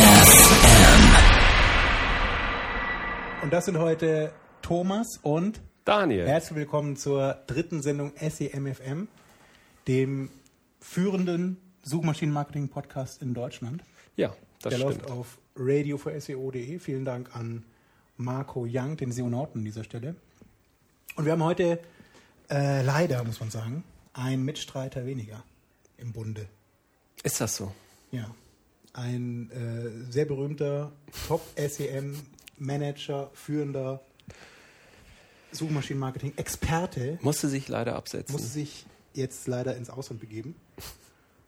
FM. Und das sind heute Thomas und Daniel. herzlich willkommen zur dritten Sendung SEMFM, dem führenden Suchmaschinenmarketing-Podcast in Deutschland. Ja, das Der stimmt. läuft auf radio für SEO.de. Vielen Dank an Marco Young, den Seonauten an dieser Stelle. Und wir haben heute äh, leider, muss man sagen, einen Mitstreiter weniger im Bunde. Ist das so? Ja, ein äh, sehr berühmter Top-SEM-Manager, führender Suchmaschinenmarketing-Experte Musste sich leider absetzen. musste sich jetzt leider ins Ausland begeben,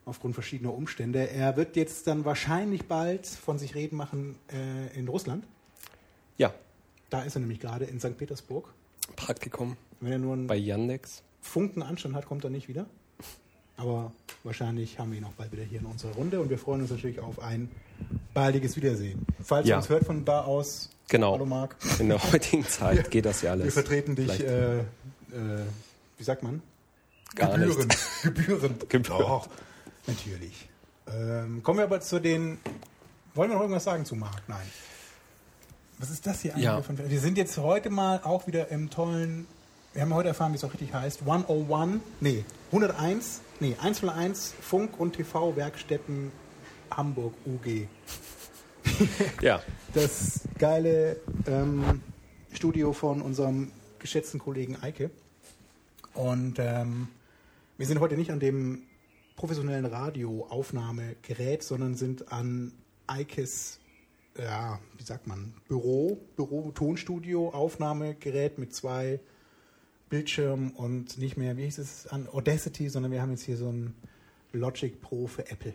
aufgrund verschiedener Umstände. Er wird jetzt dann wahrscheinlich bald von sich reden machen äh, in Russland. ja, Da ist er nämlich gerade in St. Petersburg. Praktikum Wenn er nur einen bei Yandex. Funken Anstand hat, kommt er nicht wieder. Aber wahrscheinlich haben wir ihn auch bald wieder hier in unserer Runde und wir freuen uns natürlich auf ein baldiges Wiedersehen. Falls Ja. ihr uns hört von da aus, Genau. hallo Marc, In der heutigen Zeit geht das ja alles. wir vertreten dich, äh, äh, wie sagt man? gar Gebührend. nicht. Gebührend. Gebührend. Doch, natürlich. Ähm, kommen wir aber zu den. Wollen wir noch irgendwas sagen zu Marc? Nein. Was ist das hier eigentlich? Ja. Wir sind jetzt heute mal auch wieder im tollen. Wir haben heute erfahren, wie es auch richtig heißt. 101, nee, 101, nee, 101 Funk- und TV-Werkstätten Hamburg UG. Ja, Das geile ähm, Studio von unserem geschätzten Kollegen Eike. Und ähm, wir sind heute nicht an dem professionellen Radioaufnahmegerät, sondern sind an Eikes, ja, wie sagt man, Büro, Büro, Tonstudio, Aufnahmegerät mit zwei Bildschirmen und nicht mehr, wie hieß es, an Audacity, sondern wir haben jetzt hier so ein Logic Pro für Apple.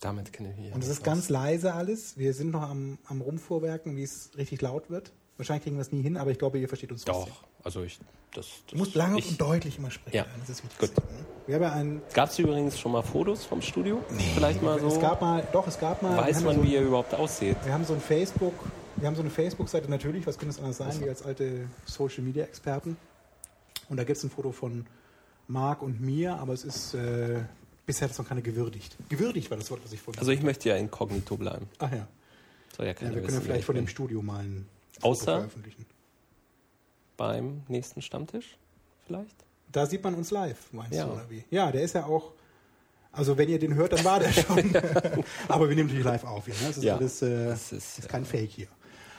damit kenne ich mich. Und es ist ganz leise alles. Wir sind noch am, am Rumfuhrwerken, wie es richtig laut wird. Wahrscheinlich kriegen wir es nie hin, aber ich glaube, ihr versteht uns trotzdem. Doch, also ich. Das, das Du musst lange ich, und deutlich immer sprechen. Ja, Das ist wichtig. gut. Ein. Gab es übrigens schon mal Fotos vom Studio? Vielleicht mal so. Es gab mal, doch, es gab mal. weiß man, so, wie er überhaupt aussieht. Wir haben so ein Facebook, wir haben so eine Facebook-Seite natürlich, was könnte es anders sein, wir als alte Social Media Experten. Und da gibt es ein Foto von Marc und mir, aber es ist äh, bisher hat es noch keine gewürdigt. Gewürdigt war das Wort, was ich vorhin Also ich möchte ja inkognito bleiben. Ach ja. Soll ja ja wir können ja vielleicht ich von dem. Studio mal ein Foto Außer- veröffentlichen. beim nächsten Stammtisch vielleicht. Da sieht man uns live, meinst Ja. du, oder wie? Ja, der ist ja auch. Also wenn ihr den hört, dann war der schon. Aber wir nehmen natürlich live auf hier. Ne? Das ist Ja, alles äh, das das ist, ist, kein Fake hier.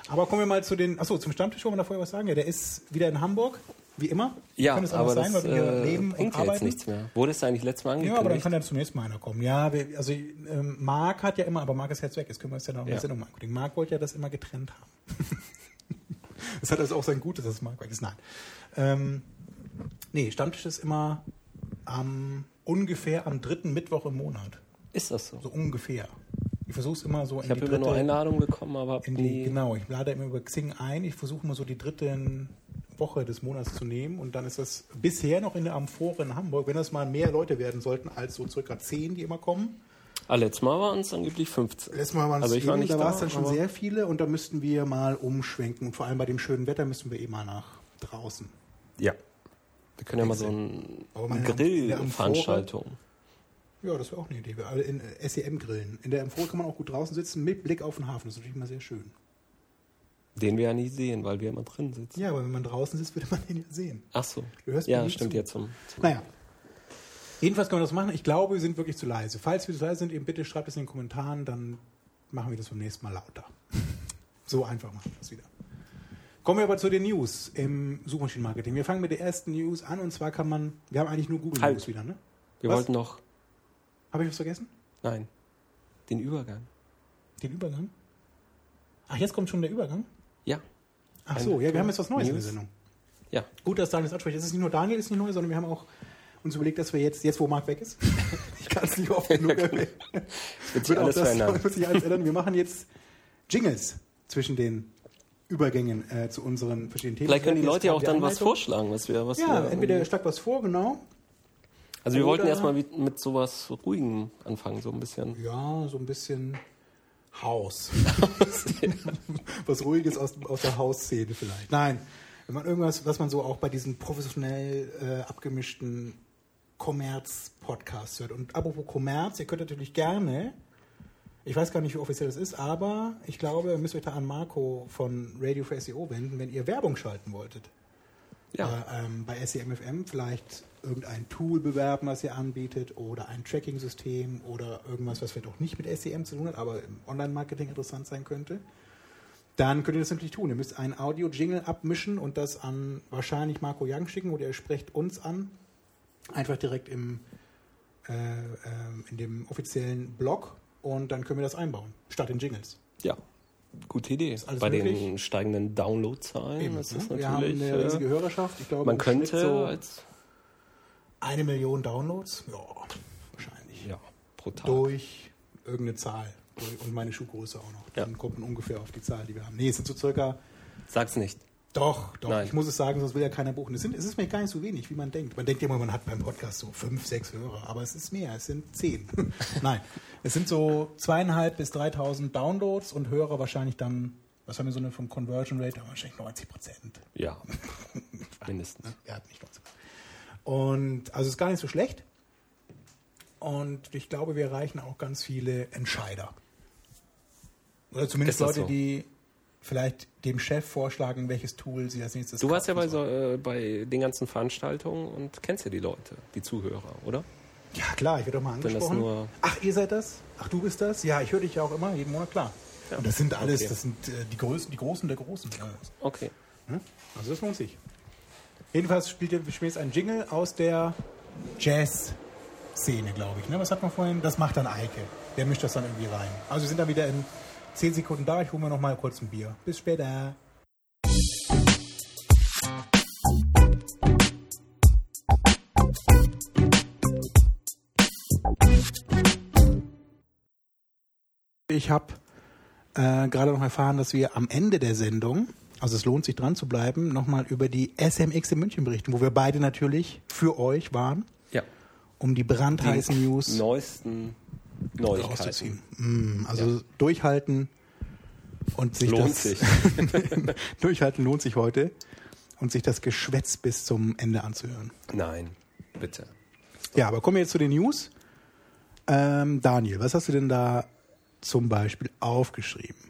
Aber kommen wir mal zu den. Achso, zum Stammtisch wollen wir da vorher was sagen. Ja, der ist wieder in Hamburg, wie immer. Ja, Könnte es aber anders das sein, weil wir hier äh, leben und ja jetzt arbeiten. nichts mehr. Wurde es eigentlich letztes Mal Ja, angekündigt? aber dann kann ja zunächst mal einer kommen. Ja, wir, also ähm, Marc hat ja immer, aber Marc ist jetzt weg, jetzt können wir es ja noch Ja. Sendung mal angucken. Marc wollte ja das immer getrennt haben. das hat also auch sein Gutes, dass Marc weg ist. Nein. Ähm, nee, Stammtisch ist immer am ungefähr am dritten Mittwoch im Monat. Ist das so? So ungefähr. Ich versuche es immer so Ich in habe die immer nur Einladungen bekommen, aber die, nie. genau, ich lade immer über Xing ein. Ich versuche immer so die dritte Woche des Monats zu nehmen und dann ist das bisher noch in der Amphore in Hamburg. Wenn das mal mehr Leute werden sollten als so circa zehn, die immer kommen, Ah, letztes Mal waren es angeblich 15. Letztes Mal waren es Also ich war nicht da da, war es dann schon sehr viele und da müssten wir mal umschwenken. Und vor allem bei dem schönen Wetter müssten wir eh mal nach draußen. Ja. Wir können ja mal so ein Aber meine Grillveranstaltung. Ja, das wäre auch eine Idee. Wir alle in äh, SEM-Grillen. In der Empfohl kann man auch gut draußen sitzen mit Blick auf den Hafen. Das ist natürlich immer sehr schön. Den wir ja nie sehen, weil wir immer drin sitzen. Ja, aber wenn man draußen sitzt, würde man den ja sehen. Ach so. Du hörst Ja, stimmt zu. ja zum, zum Naja. Jedenfalls können wir das machen. Ich glaube, wir sind wirklich zu leise. Falls wir zu leise sind, eben bitte schreibt es in den Kommentaren, dann machen wir das beim nächsten Mal lauter. so einfach machen wir das wieder. Kommen wir aber zu den News im Suchmaschinenmarketing. Wir fangen mit der ersten News an und zwar kann man, wir haben eigentlich nur Google Halt. News wieder, ne? Wir Was? wollten noch. Habe ich was vergessen? Nein. Den Übergang. Den Übergang? Ach, jetzt kommt schon der Übergang? Ja. Ach so, ja, wir haben jetzt was Neues in der News. Sendung. Ja. Gut, dass Daniel das anspricht. Es ist nicht nur Daniel ist nicht neu, sondern wir haben auch uns überlegt, dass wir jetzt, jetzt wo Marc weg ist, ich kann es nicht oft genug erwähnen. Es wird sich alles das verändern. wird sich alles ändern. Wir machen jetzt Jingles zwischen den Übergängen äh, zu unseren verschiedenen Themen. Vielleicht können die Leute ja auch dann was vorschlagen, was wir, was Ja, wir entweder schlag was vor, genau. Also wir wollten erstmal mit, mit sowas Ruhigem anfangen, so ein bisschen. Ja, so ein bisschen Haus. was Ruhiges aus, aus der Hausszene vielleicht. Nein, wenn man irgendwas, was man so auch bei diesen professionell äh, abgemischten Kommerz-Podcasts hört. Und apropos Kommerz, ihr könnt natürlich gerne, ich weiß gar nicht, wie offiziell das ist, aber ich glaube, ihr müsst euch da an Marco von Radio for SEO wenden, wenn ihr Werbung schalten wolltet. Ja, Äh, ähm, bei SEMFM vielleicht irgendein Tool bewerben, was ihr anbietet oder ein Tracking-System oder irgendwas, was vielleicht auch nicht mit SEM zu tun hat, aber im Online-Marketing interessant sein könnte. Dann könnt ihr das natürlich tun. Ihr müsst ein Audio-Jingle abmischen und das an wahrscheinlich Marco Young schicken oder ihr sprecht uns an. Einfach direkt im, äh, ähm, in dem offiziellen Blog und dann können wir das einbauen, statt in Jingles. ja. Gute Idee. Bei den möglich. steigenden Downloadzahlen ist das ne? Wir haben natürlich. eine riesige äh, Hörerschaft. Ich glaube, man könnte so als eine Million Downloads. Ja, wahrscheinlich. ja, pro Tag. durch irgendeine Zahl. Und meine Schuhgröße auch noch. Ja. Dann kommt man ungefähr auf die Zahl, die wir haben. Nee, es sind so circa. Sag's nicht. Doch, doch. Nein. Ich muss es sagen, sonst will ja keiner buchen. Es, sind, es ist mir gar nicht so wenig, wie man denkt. Man denkt immer, man hat beim Podcast so fünf, sechs Hörer. Aber es ist mehr. Es sind zehn. Nein. Es sind so zweieinhalb bis 3.000 Downloads und Hörer wahrscheinlich dann, was haben wir so eine vom Conversion Rate? Wahrscheinlich 90 Prozent. Ja, mindestens. Er hat nicht 90 Und also ist gar nicht so schlecht. Und ich glaube, wir erreichen auch ganz viele Entscheider. Oder zumindest Leute, so? die vielleicht dem Chef vorschlagen, welches Tool sie als nächstes Du warst ja bei, so, äh, bei den ganzen Veranstaltungen und kennst ja die Leute, die Zuhörer, oder? Ja, klar, ich werde doch mal angesprochen. Ach, ihr seid das? Ach, du bist das? Ja, ich höre dich ja auch immer, jeden Monat, klar. Ja. Und das sind alles, Okay. das sind äh, die, Größen, die Großen der Großen. Ja. Okay. Ne? Also das lohnt sich. Jedenfalls spielt jetzt ein Jingle aus der Jazz-Szene, glaube ich. Ne? Was hat man vorhin? Das macht dann Eike. Der mischt das dann irgendwie rein. Also wir sind dann wieder in 10 Sekunden da. Ich hole mir noch mal kurz ein Bier. Bis später. Ich habe äh, gerade noch erfahren, dass wir am Ende der Sendung, also es lohnt sich dran zu bleiben, nochmal über die SMX in München berichten, wo wir beide natürlich für euch waren, Ja. um die brandheißen Die News neuesten Neuigkeiten. Mm, also durchhalten und sich Lohnt das sich. durchhalten lohnt sich heute und sich das Geschwätz bis zum Ende anzuhören. Nein, bitte. Ja, aber kommen wir jetzt zu den News. Ähm, Daniel, was hast du denn da zum Beispiel aufgeschrieben?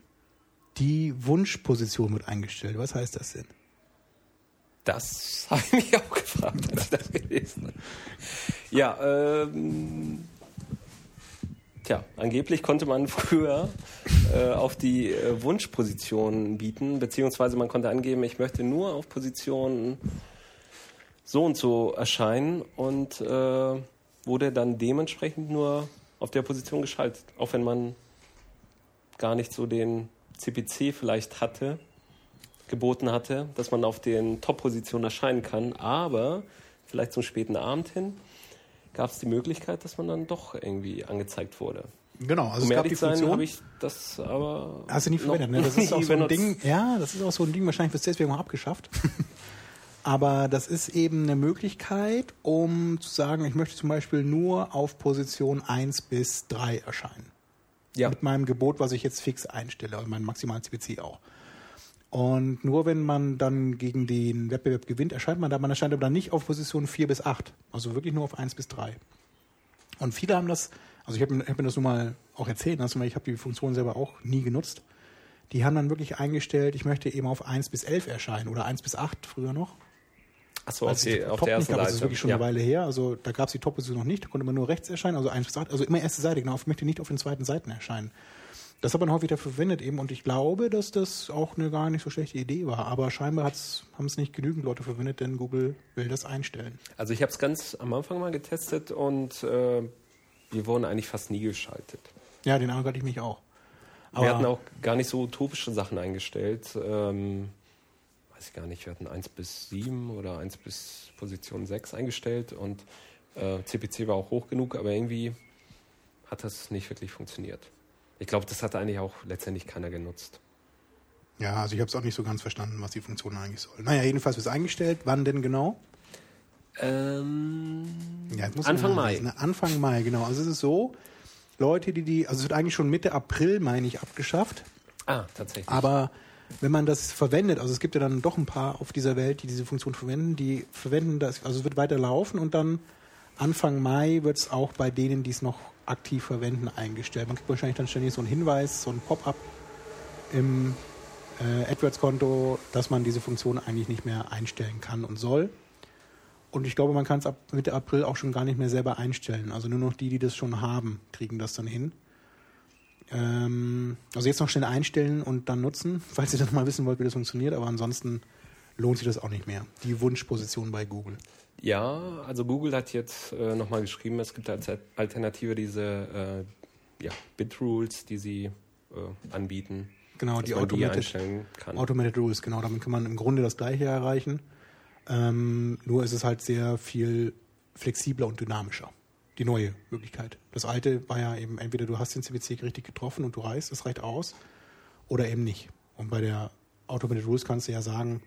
Die Wunschposition wird eingestellt. Was heißt das denn? Das habe ich mich auch gefragt, als ich das gelesen habe. Ja, ähm, tja, angeblich konnte man früher äh, auf die äh, Wunschposition bieten, beziehungsweise man konnte angeben, ich möchte nur auf Position so und so erscheinen und äh, wurde dann dementsprechend nur auf der Position geschaltet, auch wenn man gar nicht so den CPC vielleicht hatte, geboten hatte, dass man auf den Top-Positionen erscheinen kann. Aber vielleicht zum späten Abend hin gab es die Möglichkeit, dass man dann doch irgendwie angezeigt wurde. Genau, also Um es gab die sein, Funktion. habe ich das aber. Hast du nie verwendet, ne? Das ist auch so ein. Ding, ja, das ist auch so ein Ding, wahrscheinlich wird es deswegen auch abgeschafft. Aber das ist eben eine Möglichkeit, um zu sagen, ich möchte zum Beispiel nur auf Position 1 bis 3 erscheinen. Ja, Mit meinem Gebot, was ich jetzt fix einstelle, und meinem maximalen CPC auch. Und nur wenn man dann gegen den Wettbewerb gewinnt, erscheint man da. Man erscheint aber dann nicht auf Position 4 bis 8. Also wirklich nur auf 1 bis 3. Und viele haben das, also ich habe mir, hab mir das nur mal auch erzählt, also ich habe die Funktion selber auch nie genutzt. Die haben dann wirklich eingestellt, ich möchte eben auf 1 bis 11 erscheinen oder 1 bis 8 früher noch. Achso, auf, es die, auf Top der nicht ersten gab, Seite. das ist wirklich schon ja. eine Weile her. Also da gab es die Top-Position noch nicht, da konnte man nur rechts erscheinen, also 1 bis 8, also immer erste Seite, genau, ich möchte nicht auf den zweiten Seiten erscheinen. Das hat man häufig dafür verwendet eben und ich glaube, dass das auch eine gar nicht so schlechte Idee war. Aber scheinbar haben es nicht genügend Leute verwendet, denn Google will das einstellen. Also ich habe es ganz am Anfang mal getestet und äh, wir wurden eigentlich fast nie geschaltet. Ja, den Eindruck hatte ich mich auch. wir hatten auch gar nicht so utopische Sachen eingestellt. Ähm, weiß ich gar nicht, wir hatten 1 bis 7 oder 1 bis Position 6 eingestellt und äh, CPC war auch hoch genug, aber irgendwie hat das nicht wirklich funktioniert. Ich glaube, das hat eigentlich auch letztendlich keiner genutzt. Ja, also ich habe es auch nicht so ganz verstanden, was die Funktion eigentlich soll. Naja, jedenfalls wird es eingestellt. Wann denn genau? Ähm, Ja, Anfang Mai. nachlesen, ne? Anfang Mai, genau. Also es ist so, Leute, die die, also es wird eigentlich schon Mitte April, meine ich, abgeschafft. Ah, tatsächlich. Aber wenn man das verwendet, also es gibt ja dann doch ein paar auf dieser Welt, die diese Funktion verwenden, die verwenden das, also es wird weiter laufen und dann Anfang Mai wird es auch bei denen, die es noch aktiv verwenden, eingestellt. Man kriegt wahrscheinlich dann ständig so einen Hinweis, so ein Pop-up im äh, AdWords-Konto, dass man diese Funktion eigentlich nicht mehr einstellen kann und soll. Und ich glaube, man kann es ab Mitte April auch schon gar nicht mehr selber einstellen. Also nur noch die, die das schon haben, kriegen das dann hin. Ähm, also jetzt noch schnell einstellen und dann nutzen, falls ihr dann mal wissen wollt, wie das funktioniert. Aber ansonsten lohnt sich das auch nicht mehr. Die Wunschposition bei Google. Ja, also Google hat jetzt äh, nochmal geschrieben, es gibt als Alternative diese äh, ja, Bit-Rules, die sie äh, anbieten. Genau, die die Automated, einstellen kann. Automated Rules, genau. Damit kann man im Grunde das Gleiche erreichen. Ähm, nur ist es halt sehr viel flexibler und dynamischer. Die neue Möglichkeit. Das alte war ja eben, entweder du hast den CPC richtig getroffen und du reißt, das reicht aus, oder eben nicht. Und bei der Automated Rules kannst du ja sagen,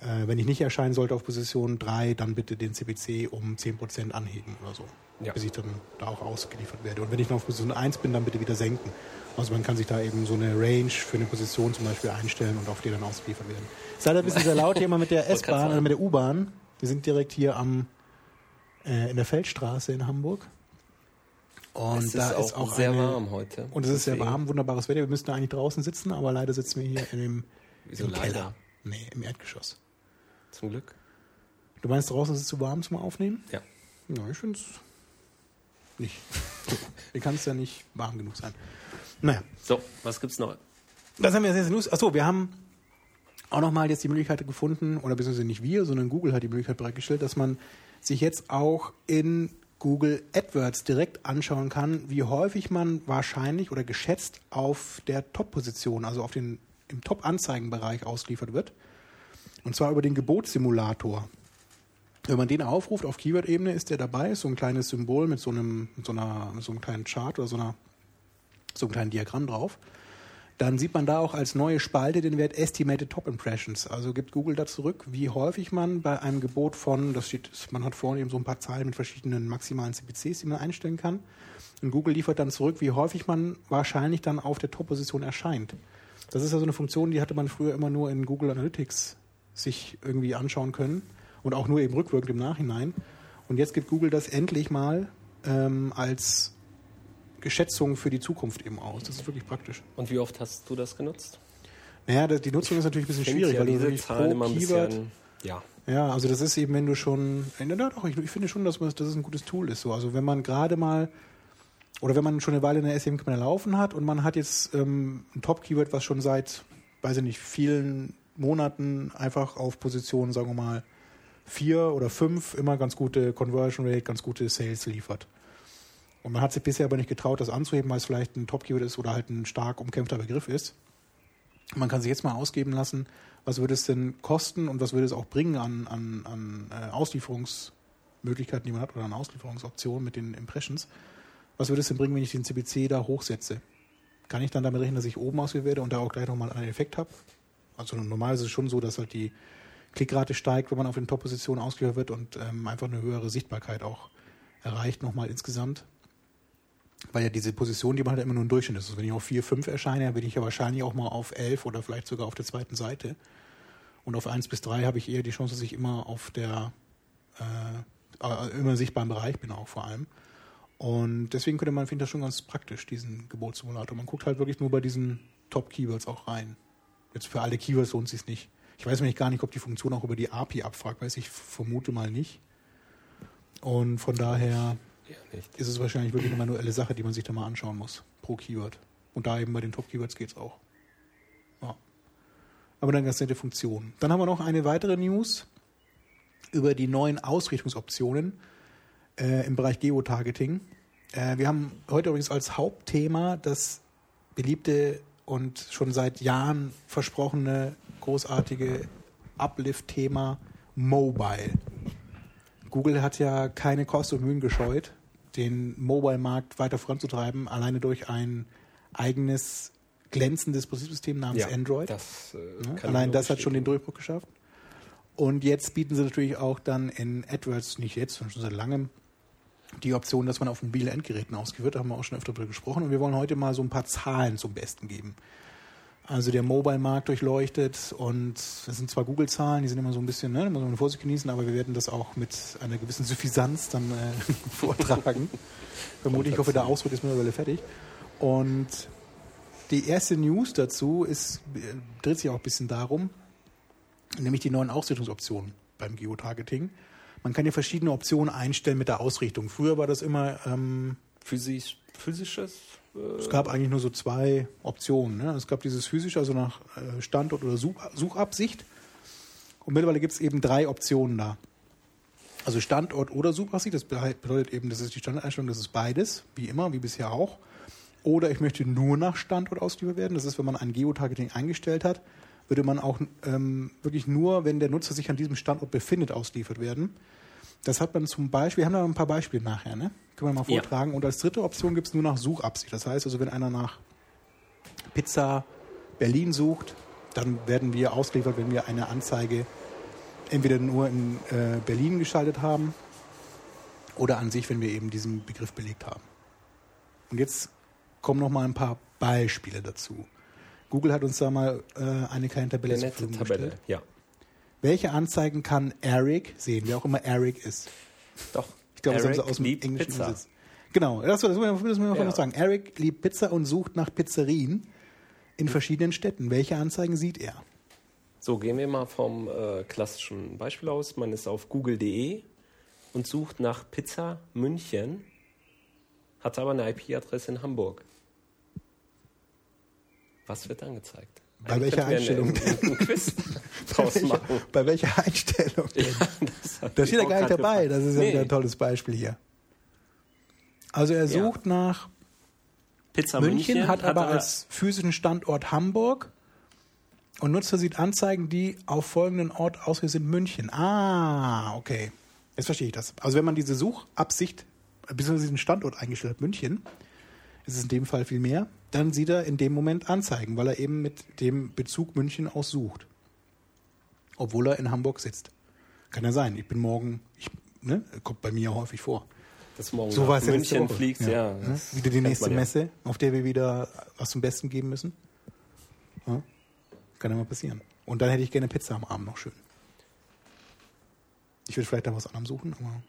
äh, wenn ich nicht erscheinen sollte auf Position 3, dann bitte den CPC um 10% anheben oder so. Ja. Bis ich dann da auch ausgeliefert werde. Und wenn ich noch auf Position 1 bin, dann bitte wieder senken. Also man kann sich da eben so eine Range für eine Position zum Beispiel einstellen und auf die dann ausgeliefert werden. Ist leider ein bisschen sehr laut hier mal mit der S-Bahn oder mit der U-Bahn. Wir sind direkt hier am äh, in der Feldstraße in Hamburg. Und es da ist auch, sehr eine, warm heute. Und es ist sehr warm, wunderbares Wetter. Wir müssten eigentlich draußen sitzen, aber leider sitzen wir hier in dem im leider? Keller. Nee, im Erdgeschoss. Zum Glück. Du meinst, draußen ist es zu warm zum Aufnehmen? Ja. Ja, ich finde es nicht. Hier kann es ja nicht warm genug sein. Naja, So, was gibt's noch? das haben wir jetzt News. Achso, wir haben auch nochmal jetzt die Möglichkeit gefunden, oder beziehungsweise nicht wir, sondern Google hat die Möglichkeit bereitgestellt, dass man sich jetzt auch in Google AdWords direkt anschauen kann, wie häufig man wahrscheinlich oder geschätzt auf der Top-Position, also auf den im Top-Anzeigenbereich ausgeliefert wird. Und zwar über den Gebotssimulator. Wenn man den aufruft auf Keyword-Ebene, ist der dabei, ist so ein kleines Symbol mit so einem, mit so einer, mit so einem kleinen Chart oder so einer, so einem kleinen Diagramm drauf. Dann sieht man da auch als neue Spalte den Wert Estimated Top Impressions. Also gibt Google da zurück, wie häufig man bei einem Gebot von, das steht, man hat vorne eben so ein paar Zahlen mit verschiedenen maximalen CPCs, die man einstellen kann. Und Google liefert dann zurück, wie häufig man wahrscheinlich dann auf der Top-Position erscheint. Das ist ja so eine Funktion, die hatte man früher immer nur in Google Analytics sich irgendwie anschauen können und auch nur eben rückwirkend im Nachhinein. Und jetzt gibt Google das endlich mal ähm, als Geschätzung für die Zukunft eben aus. Das ist wirklich praktisch. Und wie oft hast du das genutzt? Naja, die Nutzung ist natürlich ein bisschen schwierig, ja weil du wirklich Zahlen immer pro ein Keyword bisschen. Ja. ja, also das ist eben, wenn du schon, ja, doch, ich, ich finde schon, dass, man, dass es ein gutes Tool ist. So. Also wenn man gerade mal, oder wenn man schon eine Weile eine SEM-Kampagne laufen hat und man hat jetzt ähm, ein Top-Keyword, was schon seit, weiß ich nicht, vielen Monaten einfach auf Position, sagen wir mal, vier oder fünf immer ganz gute Conversion Rate, ganz gute Sales liefert. Und man hat sich bisher aber nicht getraut, das anzuheben, weil es vielleicht ein Top-Keyword ist oder halt ein stark umkämpfter Begriff ist. Man kann sich jetzt mal ausgeben lassen, was würde es denn kosten und was würde es auch bringen an, an, an äh, Auslieferungsmöglichkeiten, die man hat, oder an Auslieferungsoptionen mit den Impressions. Was würde es denn bringen, wenn ich den CPC da hochsetze? Kann ich dann damit rechnen, dass ich oben ausgewählt werde und da auch gleich nochmal einen Effekt habe? Also normal ist es schon so, dass halt die Klickrate steigt, wenn man auf den Top-Positionen ausgeliefert wird und ähm, einfach eine höhere Sichtbarkeit auch erreicht nochmal insgesamt. Weil ja diese Position, die man halt immer nur im Durchschnitt ist. Also wenn ich auf 4, 5 erscheine, bin ich ja wahrscheinlich auch mal auf 11 oder vielleicht sogar auf der zweiten Seite. Und auf 1 bis 3 habe ich eher die Chance, dass ich immer auf der äh, äh, immer im sichtbaren Bereich bin auch vor allem. Und deswegen könnte man, finde ich das schon ganz praktisch, diesen Gebotssimulator. Man guckt halt wirklich nur bei diesen Top-Keywords auch rein. Jetzt für alle Keywords lohnt es sich nicht. Ich weiß nämlich gar nicht, ob die Funktion auch über die API abfragt, weiß ich vermute mal nicht. Und von daher Nicht. ist es wahrscheinlich wirklich eine manuelle Sache, die man sich da mal anschauen muss, pro Keyword. Und da eben bei den Top-Keywords geht es auch. Ja. Aber dann ganz nette Funktion. Dann haben wir noch eine weitere News über die neuen Ausrichtungsoptionen äh, im Bereich Geotargeting. Äh, wir haben heute übrigens als Hauptthema das beliebte und schon seit Jahren versprochene großartige Uplift-Thema Mobile. Google hat ja keine Kosten und Mühen gescheut, den Mobile-Markt weiter voranzutreiben, alleine durch ein eigenes glänzendes Betriebssystem namens Ja, Android. Das, äh, Ja, Allein das hat schon den. Durchbruch geschafft. Und jetzt bieten sie natürlich auch dann in AdWords, nicht jetzt, sondern schon seit langem, die Option, dass man auf mobilen Endgeräten ausgeführt wird. Da haben wir auch schon öfter darüber gesprochen. Und wir wollen heute mal so ein paar Zahlen zum Besten geben. Also der Mobile-Markt durchleuchtet und das sind zwar Google-Zahlen, die sind immer so ein bisschen, ne, muss man Vorsicht genießen, aber wir werden das auch mit einer gewissen Suffisanz dann äh, vortragen. Vermutlich, ich hoffe, der Ausdruck ist mittlerweile fertig. Und die erste News dazu ist, äh, dreht sich auch ein bisschen darum, nämlich die neuen Ausrichtungsoptionen beim Geotargeting. Man kann ja verschiedene Optionen einstellen mit der Ausrichtung. Früher war das immer, ähm, Physisch, physisches? Äh, es gab eigentlich nur so zwei Optionen. Ne? Es gab dieses physische, also nach äh, Standort oder Such Suchabsicht. Und mittlerweile gibt es eben drei Optionen da. Also Standort oder Suchabsicht, das bedeutet eben, das ist die Standardeinstellung, das ist beides, wie immer, wie bisher auch. Oder ich möchte nur nach Standort ausgeliefert werden. Das ist, wenn man ein Geotargeting eingestellt hat, würde man auch ähm, wirklich nur, wenn der Nutzer sich an diesem Standort befindet, ausgeliefert werden. Das hat man zum Beispiel, wir haben da ein paar Beispiele nachher, ne? Können wir mal Ja. vortragen. Und als dritte Option gibt es nur nach Suchabsicht. Das heißt also, wenn einer nach Pizza Berlin sucht, dann werden wir ausgeliefert, wenn wir eine Anzeige entweder nur in äh, Berlin geschaltet haben oder an sich, wenn wir eben diesen Begriff belegt haben. Und jetzt kommen noch mal ein paar Beispiele dazu. Google hat uns da mal äh, eine kleine Tabelle eine zur Verfügung Tabelle. gestellt. Ja. Welche Anzeigen kann Eric sehen, wer auch immer Eric ist? Doch. Ich glaube, das haben sie aus dem Englischen Pizza. Genau, das, das, das müssen wir Ja. noch sagen. Eric liebt Pizza und sucht nach Pizzerien in verschiedenen Städten. Welche Anzeigen sieht er? So, gehen wir mal vom äh, klassischen Beispiel aus. Man ist auf google.de und sucht nach Pizza München, hat aber eine IP-Adresse in Hamburg. Was wird angezeigt? Bei welcher Einstellung? Machen. Bei welcher Einstellung? denn? das hab Das ich steht ja auch gar nicht dabei. Das ist ja Nee, wieder ein tolles Beispiel hier. Also er Ja. sucht nach Pizza München, München, hat aber als physischen Standort Hamburg und Nutzer sieht Anzeigen, die auf folgenden Ort ausgerichtet sind, München. Ah, okay. Jetzt verstehe ich das. Also wenn man diese Suchabsicht, bzw. diesen Standort eingestellt hat, München, ist es in dem Fall viel mehr, dann sieht er in dem Moment Anzeigen, weil er eben mit dem Bezug München aus sucht. Obwohl er in Hamburg sitzt. Kann ja sein. Ich bin morgen, ich, ne, kommt bei mir ja häufig vor. das morgen So nach ja München Woche. fliegst, ja. ne? Wieder die nächste ja. Messe, auf der wir wieder was zum Besten geben müssen. Ja? Kann ja mal passieren. Und dann hätte ich gerne Pizza am Abend noch schön. Ich würde vielleicht da was anderem suchen, aber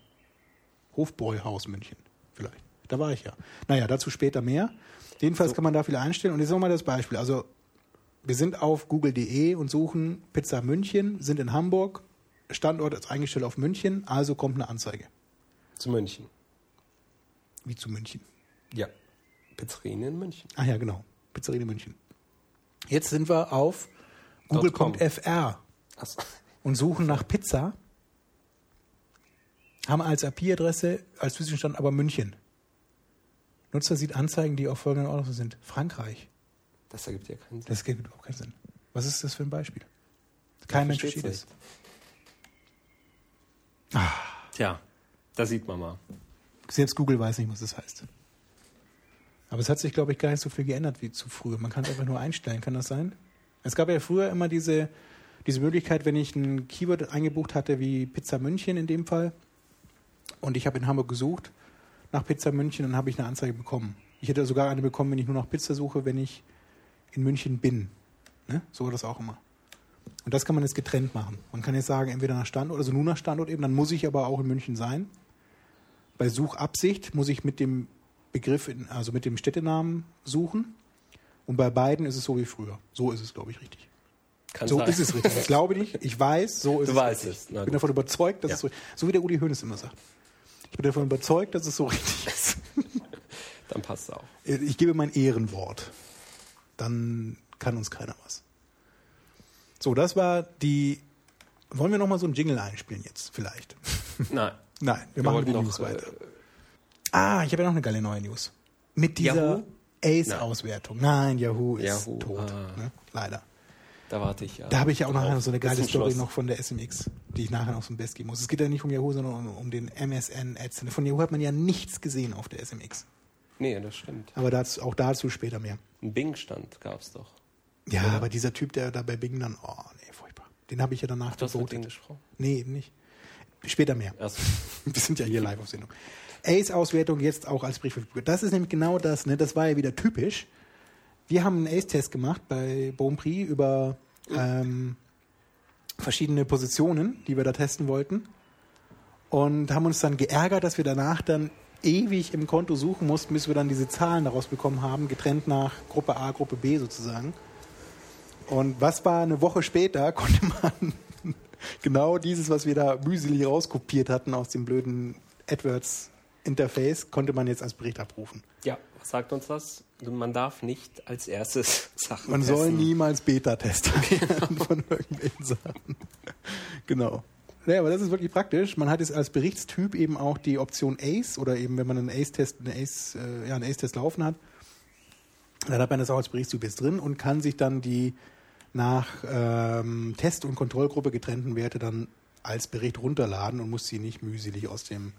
Hofbräuhaus München vielleicht. Da war ich ja. Naja, dazu später mehr. Jedenfalls kann man da viel einstellen. Und jetzt nochmal das Beispiel. Also wir sind auf google.de und suchen Pizza München, sind in Hamburg, Standort ist eingestellt auf München, also kommt eine Anzeige. Zu München. Wie zu München. Ja. Pizzerien in München. Ah ja, genau. Pizzeria in München. Jetzt sind wir auf google.fr Achso. und suchen nach Pizza. Haben als IP-Adresse, als physischen Stand aber München. Nutzer sieht Anzeigen, die auf folgenden Orten sind. Frankreich. Das ergibt ja keinen Sinn. Das gibt überhaupt keinen Sinn. Was ist das für ein Beispiel? Kein Mensch versteht es. Tja, da sieht man mal. Selbst Google weiß nicht, was das heißt. Aber es hat sich, glaube ich, gar nicht so viel geändert wie zu früher. Man kann es einfach nur einstellen, kann das sein? Es gab ja früher immer diese, diese Möglichkeit, wenn ich ein Keyword eingebucht hatte, wie Pizza München in dem Fall, und ich habe in Hamburg gesucht nach Pizza München, dann habe ich eine Anzeige bekommen. Ich hätte sogar eine bekommen, wenn ich nur nach Pizza suche, wenn ich in München bin. Ne? So war das auch immer. Und das kann man jetzt getrennt machen. Man kann jetzt sagen, entweder nach Standort, also nur nach Standort eben, dann muss ich aber auch in München sein. Bei Suchabsicht muss ich mit dem Begriff, in, also mit dem Städtenamen suchen. Und bei beiden ist es so wie früher. So ist es, glaube ich, richtig. Kann So sein. ist es richtig. Ich glaube nicht. Ich weiß, so ist Du es weißt richtig. es. Ich bin davon überzeugt, dass Ja. es so So wie der Uli Hoeneß immer sagt. Ich bin davon überzeugt, dass es so richtig ist. Dann passt es auch. Ich gebe mein Ehrenwort. Dann kann uns keiner was. So, das war die. Wollen wir noch mal so einen Jingle einspielen jetzt? Vielleicht. Nein. Nein, wir, Wir machen die noch, News äh, weiter. Ah, ich habe ja noch eine geile neue News. Mit dieser Yahoo? Ace-Auswertung. Nein, Yahoo ist Yahoo, tot. ah. Ne? Leider. Da warte ich ja. Da habe ich ja auch nachher so eine geile Story Schluss. noch von der SMX, die ich nachher noch zum Best geben muss. Es geht ja nicht um Yahoo, sondern um, um den MSN-Ads. Von Yahoo hat man ja nichts gesehen auf der SMX. Nee, das stimmt. Aber dazu, auch dazu später mehr. Ein Bing-Stand gab es doch. Ja, aber dieser Typ, der da bei Bing dann, oh nee, furchtbar. Den habe ich ja danach Du hast mit denen gesprochen. Nee, eben nicht. Später mehr. Also, Wir sind ja hier live auf Sendung. Ace-Auswertung jetzt auch als Brief verfügbar. Das ist nämlich genau das, ne? Das war ja wieder typisch. Wir haben einen Ace-Test gemacht bei Bonprix über ähm, verschiedene Positionen, die wir da testen wollten. Und haben uns dann geärgert, dass wir danach dann ewig im Konto suchen mussten, bis wir dann diese Zahlen daraus bekommen haben, getrennt nach Gruppe A, Gruppe B sozusagen. Und was war eine Woche später, konnte man genau dieses, was wir da mühselig rauskopiert hatten aus dem blöden AdWords-Interface, konnte man jetzt als Bericht abrufen. ja, was sagt uns das? Man darf nicht als erstes Sachen Man testen. soll niemals Beta-Tester werden von irgendwelchen Sachen. Genau. Ja, aber das ist wirklich praktisch. Man hat jetzt als Berichtstyp eben auch die Option Ace oder eben, wenn man einen Ace-Test, einen Ace, äh, ja, einen Ace-Test laufen hat, dann hat man das auch als Berichtstyp jetzt drin und kann sich dann die nach ähm, Test- und Kontrollgruppe getrennten Werte dann als Bericht runterladen und muss sie nicht mühselig aus dem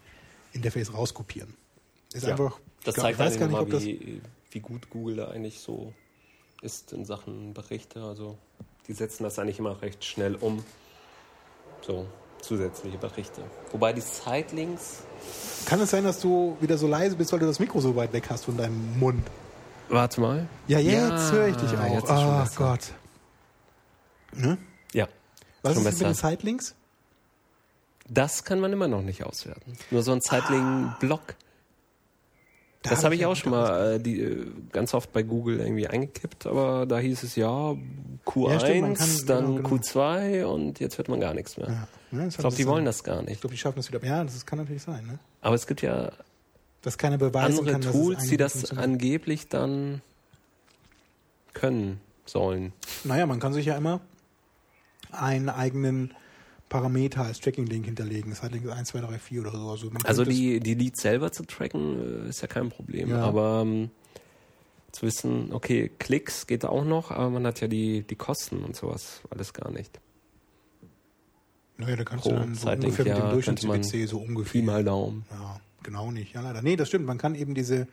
Interface rauskopieren. Ist Ja. einfach, Das ich zeigt weiß eigentlich gar nicht, ob das wie, wie gut Google da eigentlich so ist in Sachen Berichte. Also die setzen das eigentlich immer recht schnell um. So, zusätzliche Berichte. Wobei die Sidelinks. Kann es sein, dass du wieder so leise bist, weil du das Mikro so weit weg hast von deinem Mund? Warte mal. Ja, jetzt Ja, höre ich dich auch. Oh besser. Gott. Ne? Ja. Was ist mit den besser. Sidelinks? Das kann man immer noch nicht auswerten. Nur so ein Sideling-Block. Da Das hab habe ich ja auch schon mal äh, die, äh, ganz oft bei Google irgendwie eingekippt, aber da hieß es ja Q1, Ja, stimmt, kann- dann genau, genau. Q2 und jetzt hört man gar nichts mehr. Ja, das Ich glaube, die wollen das gar Ich nicht. glaube, die schaffen das wieder. Ja, das kann natürlich sein. Ne? Aber es gibt ja Dass beweisen andere kann, dass Tools, eigentlich die das angeblich dann können sollen. Naja, man kann sich ja immer einen eigenen Parameter als Tracking-Link hinterlegen. Sidelink ist 1, 2, 3, 4 oder so. Also, Also die, die Leads selber zu tracken, äh, ist ja kein Problem. Ja. Aber ähm, zu wissen, okay, Klicks geht auch noch, aber man hat ja die, die Kosten und sowas alles gar nicht. Naja, da kannst pro du dann so Sidelink, ungefähr mit dem Durchschnitts-PC so Pi ungefähr. mal Daumen. Ja, genau nicht. Ja, leider. Nee, das stimmt. Man kann eben diese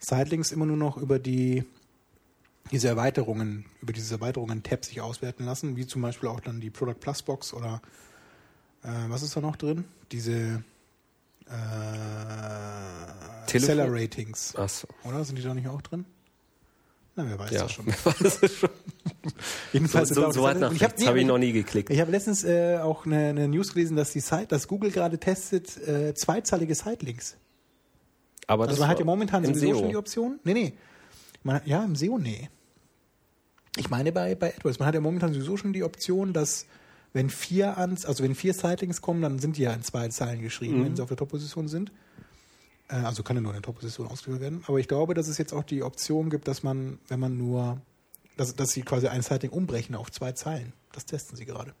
Sidelinks immer nur noch über die diese Erweiterungen, über diese Erweiterungen Tab sich auswerten lassen, wie zum Beispiel auch dann die Product Plus Box oder äh, was ist da noch drin? Diese äh, Telefon- Seller Ratings, Achso. oder? Sind die da nicht auch drin? Na, wer weiß Ja, das schon. das ist schon. Jedenfalls so, so, so alles. nach ich hab- habe nee, ich aber noch nie geklickt. ich habe letztens äh, auch eine, eine News gelesen, dass die Site, dass Google gerade testet äh, zweizahlige Sidelinks. Aber Also das man hat ja momentan sowieso SEO. schon die Option. Nee, nee. Man, ja, im SEO, nee. Ich meine bei, bei AdWords, man hat ja momentan sowieso schon die Option, dass wenn vier ans, also wenn vier Sightings kommen, dann sind die ja in zwei Zeilen geschrieben, Mhm. wenn sie auf der Top-Position sind. Äh, also kann ja nur in der Top-Position ausgeführt werden. Aber ich glaube, dass es jetzt auch die Option gibt, dass man, wenn man nur, dass, dass sie quasi ein Sighting umbrechen auf zwei Zeilen. Das testen sie gerade.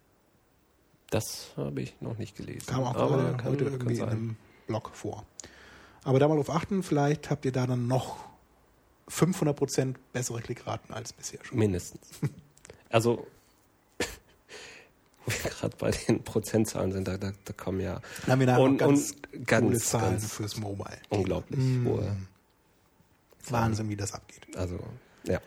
Das habe ich noch nicht gelesen. Kam auch Aber gerade kann- heute irgendwie in einem Blog vor. Aber da mal drauf achten, vielleicht habt ihr da dann noch 500% bessere Klickraten als bisher schon. Mindestens. Also, wo wir gerade bei den Prozentzahlen sind, da, da, da kommen ja Dann haben wir nachher und, ganz und ganz, coole Zahlen ganz fürs Mobile. unglaublich Mm. hohe. Wahnsinn, wie das abgeht. Also, ja.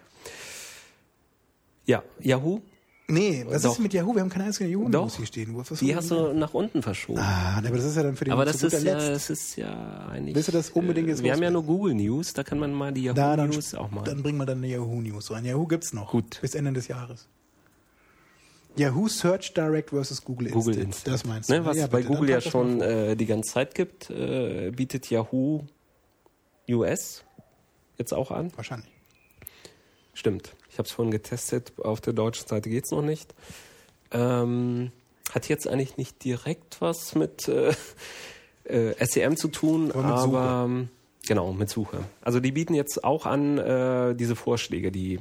Ja, Yahoo, Nee, was Doch. ist mit Yahoo? Wir haben keine einzige Yahoo-News hier stehen. Was, was die hast du nach unten verschoben. Ah, aber das ist ja dann für den Aber das ist, ja, das ist ja eigentlich. Willst du das unbedingt jetzt äh, Wir haben ja nur? Google News, da kann man mal die Yahoo Da, dann, News auch mal. dann bringen wir dann eine Yahoo News rein. Yahoo gibt's noch. Gut. Bis Ende des Jahres. Yahoo Search Direct versus Google Instant. Google Instant. Das meinst du? ne, was es bei bitte, Google ja schon äh, die ganze Zeit gibt, äh, bietet Yahoo US jetzt auch an. Wahrscheinlich. Stimmt. Ich habe es vorhin getestet. Auf der deutschen Seite geht's noch nicht. Ähm, hat jetzt eigentlich nicht direkt was mit äh, äh, SEM zu tun, Aber aber ähm, genau, mit Suche. Also die bieten jetzt auch an äh, diese Vorschläge, die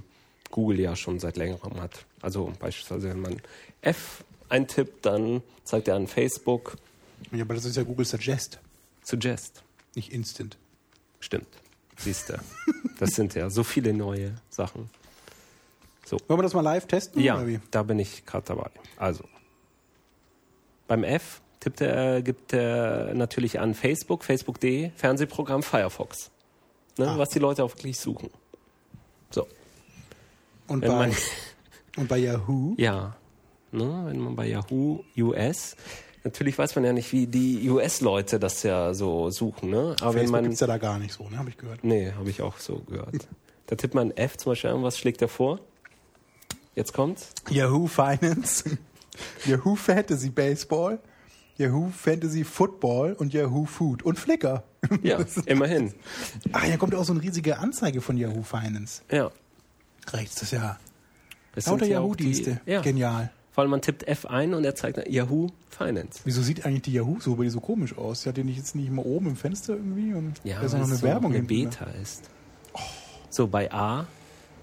Google ja schon seit längerem hat. Also beispielsweise, wenn man F eintippt, dann zeigt er an Facebook Ja, aber das ist ja Google Suggest, Suggest. nicht Instant. Stimmt. Siehst du. Das sind ja so viele neue Sachen. So. Wollen wir das mal live testen? Ja, Oder wie? da bin ich gerade dabei. Also, beim F tippt er, gibt er natürlich an Facebook, facebook.de, Fernsehprogramm Firefox. Ne, Ah. Was die Leute auch wirklich suchen. So, Und wenn bei, man, und bei Yahoo? ja, ne, wenn man bei Yahoo US, natürlich weiß man ja nicht, wie die US-Leute das ja so suchen, ne? Aber wenn Facebook man, gibt es ja da gar nicht so, ne? Habe ich gehört. nee, habe ich auch so gehört. Da tippt man F zum Beispiel an, was schlägt er vor? Jetzt kommt's. Yahoo Finance, Yahoo Fantasy Baseball, Yahoo Fantasy Football und Yahoo Food und Flickr. Ja, immerhin. Ach, hier kommt auch so eine riesige Anzeige von Yahoo Finance. Ja. Rechts, das ist ja Das lauter ja Yahoo-Dienste. Ja. Genial. Vor allem man tippt F ein und er zeigt dann Yahoo Finance. Wieso sieht eigentlich die Yahoo so, komisch aus? Hat die nicht jetzt nicht mal oben im Fenster irgendwie? Und Ja, da ist noch eine so Werbung eine hinten, ne? Beta ist. So, bei A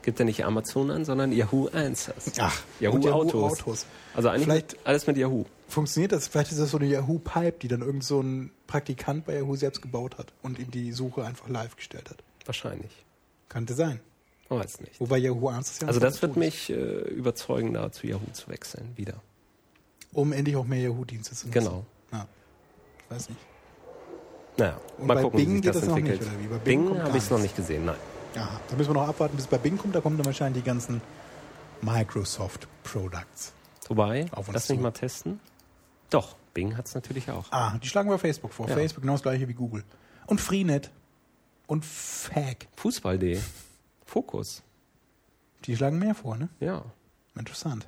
gibt er nicht Amazon an, sondern Yahoo Answers. Ach, Yahoo, Yahoo Autos. Autos. Also eigentlich Vielleicht- alles mit Yahoo. Funktioniert das? Vielleicht ist das so eine Yahoo Pipe, die dann irgend so ein Praktikant bei Yahoo selbst gebaut hat und ihm die Suche einfach live gestellt hat. Wahrscheinlich. Könnte sein. Man weiß nicht. Wobei Yahoo Answers ja Also das wird mich äh, überzeugen, da zu Yahoo zu wechseln. Wieder. Um endlich auch mehr Yahoo-Dienste zu nutzen. Genau. Ja. Weiß nicht. Naja, Und mal bei gucken, Bing wie sich das nicht, entwickelt. oder wie? Bei Bing Bing, habe ich es noch nicht gesehen, nein. Aha. Da müssen wir noch abwarten, bis es bei Bing kommt. Da kommen dann wahrscheinlich die ganzen Microsoft Products. Wobei, Auf uns lass mich zu. mal testen. Doch, Bing hat es natürlich auch. Ah, die schlagen wir Facebook vor. Ja. Facebook genau das gleiche wie Google. Und Freenet. Und Fag. Fußball.de. Fokus. Die schlagen mehr vor, ne? Ja. Interessant.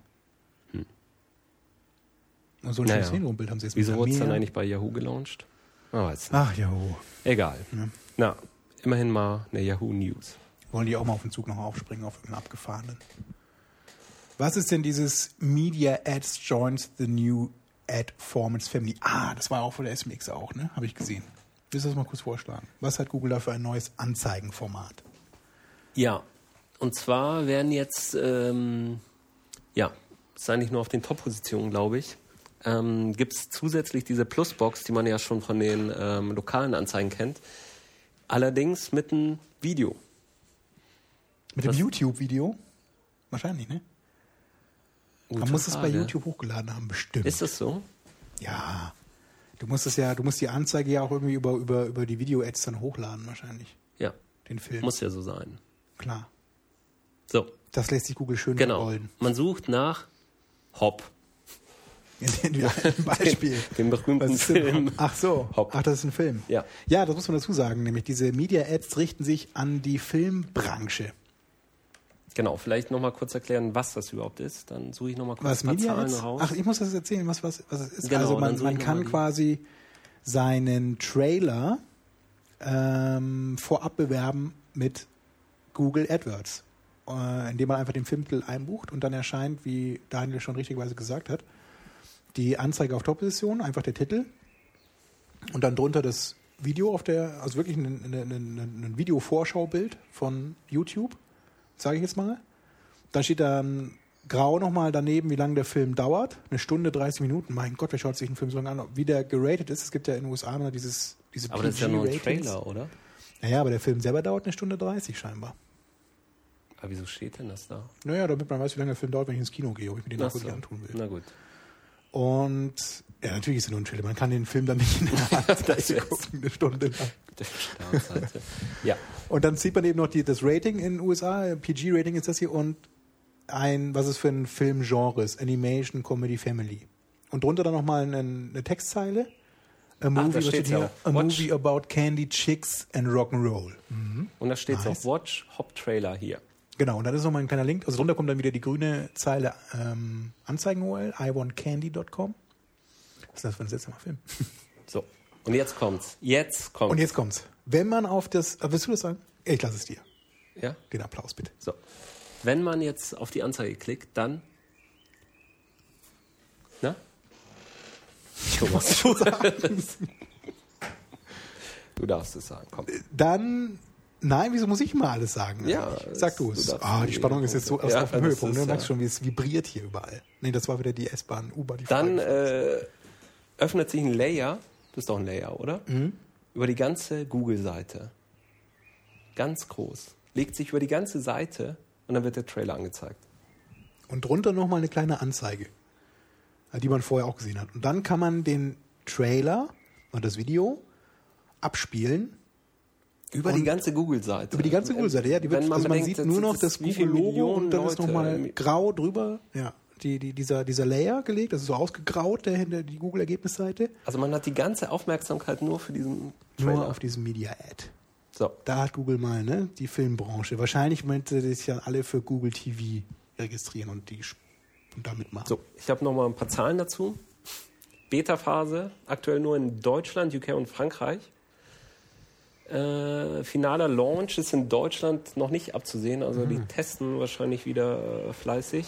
Und so ein Naja. schönes Hintergrundbild haben sie jetzt Wieso wurde es dann eigentlich bei Yahoo gelauncht? Nicht. Ach, Yahoo. Egal. Ja. Na, immerhin mal eine Yahoo News. Wollen die auch mal auf den Zug noch aufspringen, auf irgendeinen abgefahrenen. Was ist denn dieses Media Ads joins the new Ad Formats Family? Ah, das war auch von der SMX auch, ne? Habe ich gesehen. Willst du das mal kurz vorschlagen? Was hat Google da für ein neues Anzeigenformat? Ja, und zwar werden jetzt, ähm, ja, ist eigentlich nur auf den Top-Positionen, glaube ich, ähm, gibt es zusätzlich diese Plusbox, die man ja schon von den ähm, lokalen Anzeigen kennt. Allerdings mit einem Video. Mit dem Was? YouTube-Video? Wahrscheinlich, ne? Man muss es bei. YouTube hochgeladen haben, bestimmt. Ist das so? Ja. Du musst es ja, du musst die Anzeige ja auch irgendwie über, über, über die Video-Ads dann hochladen, wahrscheinlich. Ja, Den Film. muss ja so sein. Klar. So, Das lässt sich Google schön genau. Man sucht nach Hop. In dem Beispiel. Den berühmten ist denn Film. Ach so. Hop. Ach, das ist ein Film. Ja. Ja, das muss man dazu sagen. Nämlich diese Media-Ads richten sich an die Filmbranche. Genau, vielleicht nochmal kurz erklären, was das überhaupt ist. Dann suche ich nochmal kurz Was ein paar Media Zahlen Ads? raus. Ach, ich muss das erzählen, was, was, was es ist. Genau, also man, man kann quasi seinen Trailer ähm, vorab bewerben mit Google AdWords, äh, indem man einfach den Filmtitel einbucht und dann erscheint, wie Daniel schon richtigerweise gesagt hat, die Anzeige auf Top-Position, einfach der Titel und dann drunter das Video auf der, also wirklich ein, ein, ein, ein Video-Vorschaubild von YouTube, sage ich jetzt mal. Dann steht dann grau nochmal daneben, wie lange der Film dauert. Eine Stunde, 30 Minuten. Mein Gott, wer schaut sich einen Film so lange an? Wie der geratet ist. Es gibt ja in den USA immer dieses, diese Aber das ist ja nur ein. Trailer, oder? Naja, aber der Film selber dauert eine Stunde 30 scheinbar. Aber wieso steht denn das da? Naja, damit man weiß, wie lange der Film dauert, wenn ich ins Kino gehe, ob ich mir den wirklich so. antun will. Na gut. Und ja, natürlich ist er nur ein Trailer. Man kann den Film dann nicht in der Hand gucken, eine Stunde lang. Ja. Und dann sieht man eben noch die, das Rating in den USA, PG-Rating ist das hier, und ein, was es für ein Filmgenre ist, Animation, Comedy, Family. Und drunter dann nochmal eine, eine Textzeile. A movie, steht's steht hier? auch. A movie about candy, chicks and rock'n'roll. Und da steht Nice. auf Watch Hop Trailer hier. Genau, und dann ist nochmal ein kleiner Link. Also drunter kommt dann wieder die grüne Zeile ähm, Anzeigen-URL, iwantcandy.com. Was ist das für ein seltsamer Film? So. Und jetzt kommt's. Jetzt kommt's. Und jetzt kommt's. Wenn man auf das, äh, willst du das sagen? Ich lasse es dir. Ja? Den Applaus bitte. So. Wenn man jetzt auf die Anzeige klickt, dann. Na? Thomas. du darfst es sagen, komm. Dann, nein, wieso muss ich mal alles sagen? Ja? Sag du es- Ah, die die Spannung ist jetzt so Punkte. Ja, auf dem Höhepunkt. ist, Ne? Du merkst ja. schon, wie es vibriert hier überall. Nee, das war wieder die S-Bahn, U-Bahn. die Dann äh, öffnet sich ein Layer. Das ist doch ein Layer, oder? Mhm. Über die ganze Google-Seite. Ganz groß. Legt sich über die ganze Seite und dann wird der Trailer angezeigt. Und drunter nochmal eine kleine Anzeige, äh, die man vorher auch gesehen hat. Und dann kann man den Trailer und das Video abspielen Über die ganze Google-Seite. über die ganze Google-Seite. Ja, die wird, Wenn also man bedenkt, sieht nur noch ist- das Google-Logo und dann ist Leute- nochmal grau drüber. Ja, die, die, dieser, dieser Layer gelegt, das ist so ausgegraut, der hinter die Google-Ergebnisseite. Also man hat die ganze Aufmerksamkeit nur für diesen Nur Trailer. auf diesem Media-Ad. so. Da hat Google mal, ne, die Filmbranche. Wahrscheinlich meinte sich ja alle für Google TV registrieren und die und damit machen. so, ich habe noch mal ein paar Zahlen dazu. Beta-Phase, aktuell nur in Deutschland, UK und Frankreich. Äh, finaler Launch ist in Deutschland noch nicht abzusehen, also die testen wahrscheinlich wieder äh, fleißig.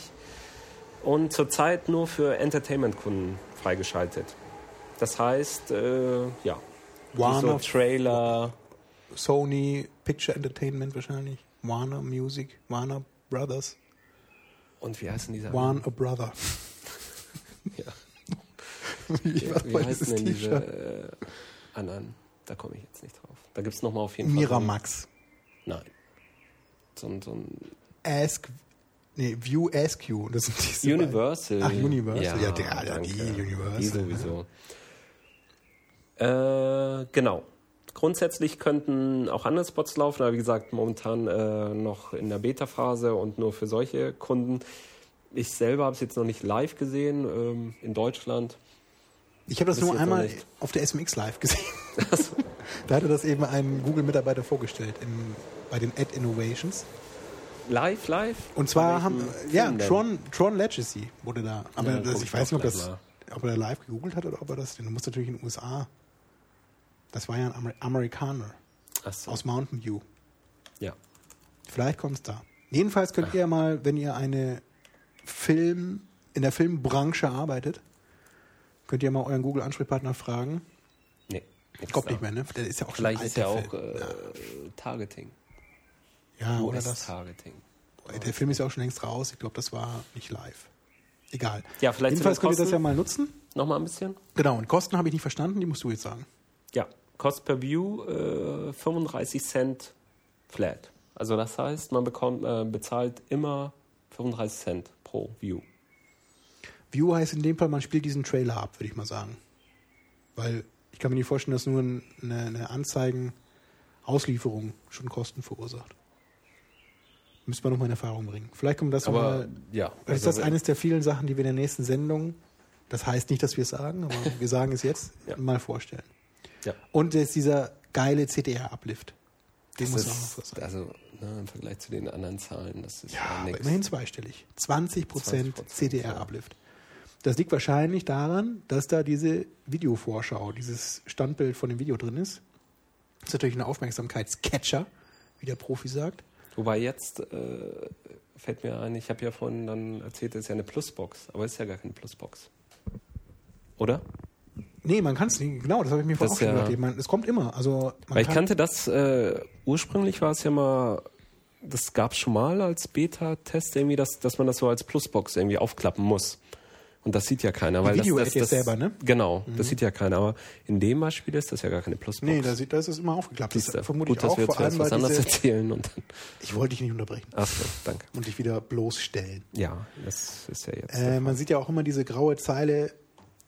Und zurzeit nur für Entertainment-Kunden freigeschaltet. Das heißt, äh, ja, Warner, so Trailer, Sony, Picture Entertainment wahrscheinlich. Warner Music, Warner Brothers. und wie heißen diese? Warner Brother. Ja. Wie, Wie, wie heißen denn diese äh, anderen? Da komme ich jetzt nicht drauf. Da gibt es nochmal auf jeden Fall. Miramax. so ein- Nein. So ein, so ein Ask, nee, View Ask You. Das sind diese Universal. Ach, Universal. Ja, der- ja, die Universal. Die sowieso. Äh, genau. Grundsätzlich könnten auch andere Spots laufen, aber wie gesagt, momentan äh, noch in der Beta-Phase und nur für solche Kunden. Ich selber habe es jetzt noch nicht live gesehen ähm, in Deutschland. Ich habe das nur einmal auf der SMX Live gesehen. da hatte das eben ein Google-Mitarbeiter vorgestellt in, bei den Ad Innovations. Live, live? Und zwar haben, ja? Tron, Tron Legacy wurde da. Aber Ja, das, ich weiß nicht, ob, das, ob er da live gegoogelt hat oder ob er das, denn du musst natürlich in den USA. Das war ja ein Amer Amerikaner Ach so. aus Mountain View. Ja. Vielleicht kommt es da. Jedenfalls könnt ihr mal, wenn ihr eine Film, in der Filmbranche arbeitet, könnt ihr mal euren Google-Ansprechpartner fragen. Nee. Kommt da. nicht mehr, ne? Der ist ja auch schon Vielleicht ein ist ja auch äh, Targeting. ja, oder das. US-Targeting. Der Film ist ja auch schon längst raus. Ich glaube, das war nicht live. Egal. Ja, vielleicht Jedenfalls den könnt ihr das ja mal nutzen. Nochmal ein bisschen? Genau, und Kosten habe ich nicht verstanden, die musst du jetzt sagen. Ja, Cost per View äh, 35 Cent flat. Also das heißt, man bekommt, äh, bezahlt immer 35 Cent pro View. View heißt in dem Fall, man spielt diesen Trailer ab, würde ich mal sagen. Weil ich kann mir nicht vorstellen, dass nur ein- eine, eine Anzeigen-Auslieferung schon Kosten verursacht. Müsste man nochmal in Erfahrung bringen. Vielleicht kommt das Aber mal. ja, Vielleicht ist also das eines der vielen Sachen, die wir in der nächsten Sendung, das heißt nicht, dass wir es sagen, aber wir sagen es jetzt, Ja. mal vorstellen. ja, Und jetzt dieser geile CDR-Uplift. Den das muss man auch noch ist, sagen. also ne, im Vergleich zu den anderen Zahlen, das ist Ja, ja, aber nichts. immerhin zweistellig. 20%, 20%, CDR-Uplift. Das liegt wahrscheinlich daran, dass da diese Videovorschau, dieses Standbild von dem Video drin ist. Das ist natürlich ein Aufmerksamkeitscatcher, wie der Profi sagt. Wobei jetzt äh, fällt mir ein, ich habe ja vorhin dann erzählt, das ist ja eine Plusbox, aber es ist ja gar keine Plusbox. Oder? Nee, man kann es nicht, genau, das habe ich mir vorhin Das auch schon ja- gedacht. Man, es kommt immer. Also Weil ich kann, kannte das, äh, ursprünglich war es ja mal, das gab es schon mal als Beta-Test irgendwie, dass, dass man das so als Plusbox irgendwie aufklappen muss. Und das sieht ja keiner. Weil das, Video-Ad das, jetzt das, selber, ne? Genau, das sieht ja keiner. Aber in dem Beispiel ist das ja gar keine Plusbox. Nee, da, sieht- da ist es immer aufgeklappt. Das du. vermute Gut, dass auch, wir vor zuerst allem, was anderes erzählen und dann. Ich wollte dich nicht unterbrechen Ach so, danke. und dich wieder bloßstellen. Ja, das ist ja jetzt. Äh, man sieht ja auch immer diese graue Zeile,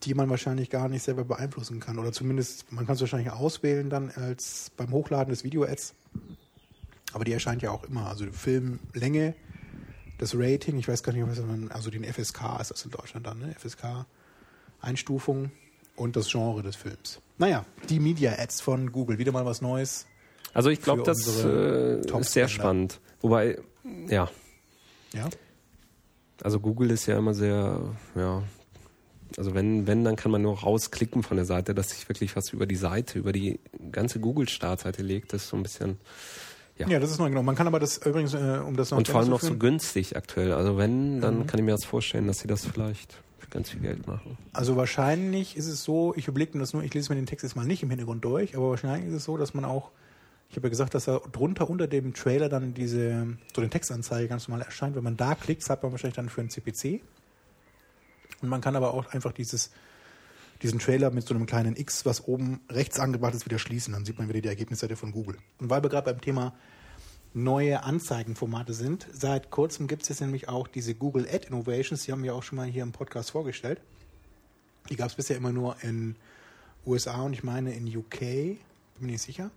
die man wahrscheinlich gar nicht selber beeinflussen kann. Oder zumindest, man kann es wahrscheinlich auswählen dann als beim Hochladen des Video-Ads. Aber die erscheint ja auch immer. Also Filmlänge, das Rating, ich weiß gar nicht, was man, also den FSK ist das in Deutschland dann, ne? FSK Einstufung und das Genre des Films. Naja, die Media-Ads von Google, wieder mal was Neues. also ich glaube, das äh, ist sehr spannend. Wobei, ja, Ja, also Google ist ja immer sehr, ja, also wenn, wenn, dann kann man nur rausklicken von der Seite, dass sich wirklich was über die Seite, über die ganze Google-Startseite legt. Das ist so ein bisschen, ja. ja das ist neu genau. Man kann aber das übrigens, äh, um das noch Und vor allem noch so günstig aktuell. Also wenn, Mhm. dann kann ich mir das vorstellen, dass sie das vielleicht für ganz viel Geld machen. Also wahrscheinlich ist es so, ich überblicke mir das nur, ich lese mir den Text jetzt mal nicht im Hintergrund durch, aber wahrscheinlich ist es so, dass man auch, ich habe ja gesagt, dass da drunter unter dem Trailer dann diese, so eine Textanzeige ganz normal erscheint. Wenn man da klickt, hat man wahrscheinlich dann für einen CPC. Und man kann aber auch einfach dieses, diesen Trailer mit so einem kleinen X, was oben rechts angebracht ist, wieder schließen. Dann sieht man wieder die Ergebnisseite von Google. Und weil wir gerade beim Thema neue Anzeigenformate sind. Seit kurzem gibt es jetzt nämlich auch diese Google Ad Innovations, die haben wir auch schon mal hier im Podcast vorgestellt. Die gab es bisher immer nur in USA und ich meine in UK, bin mir nicht sicher.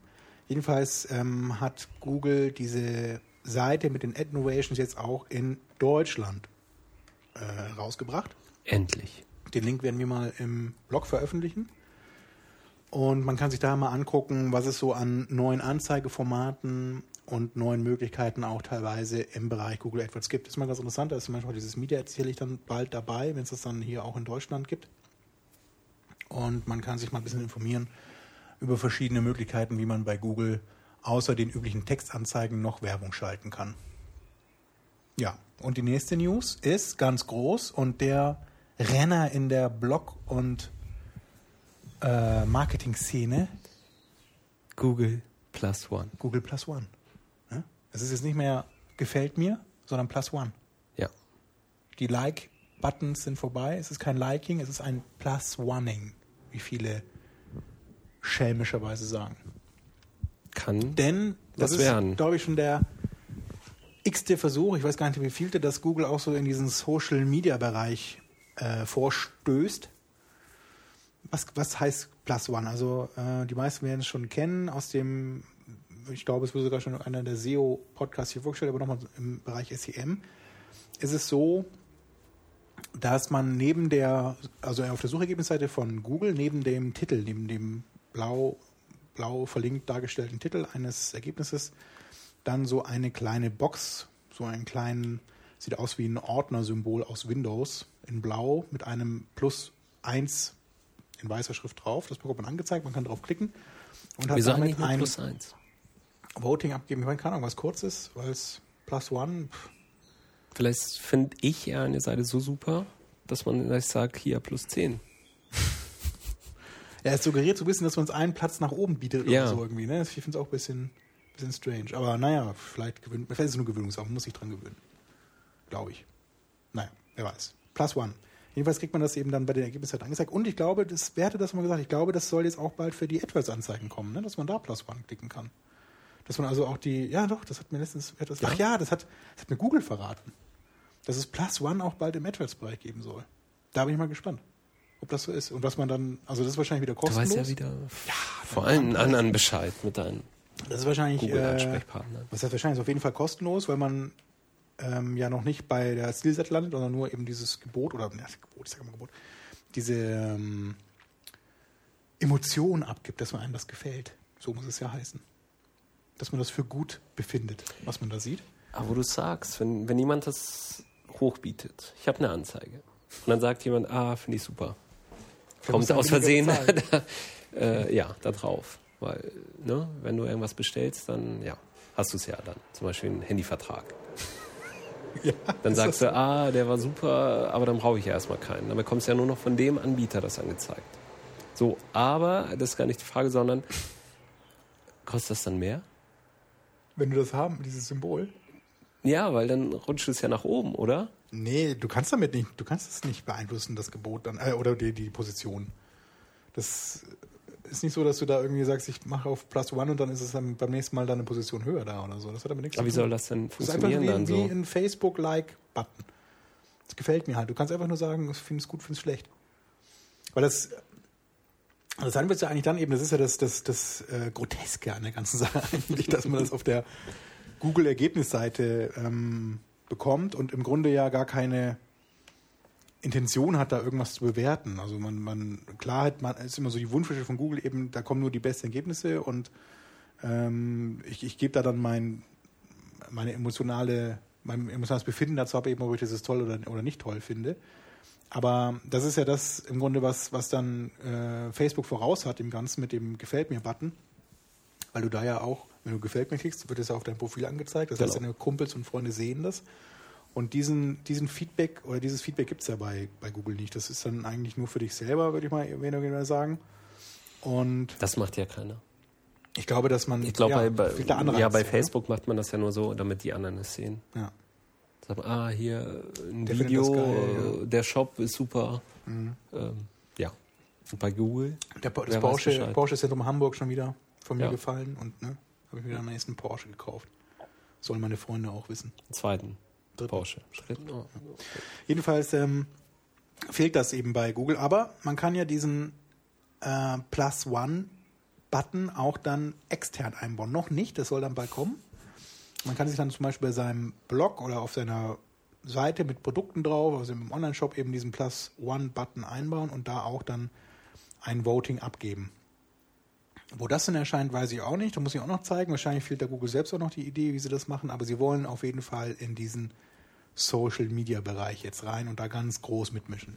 Jedenfalls ähm, hat Google diese Seite mit den Ad Innovations jetzt auch in Deutschland äh, rausgebracht. Endlich. Den Link werden wir mal im Blog veröffentlichen. Und man kann sich da mal angucken, was es so an neuen Anzeigeformaten und neuen Möglichkeiten auch teilweise im Bereich Google AdWords gibt. Das ist mal ganz interessant, da ist manchmal dieses Media sicherlich dann bald dabei, wenn es das dann hier auch in Deutschland gibt. Und man kann sich mal ein bisschen informieren über verschiedene Möglichkeiten, wie man bei Google außer den üblichen Textanzeigen noch Werbung schalten kann. Ja, und die nächste News ist ganz groß und der Renner in der Blog- und äh, Marketing-Szene Google Plus One. Google Plus One. Es ist jetzt nicht mehr gefällt mir, sondern Plus One. Ja. Die Like-Buttons sind vorbei. Es ist kein Liking, es ist ein Plus Oneing, wie viele schelmischerweise sagen. Kann. Denn das Was ist, glaube ich, schon der x-te Versuch, ich weiß gar nicht, wie vielte, dass Google auch so in diesen Social-Media-Bereich äh, vorstößt. Was, was heißt Plus One? Also äh, die meisten werden es schon kennen aus dem, ich glaube, es wurde sogar schon einer der SEO-Podcasts hier vorgestellt, aber nochmal im Bereich SEM. Ist es so, dass man neben der, also auf der Suchergebnisseite von Google, neben dem Titel, neben dem blau, blau verlinkt dargestellten Titel eines Ergebnisses, dann so eine kleine Box, so einen kleinen, sieht aus wie ein Ordnersymbol aus Windows in blau mit einem plus 1 in weißer Schrift drauf. Das bekommt man angezeigt, man kann drauf klicken und hat Wir sagen damit ein Plus eins. Voting abgeben. Ich meine, keine Ahnung, was kurz ist, weil es plus one, pff, Vielleicht finde ich ja eine Seite so super, dass man vielleicht sagt, hier plus 10. Ja, es suggeriert so ein bisschen, dass man uns einen Platz nach oben bietet Ja. oder so irgendwie. Ne? Ich finde es auch ein bisschen, bisschen strange. Aber naja, vielleicht, gewöhnt, vielleicht ist es nur Gewöhnungssache, man muss sich dran gewöhnen. Glaube ich. Naja, wer weiß. Plus one. Jedenfalls kriegt man das eben dann bei den Ergebnissen halt angezeigt. Und ich glaube, das, wer hatte das mal gesagt? Ich glaube, das soll jetzt auch bald für die AdWords-Anzeigen kommen, ne? dass man da Plus one klicken kann. Dass man also auch die, ja doch, das hat mir letztens, wer hat das, ach ja, das hat, das hat mir Google verraten. Dass es Plus One auch bald im AdWords-Bereich geben soll. Da bin ich mal gespannt, ob das so ist. Und was man dann, also das ist wahrscheinlich wieder Du kostenlos. weißt ja wieder vor allen anderen Bescheid mit deinen Das ist wahrscheinlich, äh, was heißt wahrscheinlich ist auf jeden Fall kostenlos, weil man ähm, ja noch nicht bei der Skillset landet, sondern nur eben dieses Gebot oder ja, Gebot, ich sag mal Gebot, diese ähm, Emotion abgibt, dass man einem das gefällt. So muss es ja heißen. Dass man das für gut befindet, was man da sieht. Aber wo du sagst, wenn, wenn jemand das hochbietet, ich habe eine Anzeige, und dann sagt jemand, ah, finde ich super. Dann Kommt aus Versehen da, äh, ja, da drauf. Weil, ne, wenn du irgendwas bestellst, dann ja, hast du es ja dann. Zum Beispiel einen Handyvertrag. Ja, Dann sagst du, ah, der war super, aber dann brauche ich ja erstmal keinen. Dann bekommst du ja nur noch von dem Anbieter das angezeigt. So, aber das ist gar nicht die Frage, sondern kostet das dann mehr? Wenn du das haben, dieses Symbol. Ja, weil dann rutscht es ja nach oben, oder? Nee, du kannst damit nicht, du kannst es nicht beeinflussen, das Gebot dann, äh, oder die, die Position. Das ist nicht so, dass du da irgendwie sagst, ich mache auf Plus One und dann ist es dann beim nächsten Mal deine Position höher da oder so. Das hat damit nichts Aber wie zu tun. soll das denn Das ist einfach funktionieren wie, dann wie so? ein Facebook-Like-Button. Das gefällt mir halt. Du kannst einfach nur sagen, ich finde es gut, finde es schlecht. Weil das, das sein wird ja eigentlich dann eben, das ist ja das, das, das äh, Groteske an der ganzen Sache eigentlich, dass man das auf der Google-Ergebnisseite ähm, bekommt und im Grunde ja gar keine Intention hat, da irgendwas zu bewerten. Also man, man klar hat man ist immer so die Wunschwäsche von Google eben, da kommen nur die besten Ergebnisse und ähm, ich, ich gebe da dann mein, meine emotionale, mein emotionales Befinden dazu ab, eben ob ich das jetzt toll oder, oder nicht toll finde. Aber das ist ja das im Grunde, was, was dann äh, Facebook voraus hat im Ganzen mit dem Gefällt mir-Button. Weil du da ja auch, wenn du Gefällt mir klickst, wird es ja auf dein Profil angezeigt. Das heißt, Genau. deine Kumpels und Freunde sehen das. Und diesen, diesen Feedback oder dieses Feedback gibt es ja bei, bei Google nicht. Das ist dann eigentlich nur für dich selber, würde ich mal weniger sagen. Und Das macht ja keiner. ich glaube, dass man. Ich glaube, ja, bei, bei, ja, bei oder? Facebook macht man das ja nur so, damit die anderen es sehen. Ja. Sagt man, ah, hier ein Der Video, geil, ja. Mhm. äh, der Shop ist super. Ähm, ja. Und bei Google, Der, das Porsche. Porsche Zentrum Hamburg schon wieder von mir Ja. gefallen und ne, habe ich wieder einen nächsten Porsche gekauft. Sollen meine Freunde auch wissen. Zweiten. Dritten. Porsche. Dritten. Oh. Jedenfalls ähm, fehlt das eben bei Google, aber man kann ja diesen äh, Plus One Button auch dann extern einbauen. Noch nicht, das soll dann bald kommen. Man kann sich dann zum Beispiel bei seinem Blog oder auf seiner Seite mit Produkten drauf, also im Online-Shop eben diesen Plus One Button einbauen und da auch dann ein Voting abgeben. Wo das denn erscheint, weiß ich auch nicht. Da muss ich auch noch zeigen. Wahrscheinlich fehlt der Google selbst auch noch die Idee, wie sie das machen. Aber sie wollen auf jeden Fall in diesen Social-Media-Bereich jetzt rein und da ganz groß mitmischen.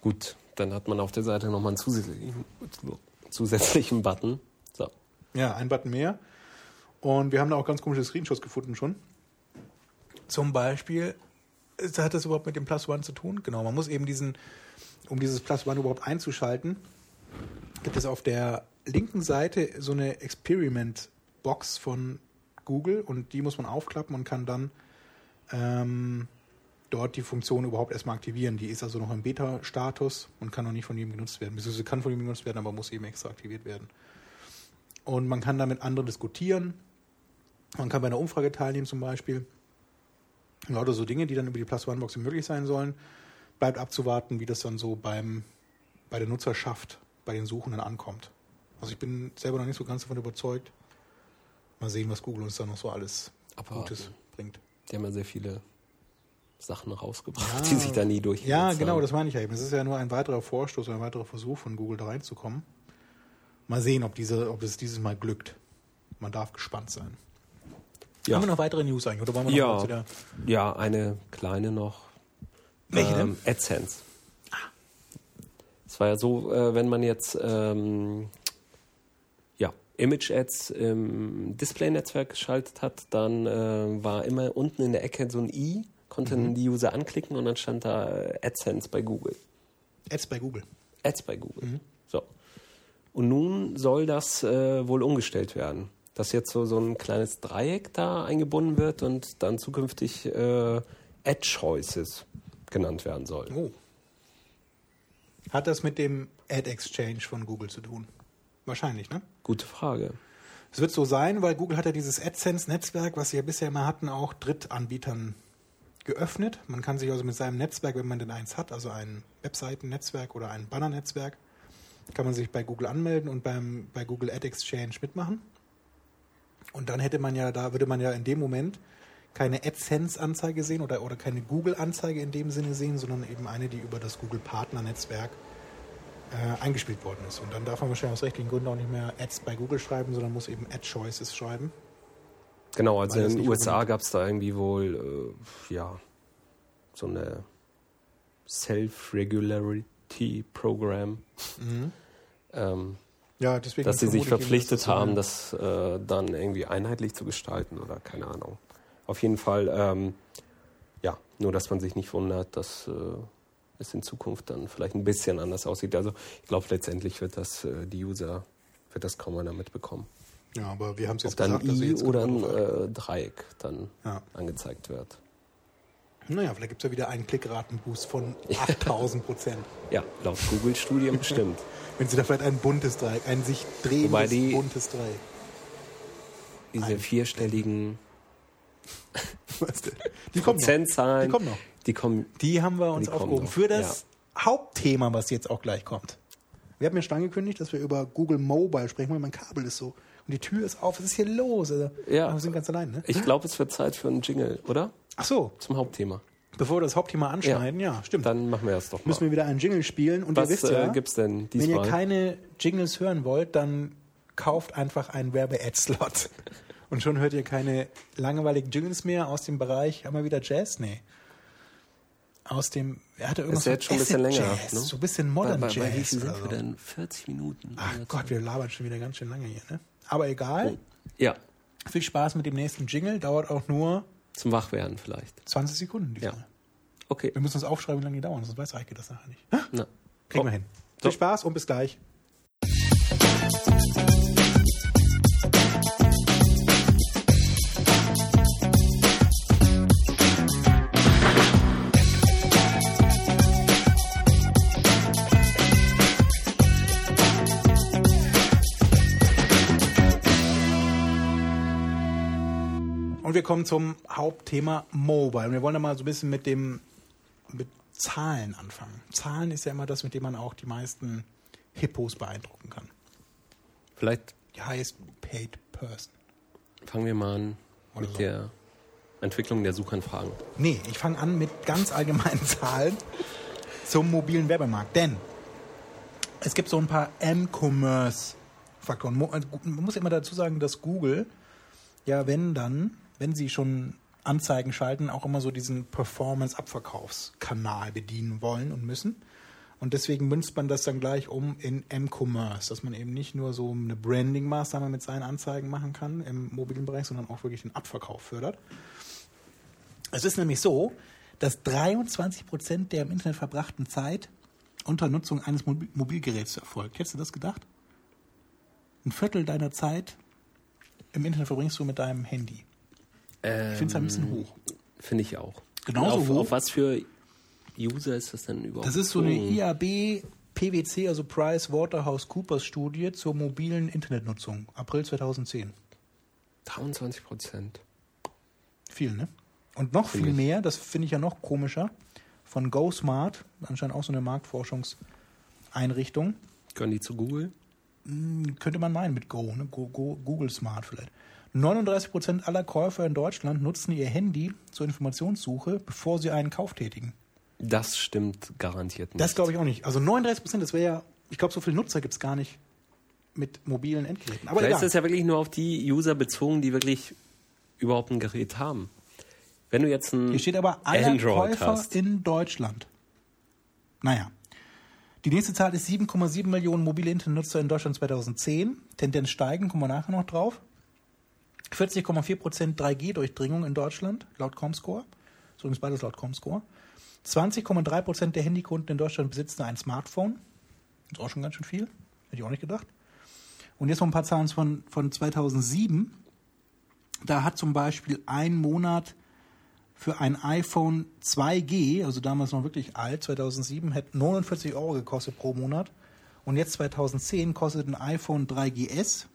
Gut, dann hat man auf der Seite nochmal einen zusätzlichen, zusätzlichen Button. So. Ja, ein Button mehr. Und wir haben da auch ganz komische Screenshots gefunden schon. Zum Beispiel, hat das überhaupt mit dem Plus One zu tun? Genau, man muss eben diesen, um dieses Plus One überhaupt einzuschalten, gibt es auf der linken Seite so eine Experiment-Box von Google und die muss man aufklappen und kann dann ähm, dort die Funktion überhaupt erstmal aktivieren. Die ist also noch im Beta-Status und kann noch nicht von jedem genutzt werden. Beziehungsweise kann von jedem genutzt werden, aber muss eben extra aktiviert werden. Und man kann da mit anderen diskutieren. Man kann bei einer Umfrage teilnehmen zum Beispiel. Lauter so Dinge, die dann über die Plus One Box möglich sein sollen. Bleibt abzuwarten, wie das dann so beim, bei der Nutzerschaft, bei den Suchenden ankommt. Also ich bin selber noch nicht so ganz davon überzeugt. Mal sehen, was Google uns da noch so alles Aber Gutes bringt. die haben ja sehr viele Sachen rausgebracht, die sich da nie durch. Ja, genau, das meine ich ja eben. Es ist ja nur ein weiterer Vorstoß, ein weiterer Versuch von Google da reinzukommen. Mal sehen, ob, diese, ob es dieses Mal glückt. Man darf gespannt sein. Ja. Haben wir noch weitere News eigentlich? Oder wollen wir noch Ja, ja, eine kleine noch. Welche ähm, AdSense. Es war ja so, äh, wenn man jetzt ähm, ja, Image-Ads im Display-Netzwerk geschaltet hat, dann äh, war immer unten in der Ecke so ein i, konnten die User anklicken und dann stand da äh, AdSense bei Google. Ads bei Google? Ads bei Google. So. Und nun soll das äh, wohl umgestellt werden. Dass jetzt so, so ein kleines Dreieck da eingebunden wird und dann zukünftig äh, Ad Choices genannt werden soll. Oh. Hat das mit dem Ad Exchange von Google zu tun? Wahrscheinlich, ne? Gute Frage. Es wird so sein, weil Google hat ja dieses AdSense-Netzwerk, was sie ja bisher immer hatten, auch Drittanbietern geöffnet. Man kann sich also mit seinem Netzwerk, wenn man denn eins hat, also ein Webseitennetzwerk oder ein Bannernetzwerk, kann man sich bei Google anmelden und beim, bei Google Ad Exchange mitmachen. Und dann hätte man ja, da würde man ja in dem Moment keine AdSense-Anzeige sehen oder, oder keine Google-Anzeige in dem Sinne sehen, sondern eben eine, die über das Google-Partner-Netzwerk äh, eingespielt worden ist. Und dann darf man wahrscheinlich aus rechtlichen Gründen auch nicht mehr Ads bei Google schreiben, sondern muss eben Ad-Choices schreiben. Genau, also in den USA gab es da irgendwie wohl, äh, ja, so eine Self-Regularity Program. Ähm, Ja, deswegen dass sie sich verpflichtet das haben, das äh, dann irgendwie einheitlich zu gestalten oder keine Ahnung. Auf jeden Fall, ähm, ja, nur dass man sich nicht wundert, dass äh, es in Zukunft dann vielleicht ein bisschen anders aussieht. Also ich glaube, letztendlich wird das äh, die User, wird das kaum einer mitbekommen. Ja, aber wir haben es Ob jetzt dann gesagt, dass sie I jetzt oder ein äh, Dreieck dann Ja. angezeigt wird. Naja, vielleicht gibt es ja wieder einen Klickratenboost von 8000 Prozent. Ja, laut Google-Studien bestimmt. Wenn sie da vielleicht ein buntes Dreieck, ein sich drehendes Wobei die- buntes Dreieck. Diese vierstelligen Was denn? Die kommen noch. Prozentzahlen, Die kommen noch. die kommen Die haben wir uns aufgehoben. Für das Hauptthema, was jetzt auch gleich kommt. Wir haben ja schon angekündigt, dass wir über Google Mobile sprechen, weil mein Kabel ist so. Und die Tür ist auf. Was ist hier los? Also, Ja. Wir sind ganz allein, ne? Ich glaube, es wird Zeit für einen Jingle, oder? Ach so, Zum Hauptthema. bevor wir das Hauptthema anschneiden, ja, stimmt. Dann machen wir das doch mal. müssen wir wieder einen Jingle spielen. Und Was ihr wisst ja, äh, gibt's denn wenn ihr diesmal? keine Jingles hören wollt, dann kauft einfach einen Werbe-Ad-Slot. Und schon hört ihr keine langweiligen Jingles mehr aus dem Bereich, haben wir wieder Jazz? Nee. Aus dem, er hatte irgendwas ist ja jetzt schon ein bisschen länger. Jazz, ne? so ein bisschen Modern bei, bei, bei wie Jazz. viel sind also. wir denn? 40 Minuten. Ach Gott, wir labern schon wieder ganz schön lange hier, ne? Aber egal. Ja, Viel Spaß mit dem nächsten Jingle. Dauert auch nur zum Wachwerden vielleicht. 20 Sekunden diesmal. Ja. Okay. Wir müssen uns aufschreiben, wie lange die dauern, sonst weiß Heike das nachher nicht. Na. Kriegen Oh. wir hin. So. Viel Spaß und bis gleich. Und wir kommen zum Hauptthema Mobile. Und wir wollen da mal so ein bisschen mit dem mit Zahlen anfangen. Zahlen ist ja immer das, mit dem man auch die meisten Hippos beeindrucken kann. Vielleicht Die highest paid person. fangen wir mal an Oder mit so. der Entwicklung der Suchanfragen. Nee, ich fange an mit ganz allgemeinen Zahlen zum mobilen Werbemarkt. Denn es gibt so ein paar M-Commerce-Faktoren. Also Man muss immer dazu sagen, dass Google, ja, wenn dann, wenn sie schon Anzeigen schalten, auch immer so diesen Performance-Abverkaufskanal bedienen wollen und müssen. Und deswegen münzt man das dann gleich um in M-Commerce, dass man eben nicht nur so eine Branding-Maßnahme mit seinen Anzeigen machen kann im mobilen Bereich, sondern auch wirklich den Abverkauf fördert. Es ist nämlich so, dass 23 Prozent der im Internet verbrachten Zeit unter Nutzung eines Mobil Mobilgeräts erfolgt. Hättest du das gedacht? Ein Viertel deiner Zeit im Internet verbringst du mit deinem Handy. Ich finde es ein bisschen hoch. Finde ich auch. Genauso auf, hoch. auf was für User ist das denn überhaupt? Das ist so eine? IAB PwC, also Price Waterhouse Coopers Studie zur mobilen Internetnutzung, April 2010. 23 Prozent. Viel, ne? Und noch viel ich. mehr, das finde ich ja noch komischer, von GoSmart, anscheinend auch so eine Marktforschungseinrichtung, Gehören die zu Google? könnte man meinen mit Go, ne? Go, Go, Google Smart vielleicht. 39% aller Käufer in Deutschland nutzen ihr Handy zur Informationssuche, bevor sie einen Kauf tätigen. Das stimmt garantiert nicht. Das glaube ich auch nicht. Also 39%, das wäre ja, ich glaube, so viele Nutzer gibt es gar nicht mit mobilen Endgeräten. Aber Vielleicht egal. ist das ja wirklich nur auf die User bezogen, die wirklich überhaupt ein Gerät haben. Wenn du jetzt ein Hier steht aber aller Android Käufer hast, in Deutschland. Naja. Die nächste Zahl ist 7,7 Millionen mobile Internetnutzer in Deutschland 2010. Tendenz steigen, kommen wir nachher noch drauf. 40,4 Prozent 3G-Durchdringung in Deutschland, laut Comscore. Ist übrigens beides laut Comscore. 20,3 Prozent der Handykunden in Deutschland besitzen ein Smartphone. Das ist auch schon ganz schön viel. Hätte ich auch nicht gedacht. Und jetzt noch ein paar Zahlen von, von 2007. Da hat zum Beispiel ein Monat für ein iPhone 2G, also damals noch wirklich alt, 2007, hätte 49 Euro gekostet pro Monat. Und jetzt 2010 kostet ein iPhone 3GS,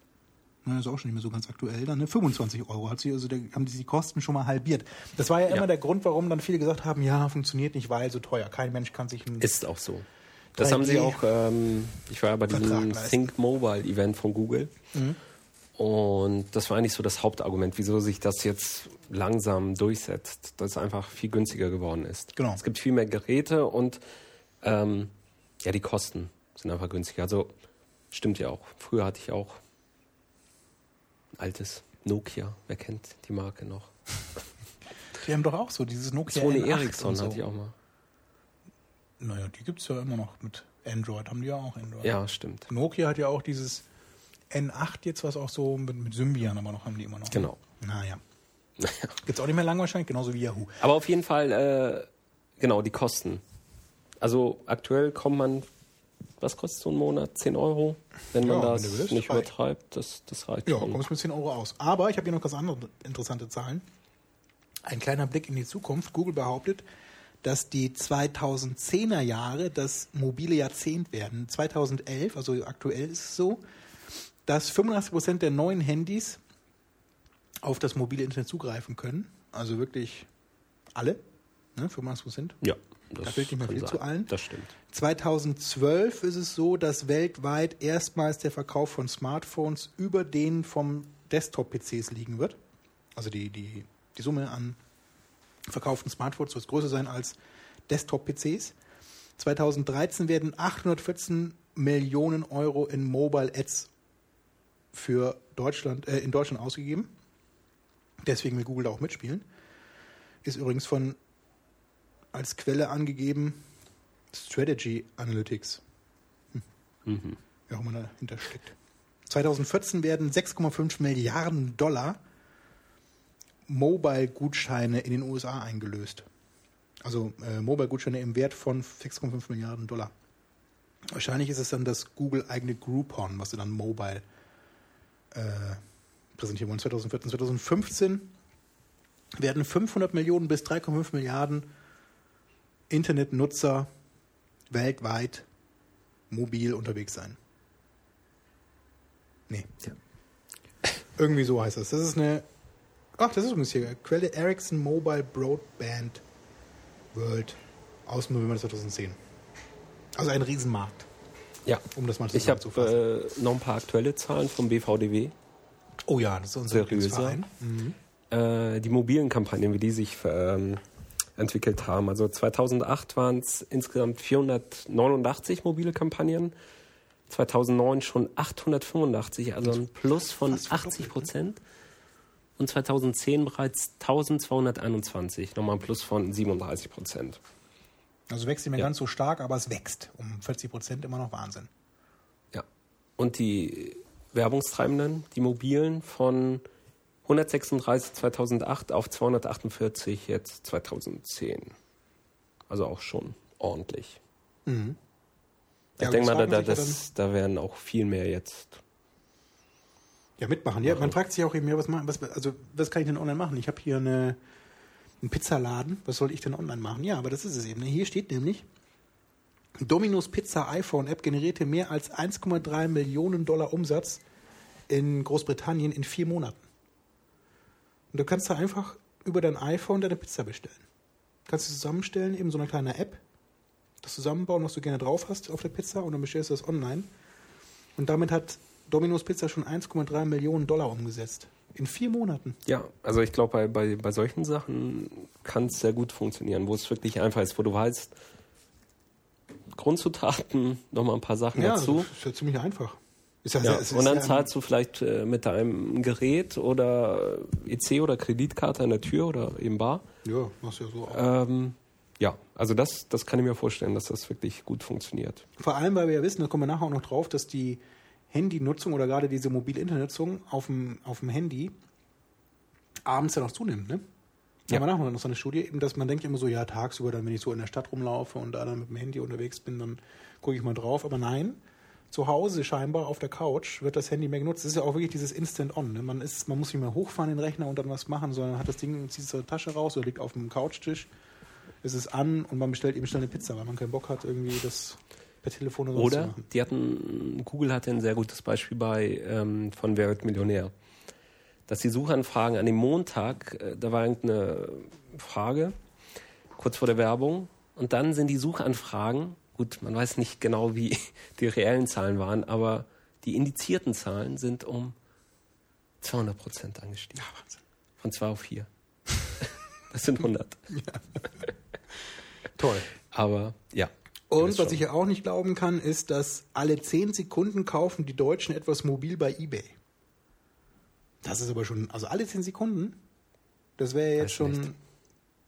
na, ist auch schon nicht mehr so ganz aktuell, dann ne, 25 Euro. Hat sie, also da haben die die Kosten schon mal halbiert. Das war ja, Ja. immer der Grund, warum dann viele gesagt haben, ja, funktioniert nicht, weil so teuer. Kein Mensch kann sich ein ist auch so. Das 3G haben sie auch, ähm, ich war ja bei diesem. Think Mobile Event von Google. Mhm. Und das war eigentlich so das Hauptargument, wieso sich das jetzt langsam durchsetzt, dass es einfach viel günstiger geworden ist. Genau. Es gibt viel mehr Geräte und ähm, ja, die Kosten sind einfach günstiger. Also stimmt ja auch. Früher hatte ich auch altes Nokia. Wer kennt die Marke noch? Die haben doch auch so dieses Nokia Sony N8 Ericsson so. hatte ich auch mal. Naja, die gibt es ja immer noch mit Android, haben die ja auch Android. Ja, stimmt. Nokia hat ja auch dieses N8 jetzt, was auch so mit, mit Symbian aber noch haben die immer noch. Genau. Naja. Gibt's auch nicht mehr lang wahrscheinlich, genauso wie Yahoo. Aber auf jeden Fall, äh, genau, die Kosten. Also aktuell kommt man, was kostet so ein Monat? 10 Euro? Wenn man Ja, das wenn willst, nicht übertreibt, das, das reicht Ja, kommst mit 10 Euro aus. Aber ich habe hier noch ganz andere interessante Zahlen. Ein kleiner Blick in die Zukunft. Google behauptet, dass die 2010er Jahre das mobile Jahrzehnt werden. 2011, also aktuell ist es so, dass 85 Prozent der neuen Handys auf das mobile Internet zugreifen können. Also wirklich alle. Ne, 85 Prozent. Ja, das Da fehlt nicht mehr viel sein. zu allen. Das stimmt. 2012 ist es so, dass weltweit erstmals der Verkauf von Smartphones über den vom Desktop-PCs liegen wird. Also die, die, die Summe an verkauften Smartphones wird größer sein als Desktop-PCs. 2013 werden 814 Millionen Euro in Mobile Ads für Deutschland, äh, in Deutschland ausgegeben. Deswegen will Google da auch mitspielen. Ist übrigens von als Quelle angegeben Strategy Analytics. Hm. Wer auch immer dahinter steckt. 2014 werden 6,5 Milliarden Dollar Mobile-Gutscheine in den USA eingelöst. Also äh, Mobile-Gutscheine im Wert von 6,5 Milliarden Dollar. Wahrscheinlich ist es dann das Google-eigene Groupon, was sie dann mobile äh, präsentieren wollen. 2014, 2015 werden 500 Millionen bis 3,5 Milliarden Internetnutzer weltweit mobil unterwegs sein. Nee. Ja. Irgendwie so heißt das. Das ist eine Ach, das ist übrigens hier. Quelle Ericsson Mobile Broadband World aus November 2010. Also ein Riesenmarkt, Ja. um das mal Ich habe zusammenzufassen. äh, noch ein paar aktuelle Zahlen vom BVDW. oh ja, das ist unser seriöser. Lieblingsverein. Äh, die mobilen Kampagnen, wie die sich ähm, entwickelt haben. Also 2008 waren es insgesamt 489 mobile Kampagnen. 2009 schon 885, also ein Plus von Fast verdoppelt, 80 Prozent. Und 2010 bereits 1221, nochmal ein Plus von 37 Prozent. Also wächst nicht mehr Ja. ganz so stark, aber es wächst. Um 40 Prozent immer noch Wahnsinn. Ja. Und die Werbungstreibenden, die mobilen, von 136 2008 auf 248 jetzt 2010. Also auch schon ordentlich. Ich Mhm. Ja, denke mal, da, das, da werden auch viel mehr jetzt. Ja, mitmachen. Ja, man fragt sich auch eben, ja, was, machen, was, also, was kann ich denn online machen? Ich habe hier eine, einen Pizzaladen. Was soll ich denn online machen? Ja, aber das ist es eben. Hier steht nämlich, Domino's Pizza iPhone App generierte mehr als 1,3 Millionen Dollar Umsatz in Großbritannien in vier Monaten. Und du kannst da einfach über dein iPhone deine Pizza bestellen. Kannst du zusammenstellen, eben so eine kleine App, das zusammenbauen, was du gerne drauf hast auf der Pizza und dann bestellst du das online. Und damit hat Domino's Pizza schon 1,3 Millionen Dollar umgesetzt. In vier Monaten. Ja, also ich glaube, bei, bei, bei solchen Sachen kann es sehr gut funktionieren, wo es wirklich einfach ist, wo du weißt, Grundzutaten, nochmal ein paar Sachen dazu. das ist ja ziemlich einfach. Ist ja, und dann zahlst du vielleicht äh, mit deinem Gerät oder EC oder Kreditkarte an der Tür oder eben bar. Ja, machst du ja so auch. Ähm, ja, also das, das kann ich mir vorstellen, dass das wirklich gut funktioniert. Vor allem, weil wir ja wissen, da kommen wir nachher auch noch drauf, dass die Handynutzung oder gerade diese mobile Internetnutzung auf dem, auf dem Handy abends ja noch zunimmt, ne? Ja. Aber nachher noch so eine Studie, eben, dass man denkt immer so, ja, tagsüber, dann, wenn ich so in der Stadt rumlaufe und da dann mit dem Handy unterwegs bin, dann gucke ich mal drauf. Aber nein, zu Hause scheinbar auf der Couch wird das Handy mehr genutzt. Das ist ja auch wirklich dieses Instant On. Ne? Man, ist, man muss nicht mehr hochfahren, den Rechner und dann was machen, sondern hat das Ding, zieht es aus der Tasche raus oder liegt auf dem Couchtisch, ist es an und man bestellt eben schnell eine Pizza, weil man keinen Bock hat, irgendwie das per Telefon oder zu Oder machen. die hatten, Google hatte ein sehr gutes Beispiel bei ähm, von Wer wird Millionär. Dass die Suchanfragen an dem Montag, äh, da war irgendeine Frage, kurz vor der Werbung, und dann sind die Suchanfragen, gut, man weiß nicht genau, wie die reellen Zahlen waren, aber die indizierten Zahlen sind um 200 Prozent angestiegen. Ja, Wahnsinn. Von 2 auf 4. Das sind 100. Toll. Aber ja. Und was schon- ich ja auch nicht glauben kann, ist, dass alle 10 Sekunden kaufen die Deutschen etwas mobil bei eBay. Das ist aber schon, also alle 10 Sekunden, das wäre jetzt Weiß schon, nicht.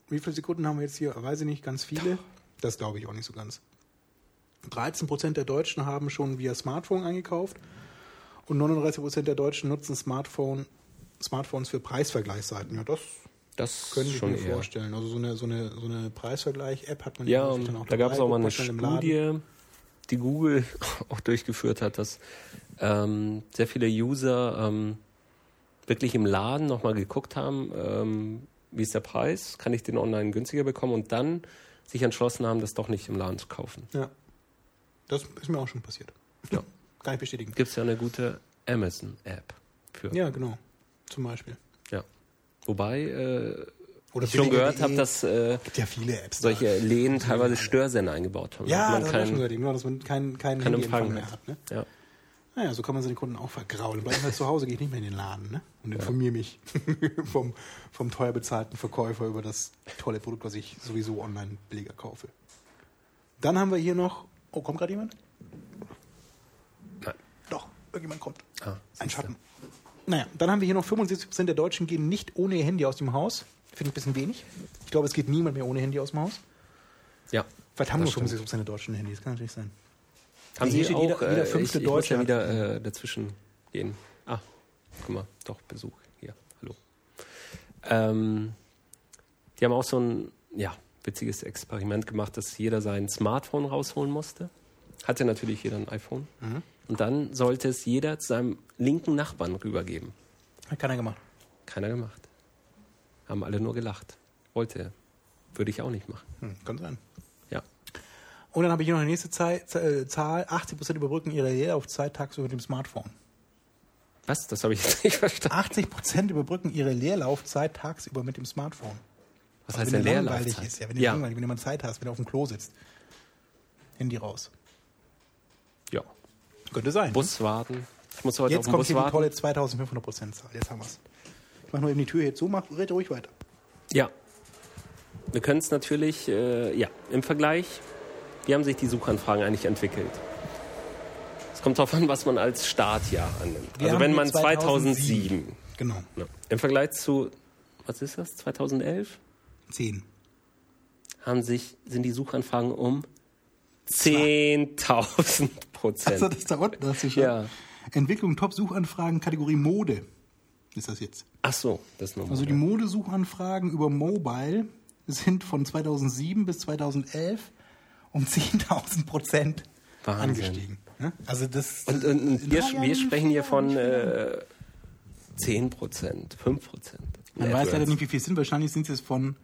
wie viele Sekunden haben wir jetzt hier? Weiß ich nicht, ganz viele. Das glaube ich auch nicht so ganz. 13 Prozent der Deutschen haben schon via Smartphone eingekauft und 39 Prozent der Deutschen nutzen Smartphone, Smartphones für Preisvergleichsseiten. Ja, das Das ich schon mir eher. vorstellen. Also so eine, so eine, so eine Preisvergleich-App hat man Ja, häufig dann da gab es auch mal eine. Studie, die Google auch durchgeführt hat, dass ähm, sehr viele User ähm, wirklich im Laden nochmal geguckt haben, ähm, wie ist der Preis, kann ich den online günstiger bekommen und dann sich entschlossen haben, das doch nicht im Laden zu kaufen. Ja. Das ist mir auch schon passiert. Ja. Kann ich bestätigen. Gibt es ja eine gute Amazon-App für. Ja, genau. Zum Beispiel. Ja. Wobei äh, Oder ich schon gehört habe, dass äh, gibt ja viele Apps. solche Läden teilweise Störsender eingebaut haben. Ja, das man habe ich schon kein, gehört, genau, dass man keinen kein Handyempfang Empfang mehr hat. Ne? Ja. Naja, so kann man seine Kunden auch vergraulen. Bleib halt zu Hause, gehe ich nicht mehr in den Laden ne? und informiere mich vom, vom teuer bezahlten Verkäufer über das tolle Produkt, was ich sowieso online billiger kaufe. Dann haben wir hier noch. Oh, kommt gerade jemand? Nein. Doch, irgendjemand kommt. Ah, Ein. Schatten. Naja, dann haben wir hier noch 75% der Deutschen gehen nicht ohne ihr Handy aus dem Haus. Finde ich ein bisschen wenig. Ich glaube, es geht niemand mehr ohne Handy aus dem Haus. Ja. Vielleicht haben Das nur stimmt. 75% der Deutschen ein Handy. Das kann natürlich sein. Haben Hier Sie auch, jeder- jeder äh, fünfte ich, ich muss Deutsche ja hat- wieder äh, dazwischen gehen. Ah, guck mal, doch, Besuch hier. Hallo. Ähm, die haben auch so ein, ja, witziges Experiment gemacht, dass jeder sein Smartphone rausholen musste. Hatte natürlich jeder ein iPhone. Mhm. Und dann sollte es jeder zu seinem linken Nachbarn rübergeben. Hat keiner gemacht. Keiner gemacht. Haben alle nur gelacht. Wollte er. Würde ich auch nicht machen. Hm, kann sein. Ja. Und dann habe ich hier noch die nächste Zahl. Zahl 80% überbrücken ihre Leerlaufzeit tagsüber mit dem Smartphone. Was? Das habe ich jetzt nicht verstanden. 80 Prozent überbrücken ihre Leerlaufzeit tagsüber mit dem Smartphone. Was heißt wenn dir langweilig ist, ja, wenn dir ja. langweilig, wenn du mal Zeit hast, wenn du auf dem Klo sitzt. Handy raus. ja. Könnte sein. Bus warten. Ich muss heute Jetzt auf den kommt Bus hier die warten. tolle 2500 Prozent Zahl. Jetzt haben wir es. Ich mache nur eben die Tür hier zu, mach, red ruhig weiter. Ja. Wir können es natürlich, äh, ja, im Vergleich, wie haben sich die Suchanfragen eigentlich entwickelt? Es kommt darauf an, was man als Startjahr annimmt. Wir also wenn man 2007, Genau. ja, im Vergleich zu, was ist das, 2011, 10. haben sich, sind die Suchanfragen um 10.000 Prozent. Also das ist da unten, das ist schon. Ja. Entwicklung Top-Suchanfragen, Kategorie Mode. Ist das jetzt? Ach so, das ist nochmal. Also die Modesuchanfragen über Mobile sind von 2007 bis 2011 um 10.000 Prozent Wahnsinn. angestiegen. Also das Und, und, und wir, wir sprechen hier von äh, 10 Prozent, 5 Prozent. Man weiß leider nicht, wie viel es sind. Wahrscheinlich sind es jetzt von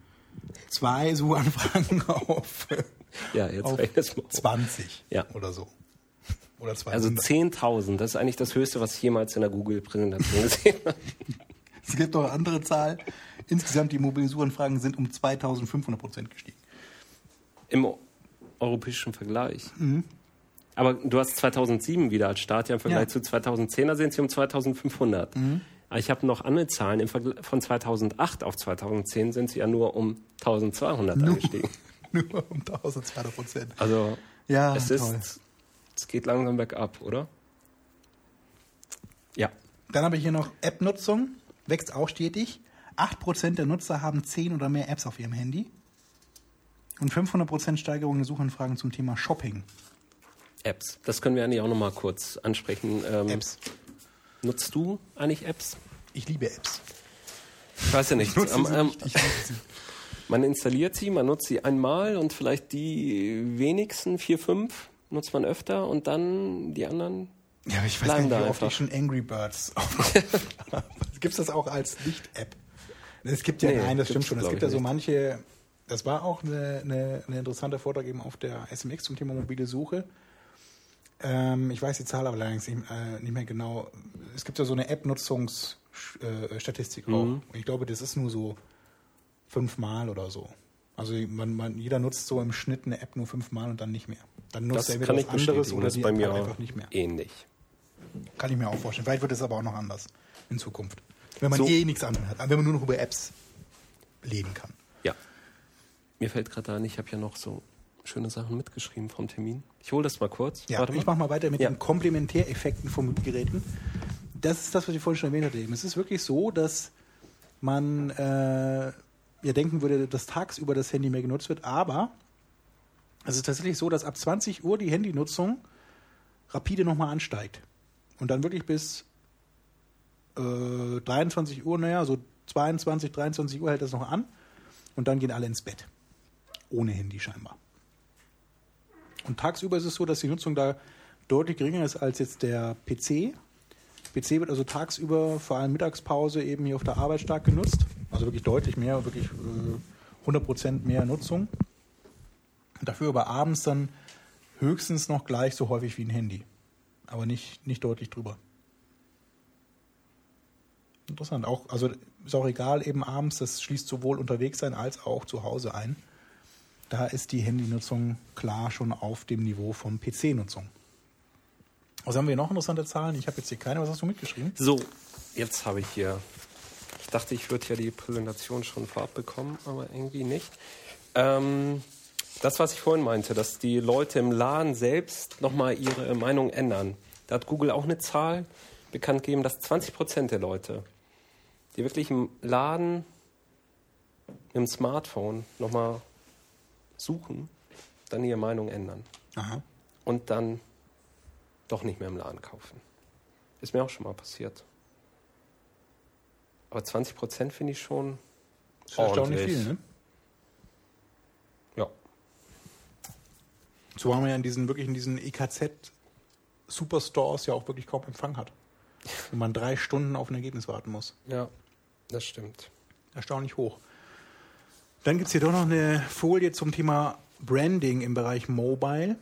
zwei Suchanfragen auf, Ja, jetzt auf rechnest mal. 20 Ja. oder so. Oder 200. Also 10.000, das ist eigentlich das Höchste, was ich jemals in der Google-Präsentation gesehen habe. Es gibt noch eine andere Zahl. Insgesamt die mobilen Suchanfragen sind um 2500 Prozent gestiegen. Im europäischen Vergleich. Aber du hast 2007 wieder als Startjahr im Vergleich Ja. zu 2010, da sind sie um 2500. Aber ich habe noch andere Zahlen. Im Vergleich von 2008 auf 2010 sind sie ja nur um 1200 angestiegen. Nur um 1200 Prozent. Also Ja, es, toll. ist, es geht langsam bergab, oder? Ja. Dann habe ich hier noch App-Nutzung. Wächst auch stetig. 8% der Nutzer haben 10 oder mehr Apps auf ihrem Handy. Und 500% Steigerung der Suchanfragen zum Thema Shopping. Apps. Das können wir eigentlich auch noch mal kurz ansprechen. Ähm, Apps. Nutzt du eigentlich Apps? Ich liebe Apps. Ich weiß ja nicht. Nutze Am- am- nicht, ich man installiert sie, man nutzt sie einmal und vielleicht die wenigsten, vier, fünf, nutzt man öfter und dann die anderen. Ja, aber ich weiß gar nicht, wie oft ich schon Angry Birds. Gibt es das auch als Nicht-App? Es gibt ja, Nee, nein, das stimmt schon. Es gibt ich ja so manche, das war auch eine, eine, eine interessante Vortrag eben auf der SMX zum Thema mobile Suche. Ähm, ich weiß die Zahl aber leider nicht, äh, nicht mehr genau. Es gibt ja so eine App-Nutzungsstatistik auch. Mhm. Und ich glaube, das ist nur so fünfmal oder so. Also man, man, jeder nutzt so im Schnitt eine App nur fünfmal und dann nicht mehr. Dann nutzt Das er entweder kann was ich anderes oder ist bei mir auch einfach nicht mehr. ähnlich. Kann ich mir auch vorstellen. Vielleicht wird es aber auch noch anders in Zukunft. Wenn man So. eh nichts anderes hat, wenn man nur noch über Apps leben kann. Ja. Mir fällt gerade ein, ich habe ja noch so schöne Sachen mitgeschrieben vom Termin. Ich hole das mal kurz. Ja, Warte ich mache mal weiter mit Ja. den Komplementäreffekten von Geräten. Das ist das, was ich vorhin schon erwähnt hatte. Es ist wirklich so, dass man äh, ja denken würde, dass tagsüber das Handy mehr genutzt wird, aber es ist tatsächlich so, dass ab 20 Uhr die Handynutzung rapide nochmal ansteigt. Und dann wirklich bis äh, 23 Uhr, naja, so 22, 23 Uhr hält das noch an. Und dann gehen alle ins Bett. Ohne Handy scheinbar. Und tagsüber ist es so, dass die Nutzung da deutlich geringer ist als jetzt der PC. PC wird also tagsüber, vor allem Mittagspause, eben hier auf der Arbeit stark genutzt. Also wirklich deutlich mehr, wirklich äh, 100% mehr Nutzung. Dafür aber abends dann höchstens noch gleich so häufig wie ein Handy. Aber nicht, nicht deutlich drüber. Interessant. Auch, also ist auch egal, eben abends, das schließt sowohl unterwegs sein als auch zu Hause ein. Da ist die Handynutzung klar schon auf dem Niveau von PC-Nutzung. Was haben wir noch interessante Zahlen? Ich habe jetzt hier keine. Was hast du mitgeschrieben? So, jetzt habe ich hier. Ich dachte, ich würde ja die Präsentation schon vorab bekommen, aber irgendwie nicht. Ähm, das, was ich vorhin meinte, dass die Leute im Laden selbst nochmal ihre Meinung ändern. Da hat Google auch eine Zahl bekannt gegeben, dass 20 Prozent der Leute, die wirklich im Laden mit dem Smartphone nochmal suchen, dann ihre Meinung ändern Aha. und dann doch nicht mehr im Laden kaufen. Ist mir auch schon mal passiert. Aber 20 Prozent finde ich schon Das ist erstaunlich viel, ne? Ja. So haben wir ja in diesen, wirklich in diesen EKZ Superstores ja auch wirklich kaum Empfang hat. Wo man drei Stunden auf ein Ergebnis warten muss. Ja, das stimmt. Erstaunlich hoch. Dann gibt es hier doch noch eine Folie zum Thema Branding im Bereich Mobile.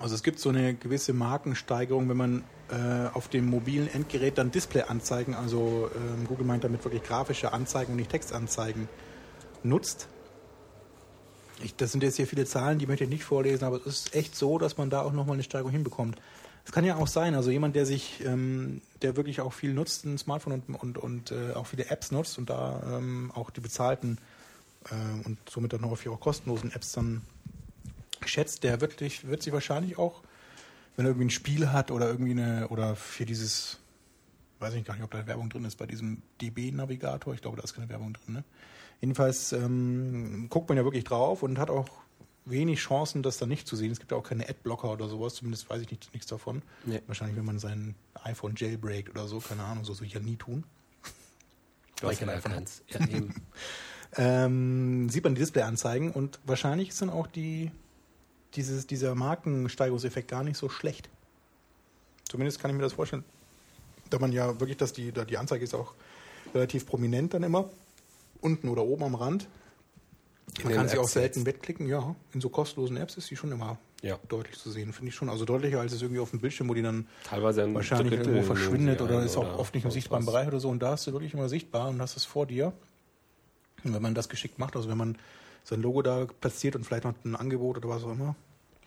Also es gibt so eine gewisse Markensteigerung, wenn man äh, auf dem mobilen Endgerät dann Display-Anzeigen, also ähm, Google meint damit wirklich grafische Anzeigen und nicht Textanzeigen, nutzt. Ich, das sind jetzt hier viele Zahlen, die möchte ich nicht vorlesen, aber es ist echt so, dass man da auch nochmal eine Steigerung hinbekommt. Es kann ja auch sein, also jemand, der sich, ähm, der wirklich auch viel nutzt, ein Smartphone und, und, und äh, auch viele Apps nutzt und da ähm, auch die bezahlten äh, und somit dann auch auch kostenlosen Apps dann schätzt, der wirklich, wird sich wahrscheinlich auch, wenn er irgendwie ein Spiel hat oder irgendwie eine, oder für dieses, weiß ich gar nicht, ob da Werbung drin ist, bei diesem DB-Navigator, ich glaube, da ist keine Werbung drin, ne? Jedenfalls ähm, guckt man ja wirklich drauf und hat auch wenig Chancen, das dann nicht zu sehen. Es gibt ja auch keine Adblocker oder sowas, zumindest weiß ich nicht, nichts davon. Nee. Wahrscheinlich, wenn man sein iPhone jailbreakt oder so, keine Ahnung, so soll ich ja nie tun. Du hast kein ja iPhone keins. Ja, eben. ähm, sieht man die Displayanzeigen und wahrscheinlich ist dann auch die, dieses, dieser Markensteigerungseffekt gar nicht so schlecht. Zumindest kann ich mir das vorstellen. Da man ja wirklich, dass die, da die Anzeige ist auch relativ prominent dann immer. Unten oder oben am Rand. Man kann sie auch Apps selten jetzt. wegklicken, ja. In so kostenlosen Apps ist die schon immer Ja. deutlich zu sehen, finde ich schon. Also deutlicher als es irgendwie auf dem Bildschirm, wo die dann Teilweise ein wahrscheinlich Drittel irgendwo verschwindet sie oder ist auch oft nicht im sichtbaren was. Bereich oder so. Und da hast du wirklich immer sichtbar und hast es vor dir. Und wenn man das geschickt macht, also wenn man sein Logo da platziert und vielleicht noch ein Angebot oder was auch immer,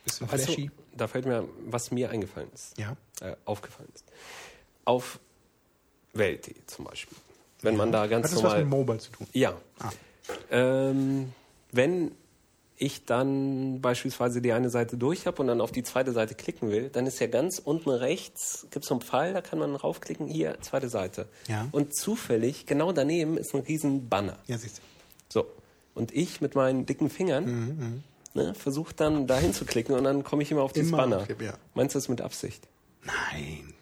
bisschen Weißt flashy. du, da fällt mir, was mir eingefallen ist, Ja. äh, aufgefallen ist. Auf Welt.de zum Beispiel. Wenn man da ganz Hat das was normal. mit Mobile zu tun? Ja. Ah. Ähm, wenn ich dann beispielsweise die eine Seite durch habe und dann auf die zweite Seite klicken will, dann ist ja ganz unten rechts, gibt es so einen Pfeil, da kann man raufklicken, hier, zweite Seite. Ja. Und zufällig, genau daneben ist ein riesen Banner. Ja, siehst du. So. Und ich mit meinen dicken Fingern Mhm, ne, versuche dann dahin zu klicken und dann komme ich immer auf dieses Immer Banner. auf ja. Meinst du das mit Absicht? Nein.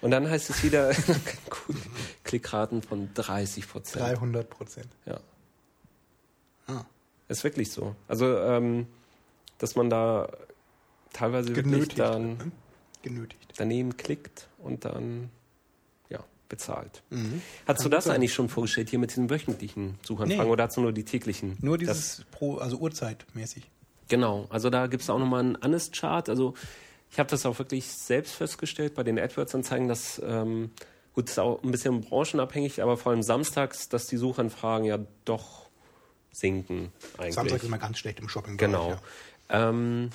Und dann heißt es wieder gut, Klickraten von 30 Prozent. 300 Prozent. Ja. Ist wirklich so. Also, ähm, dass man da teilweise wirklich Genötigt. dann ne? Genötigt. daneben klickt und dann ja, bezahlt. Mhm. Hast du Kann das gut sein. eigentlich schon vorgestellt hier mit den wöchentlichen Suchanfragen Nee. oder hast du nur die täglichen? Nur Das- dieses pro, also Uhrzeitmäßig. Genau, also da gibt es auch nochmal einen Honest-Chart. Also ich habe das auch wirklich selbst festgestellt bei den AdWords-Anzeigen, dass, ähm, gut, ist auch ein bisschen branchenabhängig, aber vor allem samstags, dass die Suchanfragen ja doch sinken eigentlich. Samstag ist immer ganz schlecht im Shopping. Genau. Ja. Ähm,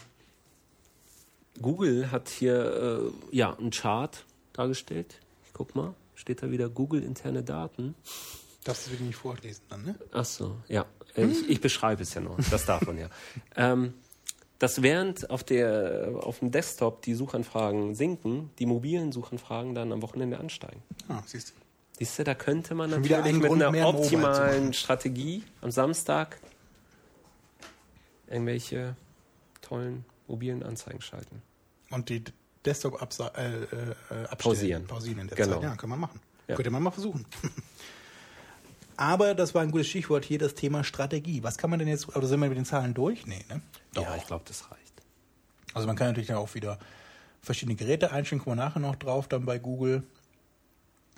Google hat hier äh, ja einen Chart dargestellt. Ich guck mal, steht da wieder Google interne Daten. Darfst du wirklich nicht vorlesen dann, ne? Ach so, ja. Äh, Ich, ich beschreibe es ja nur. Das darf man ja. Ähm, dass während auf, der, auf dem Desktop die Suchanfragen sinken, die mobilen Suchanfragen dann am Wochenende ansteigen. Ah, siehst du. Siehst du, da könnte man natürlich ein mit Grund einer optimalen. Strategie am Samstag irgendwelche tollen mobilen Anzeigen schalten. Und die Desktop äh, äh. Pausieren. Pausieren in der Genau. Zeit. Ja, kann man machen. Ja. Könnte man mal versuchen. Aber das war ein gutes Stichwort hier, das Thema Strategie. Was kann man denn jetzt, oder sind wir mit den Zahlen durch? Nee, ne? Ja, ich glaube, das reicht. Also man kann natürlich dann auch wieder verschiedene Geräte einstellen, kommen wir nachher noch drauf, dann bei Google.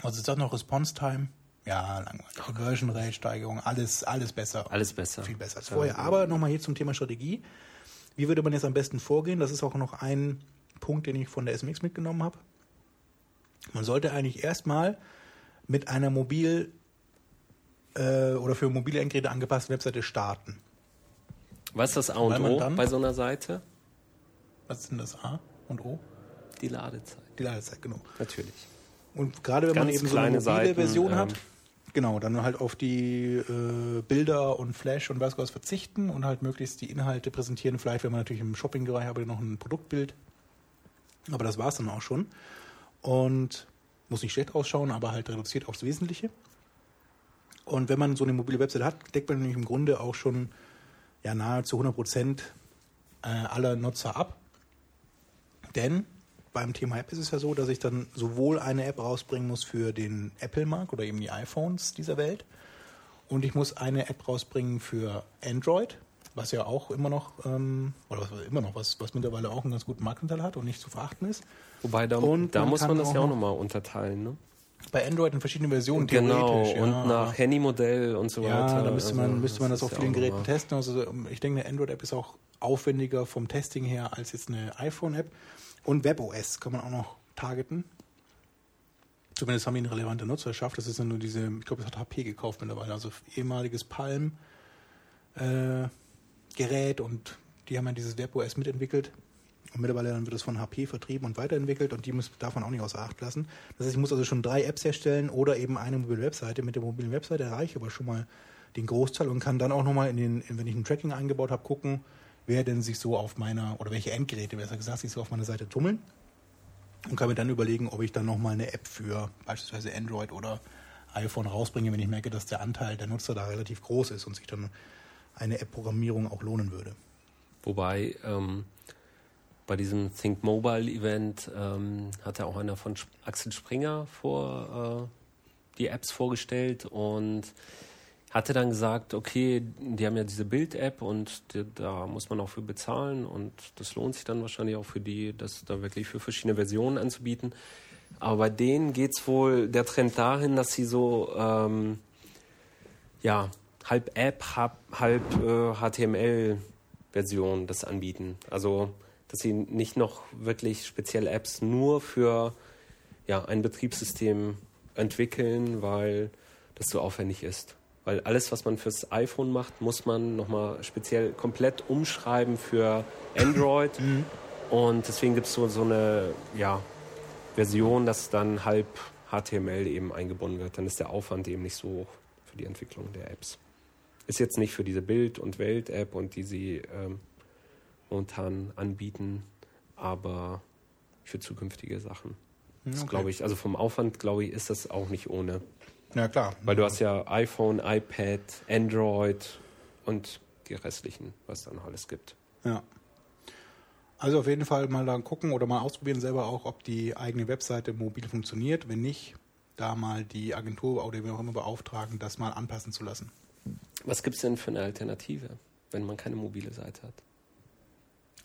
Was ist das noch? Response Time? Ja, langweilig. Conversion Rate, Steigerung, alles, alles besser. Alles besser. Viel besser als Ja. vorher. Aber nochmal hier zum Thema Strategie. Wie würde man jetzt am besten vorgehen? Das ist auch noch ein Punkt, den ich von der SMX mitgenommen habe. Man sollte eigentlich erstmal mit einer mobil äh, oder für mobile Endgeräte angepassten Webseite starten. Was ist das A und O dann- bei so einer Seite? Was ist denn das A und O? Die Ladezeit. Die Ladezeit, genau. Natürlich. Und gerade wenn man eben so eine mobile Seiten, Version ähm, hat, genau, dann halt auf die äh, Bilder und Flash und weiß was verzichten und halt möglichst die Inhalte präsentieren. Vielleicht, wenn man natürlich im Shopping-Bereich aber noch ein Produktbild. Aber das war es dann auch schon. Und muss nicht schlecht ausschauen, aber halt reduziert aufs Wesentliche. Und wenn man so eine mobile Website hat, deckt man nämlich im Grunde auch schon ja, nahezu 100 Prozent äh, aller Nutzer ab. Denn beim Thema App ist es ja so, dass ich dann sowohl eine App rausbringen muss für den Apple-Markt oder eben die iPhones dieser Welt und ich muss eine App rausbringen für Android, was ja auch immer noch, ähm, oder was immer noch, was, was mittlerweile auch einen ganz guten Marktanteil hat und nicht zu verachten ist. Wobei, da, Und da man muss man das auch ja auch noch- nochmal unterteilen. Ne? bei Android in verschiedenen Versionen Genau, theoretisch. und ja. nach Handymodell und so Ja, weiter. da müsste man, Also, müsste man das ist auf ja vielen Geräten testen. Also ich denke, eine Android-App ist auch aufwendiger vom Testing her als jetzt eine iPhone-App. Und WebOS kann man auch noch targeten. Zumindest haben eine relevante Nutzerschaft. Das ist ja nur diese, ich glaube, das hat HP gekauft mittlerweile, also ehemaliges Palm äh, und die haben ja dieses WebOS mitentwickelt. Und mittlerweile dann wird es von HP vertrieben und weiterentwickelt und die muss, man auch nicht außer Acht lassen. Das heißt, ich muss also schon drei Apps herstellen oder eben eine mobile Webseite. Mit der mobilen Webseite erreiche ich aber schon mal den Großteil und kann dann auch nochmal in den, wenn ich ein Tracking eingebaut habe, gucken, wer denn sich so auf meiner, oder welche Endgeräte, besser gesagt, sich so auf meiner Seite tummeln. Und kann mir dann überlegen, ob ich dann nochmal eine App für beispielsweise Android oder iPhone rausbringe, wenn ich merke, dass der Anteil der Nutzer da relativ groß ist und sich dann eine App-Programmierung auch lohnen würde. Wobei ähm, bei diesem Think Mobile Event ähm, hat ja auch einer von Axel Springer vor äh, die Apps vorgestellt und hatte dann gesagt, okay, die haben ja diese Bild-App und die, da muss man auch für bezahlen und das lohnt sich dann wahrscheinlich auch für die, das da wirklich für verschiedene Versionen anzubieten. Aber bei denen geht es wohl der Trend dahin, dass sie so ähm, ja, halb App, halb, halb äh, HTML-Version das anbieten. Also, dass sie nicht noch wirklich spezielle Apps nur für ja, ein Betriebssystem entwickeln, weil das so aufwendig ist. Weil alles, was man fürs iPhone macht, muss man nochmal speziell komplett umschreiben für Android. Und deswegen gibt es so, so eine ja, Version, dass dann halb HTML eben eingebunden wird. Dann ist der Aufwand eben nicht so hoch für die Entwicklung der Apps. Ist jetzt nicht für diese Bild- und Welt-App und die sie ähm, momentan anbieten, aber für zukünftige Sachen. Das okay. glaube ich, also vom Aufwand, glaube ich, ist das auch nicht ohne. Ja, klar. Weil du hast ja iPhone, iPad, Android und die restlichen, was da noch alles gibt. Ja. Also auf jeden Fall mal dann gucken oder mal ausprobieren selber auch, ob die eigene Webseite mobil funktioniert. Wenn nicht, da mal die Agentur oder wer auch immer beauftragen, das mal anpassen zu lassen. Was gibt es denn für eine Alternative, wenn man keine mobile Seite hat?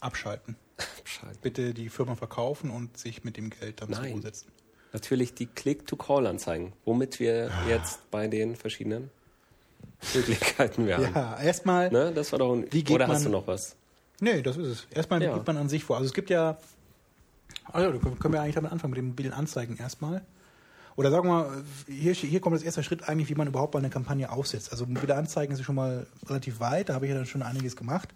Abschalten. Bescheid. Bitte die Firma verkaufen und sich mit dem Geld dann Nein. zur Ruhe setzen. Natürlich die Click-to-Call-Anzeigen, womit wir jetzt bei den verschiedenen Möglichkeiten wären. Ja, erstmal. Ne? Das war doch ein, Wie geht Oder hast du man- noch was? Nee, das ist es. Erstmal wie Ja. geht man an sich vor. Also es gibt ja. Also können wir eigentlich damit anfangen mit den mobilen Anzeigen erstmal. Oder sagen wir mal, hier, hier kommt das erste Schritt eigentlich, wie man überhaupt mal eine Kampagne aufsetzt. Also mobile Anzeigen sind schon mal relativ weit, da habe ich ja dann schon einiges gemacht.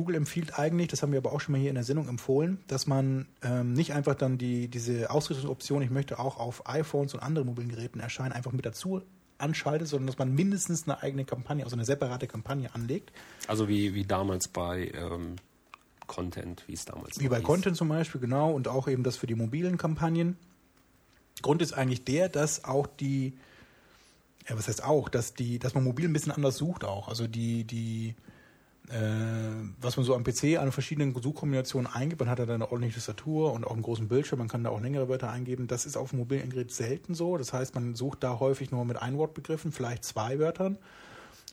Google empfiehlt eigentlich, das haben wir aber auch schon mal hier in der Sendung empfohlen, dass man ähm, nicht einfach dann die, diese Ausrichtungsoption, ich möchte auch auf iPhones und anderen mobilen Geräten erscheinen, einfach mit dazu anschaltet, sondern dass man mindestens eine eigene Kampagne, also eine separate Kampagne anlegt. Also wie, wie damals bei ähm, Content, wie es damals Wie noch bei hieß. Content zum Beispiel, genau, und auch eben das für die mobilen Kampagnen. Grund ist eigentlich der, dass auch die, ja, was heißt auch, dass die, dass man mobil ein bisschen anders sucht auch. Also die, die, was man so am PC an verschiedenen Suchkombinationen eingibt, man hat ja dann eine ordentliche Tastatur und auch einen großen Bildschirm, man kann da auch längere Wörter eingeben. Das ist auf dem mobilen Gerät selten so. Das heißt, man sucht da häufig nur mit Einwortbegriffen, vielleicht zwei Wörtern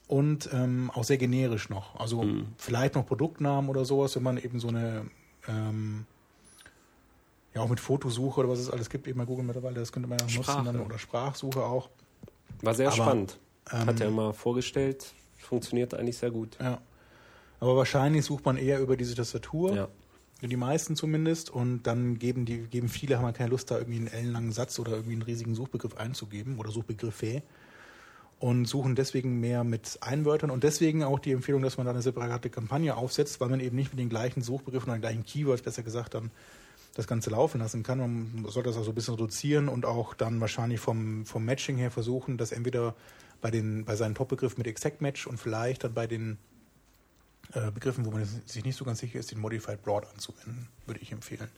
und ähm, auch sehr generisch noch. Also vielleicht noch Produktnamen oder sowas, wenn man eben so eine ähm, ja auch mit Fotosuche oder was es alles gibt, eben bei Google mittlerweile, das könnte man ja nutzen dann, oder Sprachsuche auch. War sehr Aber, spannend. Hat ähm, er mal vorgestellt. Funktioniert eigentlich sehr gut. Ja. Aber wahrscheinlich sucht man eher über diese Tastatur. Ja. Die meisten zumindest. Und dann geben die, geben viele, haben halt keine Lust, da irgendwie einen ellenlangen Satz oder irgendwie einen riesigen Suchbegriff einzugeben oder Suchbegriffe. Und suchen deswegen mehr mit Einwörtern und deswegen auch die Empfehlung, dass man da eine separate Kampagne aufsetzt, weil man eben nicht mit den gleichen Suchbegriffen oder den gleichen Keywords, besser gesagt, dann das Ganze laufen lassen kann. Man sollte das auch so ein bisschen reduzieren und auch dann wahrscheinlich vom, vom Matching her versuchen, das entweder bei, den, bei seinen Top-Begriffen mit Exact Match und vielleicht dann bei den äh, Begriffen, wo man sich nicht so ganz sicher ist, den Modified Broad anzuwenden, würde ich empfehlen.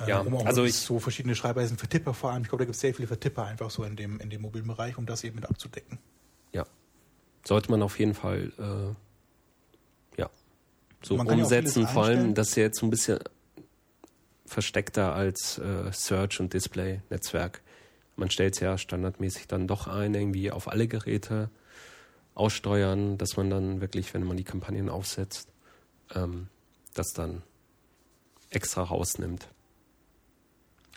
Äh, Ja, um auch also ich- so verschiedene Schreibweisen für Tipper vor allem. Ich glaube, da gibt es sehr viele für Tipper einfach so in dem, in dem mobilen Bereich, um das eben mit abzudecken. Ja. Sollte man auf jeden Fall äh, ja, so ja umsetzen. vieles Vor allem, dass er jetzt so ein bisschen versteckter als äh, Search und Display-Netzwerk. Man stellt es ja standardmäßig dann doch ein, irgendwie auf alle Geräte aussteuern, dass man dann wirklich, wenn man die Kampagnen aufsetzt, ähm, das dann extra rausnimmt.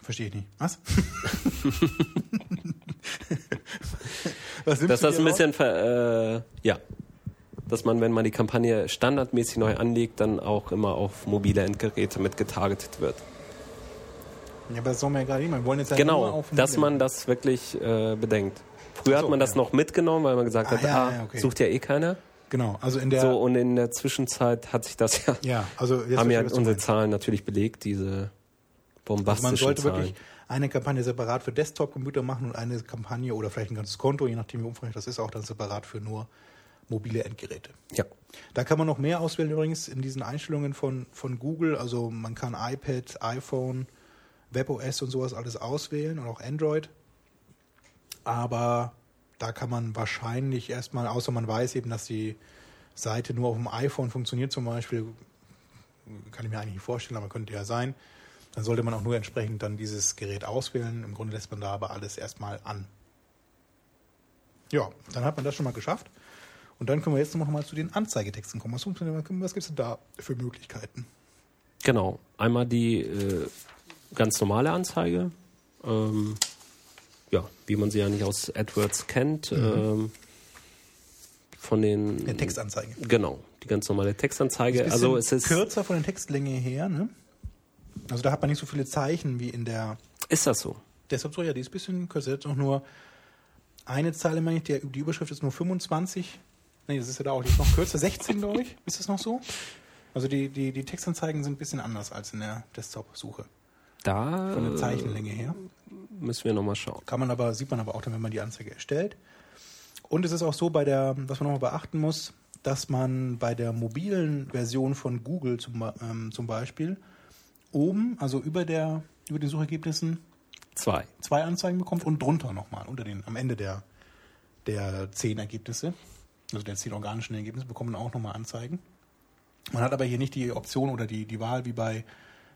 Verstehe ich nicht. Was? Was Dass das ein bisschen, äh, ja, dass man, wenn man die Kampagne standardmäßig neu anlegt, dann auch immer auf mobile Endgeräte mit getargetet wird. Ja, aber das soll man ja gerade nicht. Wir wollen jetzt ja Genau, dass man das wirklich äh, bedenkt. Früher so, hat man das ja. noch mitgenommen, weil man gesagt Ah, hat, ja, ah, ja, okay. sucht ja eh keiner. Genau, also in der. So, und in der Zwischenzeit hat sich das ja, ja, also jetzt haben ja unsere. Zahlen natürlich belegt, diese Also bombastischen man sollte Zahlen. wirklich eine Kampagne separat für Desktop-Computer machen und eine Kampagne oder vielleicht ein ganzes Konto, je nachdem wie umfangreich das ist, auch dann separat für nur mobile Endgeräte. Ja, Da kann man noch mehr auswählen übrigens in diesen Einstellungen von, von Google. Also man kann iPad, iPhone, WebOS und sowas alles auswählen und auch Android. Aber da kann man wahrscheinlich erstmal, außer man weiß eben, dass die Seite nur auf dem iPhone funktioniert zum Beispiel, kann ich mir eigentlich nicht vorstellen, aber könnte ja sein, dann sollte man auch nur entsprechend dann dieses Gerät auswählen. Im Grunde lässt man da aber alles erstmal an. Ja, dann hat man das schon mal geschafft. Und dann können wir jetzt noch mal zu den Anzeigetexten kommen. Was, was gibt es denn da für Möglichkeiten? genau. Einmal die äh, ganz normale Anzeige, ähm, ja, wie man sie ja nicht aus AdWords kennt, ähm, von den... Eine Textanzeige. Genau, die ganz normale Textanzeige. Also es ist... kürzer von der Textlänge her, ne? Also da hat man nicht so viele Zeichen wie in der Ist das so? Deshalb so, ja, die ist ein bisschen kürzer. Jetzt auch nur eine Zeile, meine ich, der, die Überschrift ist nur 25. Nee, das ist ja da auch die ist noch kürzer. 16, glaube ich. Ist das noch so? Also die, die, die Textanzeigen sind ein bisschen anders als in der Desktop-Suche. Da Von der äh, Zeichenlänge her. müssen wir nochmal schauen. Kann man aber, sieht man aber auch dann, wenn man die Anzeige erstellt. Und es ist auch so bei der, was man nochmal beachten muss, dass man bei der mobilen Version von Google zum, ähm, zum Beispiel oben, also über der, über den Suchergebnissen, Zwei. zwei Anzeigen bekommt und drunter nochmal, unter den, am Ende der, der zehn Ergebnisse, also der zehn organischen Ergebnisse, bekommt man auch nochmal Anzeigen. Man hat aber hier nicht die Option oder die, die Wahl wie bei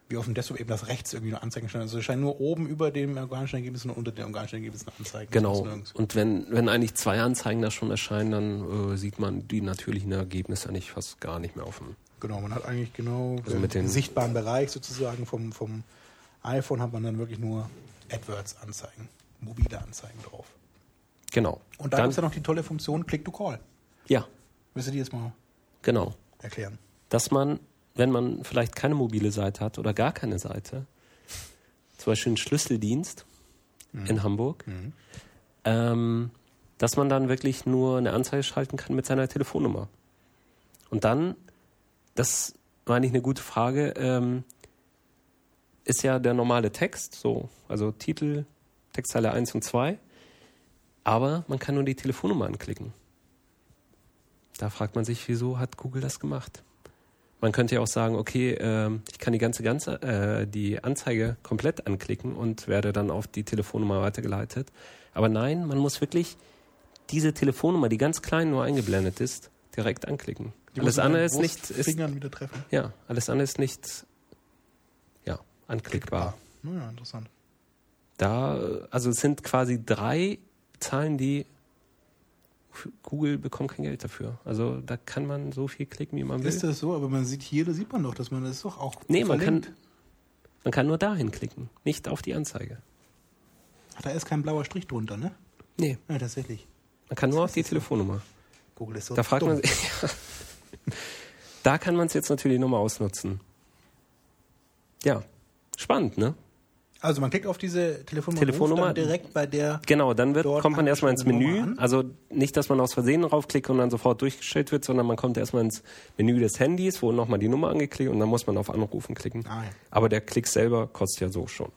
wie auf dem Desktop eben das rechts irgendwie nur Anzeigen stehen. Also es scheint nur oben über dem organischen Ergebnissen und unter den organischen Ergebnissen Anzeigen. Genau. Und wenn, wenn eigentlich zwei Anzeigen da schon erscheinen, dann äh, sieht man die natürlichen Ergebnisse eigentlich fast gar nicht mehr dem. Genau, man hat eigentlich genau Also den mit den- sichtbaren Bereich sozusagen vom, vom iPhone hat man dann wirklich nur AdWords-Anzeigen, mobile Anzeigen drauf. Genau. Und da dann, gibt es ja noch die tolle Funktion Click to Call. ja, Willst du die jetzt mal genau. erklären? Dass man, wenn man vielleicht keine mobile Seite hat oder gar keine Seite, zum Beispiel einen Schlüsseldienst in Hamburg, ähm, dass man dann wirklich nur eine Anzeige schalten kann mit seiner Telefonnummer. Und dann, das war eigentlich eine gute Frage, ähm, ist ja der normale Text, so, also Titel, Textzeile 1 und 2, aber man kann nur die Telefonnummer anklicken. Da fragt man sich, wieso hat Google das gemacht? Man könnte ja auch sagen, okay, ähm, ich kann die ganze, ganze äh, die Anzeige komplett anklicken und werde dann auf die Telefonnummer weitergeleitet. Aber nein, man muss wirklich diese Telefonnummer, die ganz klein nur eingeblendet ist, direkt anklicken. Die alles andere ist nicht, ist, Fingern wieder treffen. ja, alles andere ist nicht, ja, anklickbar. Naja, interessant. Da, äh, also es sind quasi drei Zahlen, die Google bekommt kein Geld dafür. Also da kann man so viel klicken, wie man will. Ist das so? Aber man sieht hier, da sieht man doch, dass man das doch auch Nee, man kann, verlinkt. man kann nur dahin klicken, nicht auf die Anzeige. Ach, da ist kein blauer Strich drunter, ne? Nee, Ja, tatsächlich. man kann nur auf die Telefonnummer. Google ist so Da fragt dumm. man sich, da kann man es jetzt natürlich nochmal ausnutzen. Ja, spannend, ne? Also man klickt auf diese Telefonnummer, Telefonnummer. direkt bei der Genau, dann wird, kommt man erstmal ins Menü. Also nicht, dass man aus Versehen draufklickt und dann sofort durchgestellt wird, sondern man kommt erstmal ins Menü des Handys, wo nochmal die Nummer angeklickt und dann muss man auf Anrufen klicken. Ah, ja. Aber der Klick selber kostet ja so schon.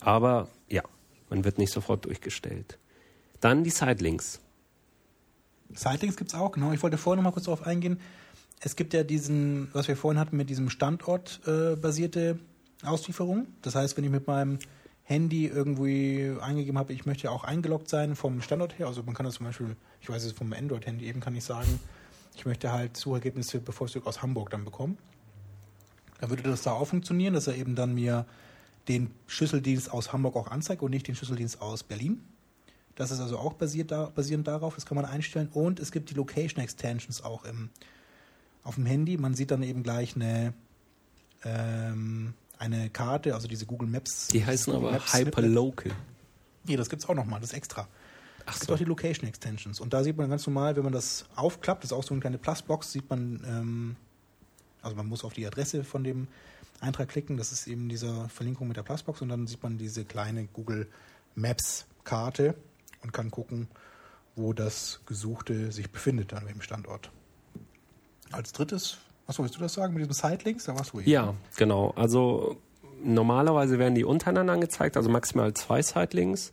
Aber ja, man wird nicht sofort durchgestellt. Dann die Sidelinks. Sightlinks gibt es auch, genau. Ich wollte vorhin noch mal kurz darauf eingehen. Es gibt ja diesen, was wir vorhin hatten, mit diesem Standort-basierte Auslieferung. Das heißt, wenn ich mit meinem Handy irgendwie eingegeben habe, ich möchte auch eingeloggt sein vom Standort her. Also man kann das zum Beispiel, ich weiß es vom Android-Handy eben, kann ich sagen, ich möchte halt Suchergebnisse bevorzugt aus Hamburg dann bekommen. Dann würde das da auch funktionieren, dass er eben dann mir den Schlüsseldienst aus Hamburg auch anzeigt und nicht den Schlüsseldienst aus Berlin. Das ist also auch basiert da, basierend darauf, das kann man einstellen. Und es gibt die Location Extensions auch im, auf dem Handy. Man sieht dann eben gleich eine, ähm, eine Karte, also diese Google Maps. Die heißen Google aber. Hyperlocal. Nee, das gibt's auch nochmal, das ist extra. Ach Es gibt so. auch die Location Extensions. Und da sieht man ganz normal, wenn man das aufklappt, das ist auch so eine kleine Plusbox, sieht man, ähm, also man muss auf die Adresse von dem Eintrag klicken, das ist eben diese Verlinkung mit der Plusbox und dann sieht man diese kleine Google Maps Karte und kann gucken, wo das Gesuchte sich befindet, an welchem Standort. Als drittes, was willst du das sagen mit diesem Sidelinks? Da warst du eben. Ja, genau. Also normalerweise werden die untereinander angezeigt, also maximal zwei Sidelinks,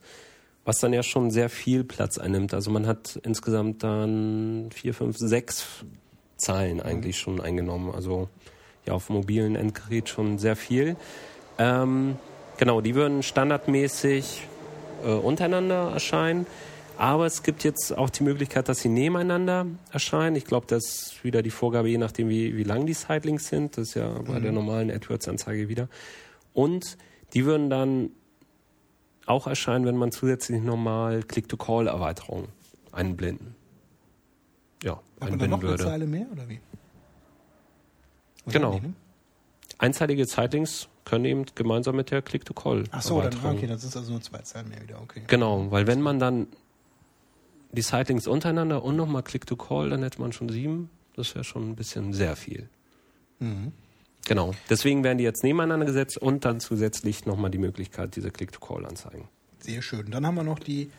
was dann ja schon sehr viel Platz einnimmt. Also man hat insgesamt dann vier, fünf, sechs Zeilen eigentlich schon eingenommen. Also ja, auf mobilen Endgerät schon sehr viel. Ähm, genau, die würden standardmäßig äh, untereinander erscheinen. Aber es gibt jetzt auch die Möglichkeit, dass sie nebeneinander erscheinen. Ich glaube, das ist wieder die Vorgabe, je nachdem, wie, wie lang die Sidelinks sind. Das ist ja bei der normalen AdWords-Anzeige wieder. Und die würden dann auch erscheinen, wenn man zusätzlich nochmal Click-to-Call-Erweiterungen einblenden. Ja, Hat man dann einbinden noch eine würde. Zeile mehr oder wie? Genau. Wahrscheinlich, ne? Einseitige Sightlinks können eben gemeinsam mit der Click-to-Call. Ach so, dann, okay, das ist also nur zwei Zeilen mehr wieder, okay. Genau, weil wenn man dann die Sightlinks untereinander und nochmal Click-to-Call, dann hätte man schon sieben. Das wäre schon ein bisschen sehr viel. Mhm. Genau. Deswegen werden die jetzt nebeneinander gesetzt und dann zusätzlich nochmal die Möglichkeit, diese Click-to-Call anzeigen. Sehr schön. Dann haben wir noch die.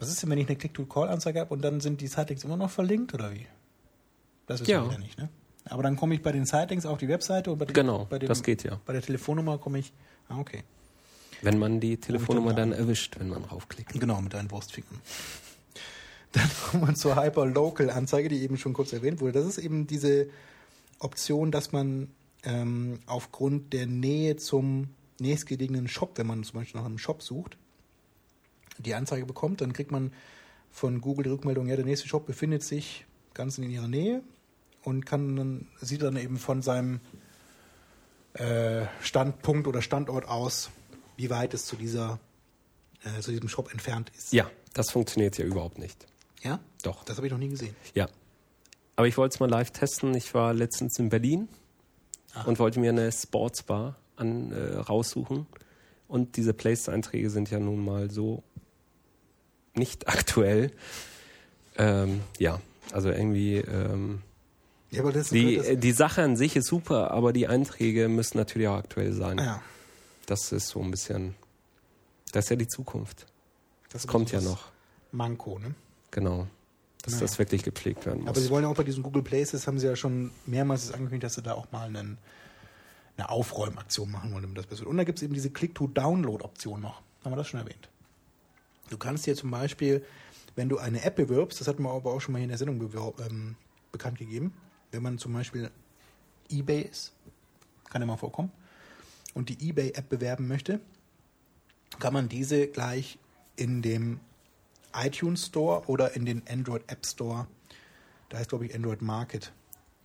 Was ist denn, wenn ich eine Click-to-Call-Anzeige habe und dann sind die Sightlinks immer noch verlinkt oder wie? Das ist Ja. wieder nicht, ne? Aber dann komme ich bei den Sightlinks auf die Webseite und bei, den, Genau, bei, dem, das geht ja. bei der Telefonnummer komme ich. Ah, okay. Wenn man die Telefonnummer dann dann erwischt, wenn man draufklickt. Genau, mit deinen Wurstfingern. Dann kommen wir zur Hyper-Local-Anzeige, die eben schon kurz erwähnt wurde. Das ist eben diese Option, dass man ähm, aufgrund der Nähe zum nächstgelegenen Shop, wenn man zum Beispiel nach einem Shop sucht, die Anzeige bekommt, dann kriegt man von Google die Rückmeldung, ja, der nächste Shop befindet sich ganz in ihrer Nähe und kann dann, sieht dann eben von seinem äh, Standpunkt oder Standort aus, wie weit es zu dieser äh, zu diesem Shop entfernt ist. Ja, das funktioniert ja überhaupt nicht. Ja? Doch. Das habe ich noch nie gesehen. Ja. Aber ich wollte es mal live testen. Ich war letztens in Berlin und wollte mir eine Sportsbar an, äh, raussuchen. Und diese Place-Einträge sind ja nun mal so nicht aktuell. Ähm, ja, also irgendwie Hm. ähm, Ja, aber das die, das, äh, die Sache an sich ist super, aber die Einträge müssen natürlich auch aktuell sein. ja, Das ist so ein bisschen, das ist ja die Zukunft. das ist Kommt ja das noch, Manko, ne? Genau. Dass Naja. das wirklich gepflegt werden muss. Aber Sie wollen ja auch bei diesen Google Places, haben Sie ja schon mehrmals angekündigt, dass Sie da auch mal einen, eine Aufräumaktion machen wollen, damit das besser wird. Und da gibt es eben diese Click-to-Download-Option noch. Haben wir das schon erwähnt? Du kannst dir zum Beispiel, wenn du eine App bewirbst, das hatten wir aber auch schon mal hier in der Sendung ähm, bekannt gegeben, wenn man zum Beispiel eBay ist, kann ja mal vorkommen, und die eBay-App bewerben möchte, kann man diese gleich in dem iTunes Store oder in den Android App Store, da heißt glaube ich Android Market,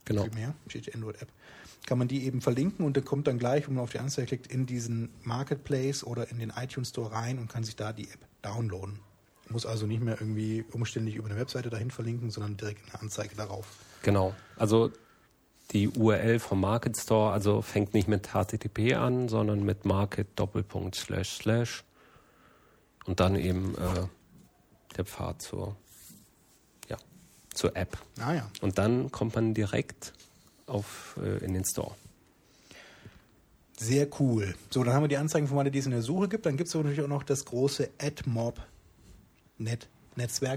genau. mehr, steht Android App, kann man die eben verlinken und dann kommt dann gleich, wenn man auf die Anzeige klickt, in diesen Marketplace oder in den iTunes Store rein und kann sich da die App downloaden. Muss also nicht mehr irgendwie umständlich über eine Webseite dahin verlinken, sondern direkt in der Anzeige darauf. Genau. Also die URL vom Market Store, also fängt nicht mit HTTP an, sondern mit Market Doppelpunkt slash slash und dann eben äh, der Pfad zur, ja, zur App. Ah ja. Und dann kommt man direkt auf, äh, in den Store. Sehr cool. So, dann haben wir die Anzeigenformate, die es in der Suche gibt. Dann gibt es natürlich auch noch das große AdMob Net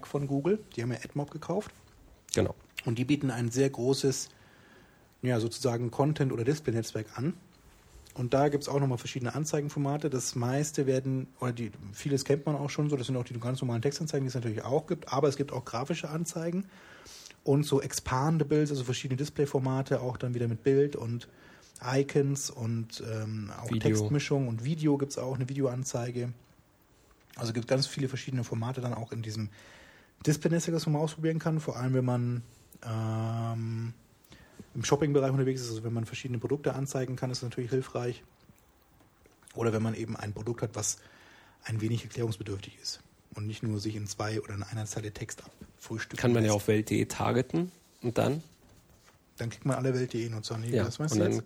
von Google. Die haben ja AdMob gekauft. Genau. Und die bieten ein sehr großes, ja, sozusagen Content- oder Display-Netzwerk an. Und da gibt es auch nochmal verschiedene Anzeigenformate. Das meiste werden, oder die, vieles kennt man auch schon so, das sind auch die ganz normalen Textanzeigen, die es natürlich auch gibt, aber es gibt auch grafische Anzeigen und so Expandables, also verschiedene Displayformate, auch dann wieder mit Bild und Icons und ähm, auch Video. Textmischung und Video gibt es auch, eine Videoanzeige. Also gibt ganz viele verschiedene Formate dann auch in diesem Display-Netzwerk, das man mal ausprobieren kann, vor allem wenn man ähm, im Shopping-Bereich unterwegs ist, also wenn man verschiedene Produkte anzeigen kann, ist das natürlich hilfreich. Oder wenn man eben ein Produkt hat, was ein wenig erklärungsbedürftig ist und nicht nur sich in zwei oder in einer Zeile Text abfrühstücken Kann man ja lässt. auf Welt.de targeten und dann Dann kriegt man alle Welt.de Nutzer. Nee, Ja, das weißt und dann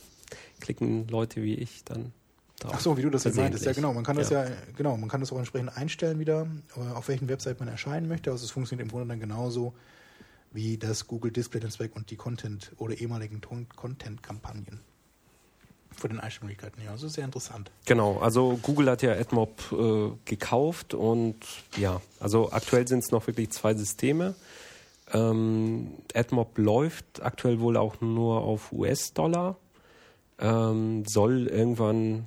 klicken Leute wie ich dann drauf. Ach so, wie du das meintest. Ja, genau. Man kann das Ja. ja, genau, man kann das auch entsprechend einstellen wieder, äh, auf welchen Website man erscheinen möchte. Also es funktioniert im Grunde dann genauso wie das Google Display Netzwerk und die Content oder ehemaligen Content-Kampagnen von den Einstellmöglichkeiten. Ja, also sehr interessant. Genau, also Google hat ja AdMob äh, gekauft und ja, also aktuell sind es noch wirklich zwei Systeme. Ähm, AdMob läuft aktuell wohl auch nur auf US-Dollar, ähm, soll irgendwann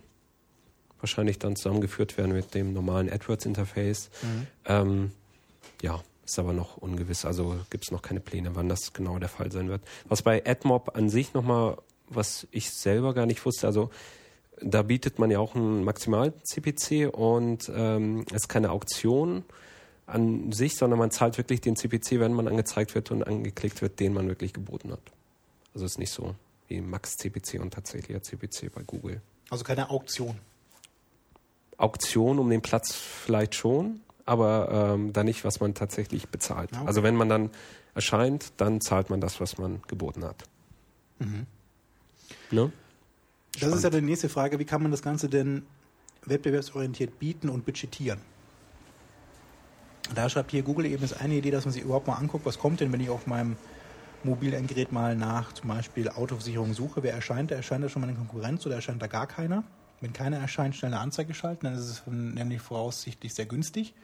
wahrscheinlich dann zusammengeführt werden mit dem normalen AdWords-Interface. Ähm, ja, ist aber noch ungewiss, also gibt es noch keine Pläne, wann das genau der Fall sein wird. Was bei AdMob an sich nochmal, was ich selber gar nicht wusste, also da bietet man ja auch einen Maximal-CPC und ähm, es ist keine Auktion an sich, sondern man zahlt wirklich den CPC, wenn man angezeigt wird und angeklickt wird, den man wirklich geboten hat. Also ist nicht so wie Max-CPC und tatsächlicher CPC bei Google. Also keine Auktion. Auktion um den Platz vielleicht schon, aber ähm, dann nicht, was man tatsächlich bezahlt. Ah, okay. Also wenn man dann erscheint, dann zahlt man das, was man geboten hat. Mhm. Ne? Das ist ja die nächste Frage. Wie kann man das Ganze denn wettbewerbsorientiert bieten und budgetieren? Da schreibt hier Google eben ist eine Idee, dass man sich überhaupt mal anguckt, was kommt denn, wenn ich auf meinem Mobilendgerät mal nach zum Beispiel Autoversicherung suche. Wer erscheint da? Erscheint da schon mal eine Konkurrenz oder erscheint da gar keiner? Wenn keiner erscheint, schnell eine Anzeige schalten, dann ist es nämlich voraussichtlich sehr günstig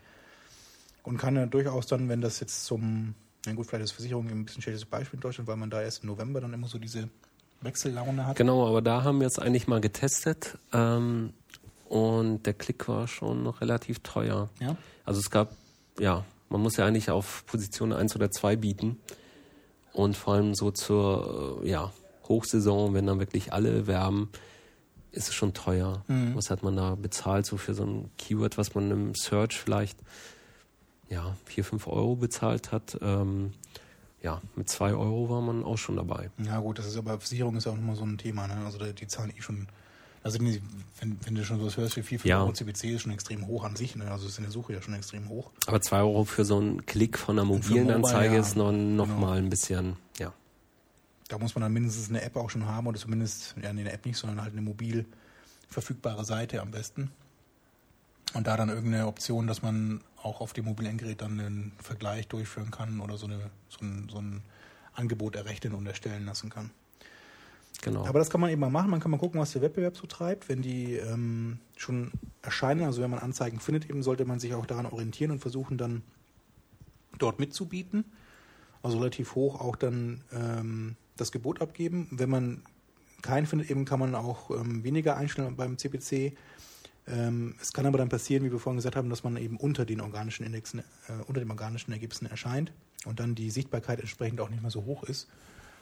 und kann ja durchaus dann, wenn das jetzt zum, na gut, vielleicht ist Versicherung ein bisschen schlechtes Beispiel in Deutschland, weil man da erst im November dann immer so diese Wechsellaune hat. Genau, aber da haben wir es eigentlich mal getestet ähm, und der Klick war schon noch relativ teuer. Ja. Also es gab, ja, man muss ja eigentlich auf Position 1 oder 2 bieten und vor allem so zur äh, ja, Hochsaison, wenn dann wirklich alle werben, ist es schon teuer. Was hat man da bezahlt, so für so ein Keyword, was man im Search vielleicht ja, 4, 5 Euro bezahlt hat. Ähm, ja, mit 2 Euro war man auch schon dabei. Ja gut, das ist aber Versicherung ist ja auch nochmal so ein Thema, ne? Also die, die zahlen eh schon, also die, wenn, wenn du schon so was hörst wie 4, 5 Ja. Euro CPC ist schon extrem hoch an sich, ne? Also ist in der Suche ja schon extrem hoch. Aber 2 Euro für so einen Klick von einer mobilen Mobile, Anzeige ja. ist noch, noch Genau. mal ein bisschen, ja. Da muss man dann mindestens eine App auch schon haben oder zumindest, ja, nee, eine App nicht, sondern halt eine mobil verfügbare Seite am besten. Und da dann irgendeine Option, dass man auch auf dem mobilen Endgerät dann einen Vergleich durchführen kann oder so, eine, so, ein, so ein Angebot errechnen und erstellen lassen kann. Genau. Aber das kann man eben mal machen. Man kann mal gucken, was der Wettbewerb so treibt. Wenn die ähm, schon erscheinen, also wenn man Anzeigen findet, eben sollte man sich auch daran orientieren und versuchen dann dort mitzubieten. Also relativ hoch auch dann ähm, das Gebot abgeben. Wenn man keinen findet, eben kann man auch ähm, weniger einstellen beim CPC. Ähm, es kann aber dann passieren, wie wir vorhin gesagt haben, dass man eben unter den organischen Indexen, äh, unter den organischen Ergebnissen erscheint und dann die Sichtbarkeit entsprechend auch nicht mehr so hoch ist.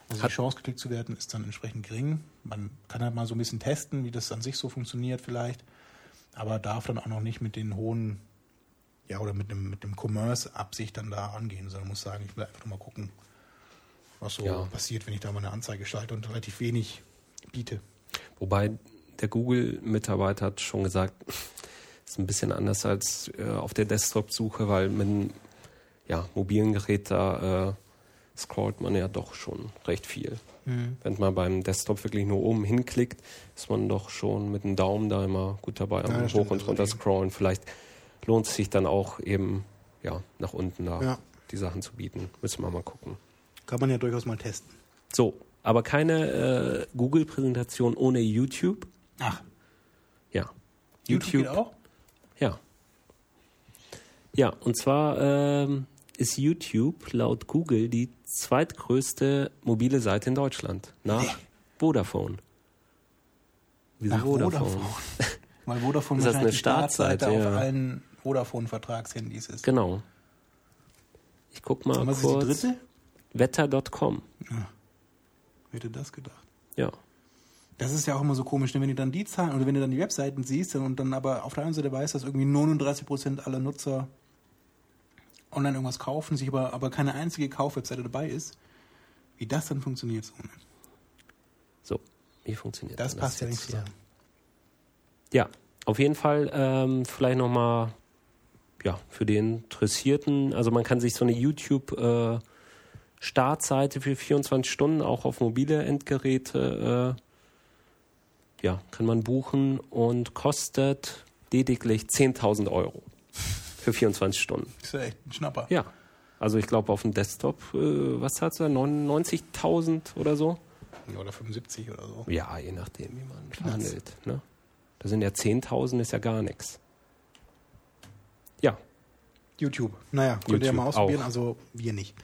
Also die Chance geklickt zu werden ist dann entsprechend gering. Man kann halt mal so ein bisschen testen, wie das an sich so funktioniert vielleicht, aber darf dann auch noch nicht mit den hohen, ja oder mit dem mit dem Commerce-Absicht dann da rangehen, sondern muss sagen, ich will einfach nur mal gucken, was so Ja. passiert, wenn ich da mal eine Anzeige schalte und relativ wenig biete. Wobei der Google-Mitarbeiter hat schon gesagt, ist ein bisschen anders als äh, auf der Desktop-Suche, weil mit einem ja, mobilen Gerät da äh, scrollt man ja doch schon recht viel. Wenn man beim Desktop wirklich nur oben hinklickt, ist man doch schon mit dem Daumen da immer gut dabei am Ja, Hoch- stimmt, und runter scrollen. Vielleicht lohnt es sich dann auch eben ja, nach unten da Ja. die Sachen zu bieten. Müssen wir mal gucken. Kann man ja durchaus mal testen. So, aber keine äh, Google-Präsentation ohne YouTube. Ach, Ja. YouTube, geht auch? Ja. Ja, und zwar ähm, ist YouTube laut Google die zweitgrößte mobile Seite in Deutschland nach Nee. Vodafone. Wieso Nach Vodafone. Weil Vodafone Ist das eine Startseite Startseite, auf ja. allen Vodafone-Vertragshandys ist. Genau. Ich guck mal was kurz. ist die dritte? Wetter.com. Wer hätte das gedacht? Ja. Das ist ja auch immer so komisch, ne? wenn du dann die Zahlen oder wenn du dann die Webseiten siehst und dann aber auf der anderen Seite weißt, dass irgendwie 39% aller Nutzer online irgendwas kaufen, sich aber, aber keine einzige Kaufwebseite dabei ist, wie das dann funktioniert so nicht. So, wie funktioniert Das denn passt ja nicht zusammen. Ja, auf jeden Fall ähm, vielleicht nochmal ja, für den Interessierten. Also man kann sich so eine YouTube äh, Startseite für 24 Stunden auch auf mobile Endgeräte ja, kann man buchen und kostet lediglich 10.000 Euro für 24 Stunden. Das ist ja echt ein Schnapper. Ja, also ich glaube auf dem Desktop, äh, was hat er, 99.000 oder so? Oder 75 oder so. Ja, je nachdem, wie man verhandelt. Ne? Da sind ja 10.000, ist ja gar nichts. Ja, YouTube. Naja, könnt ihr ja mal ausprobieren, auch. also wir nicht.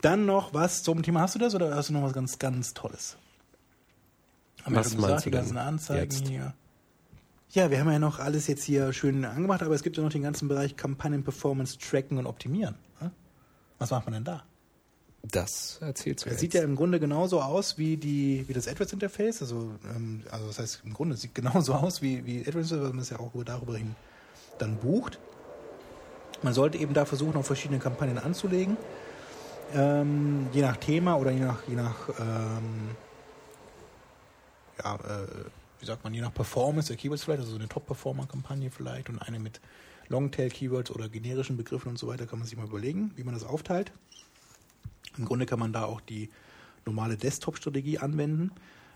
Dann noch was zum Thema. Hast du das oder hast du noch was ganz, ganz Tolles? Haben Was schon meinst die ganzen Anzeigen jetzt? hier. Ja, wir haben ja noch alles jetzt hier schön angemacht, aber es gibt ja noch den ganzen Bereich Kampagnen, Performance, Tracken und Optimieren. ne? Was macht man denn da? das erzählst du Es jetzt. sieht ja im Grunde genauso aus wie, die, wie das AdWords-Interface. Also, ähm, also das heißt, im Grunde es sieht genauso aus wie, wie AdWords, weil man es ja auch über- darüber hin dann bucht. Man sollte eben da versuchen, auch verschiedene Kampagnen anzulegen. Ähm, je nach Thema oder je nach, je nach ähm, ja, äh, wie sagt man, je nach Performance der Keywords vielleicht, also so eine Top-Performer-Kampagne vielleicht und eine mit Longtail-Keywords oder generischen Begriffen und so weiter, kann man sich mal überlegen, wie man das aufteilt. Im Grunde kann man da auch die normale Desktop-Strategie anwenden.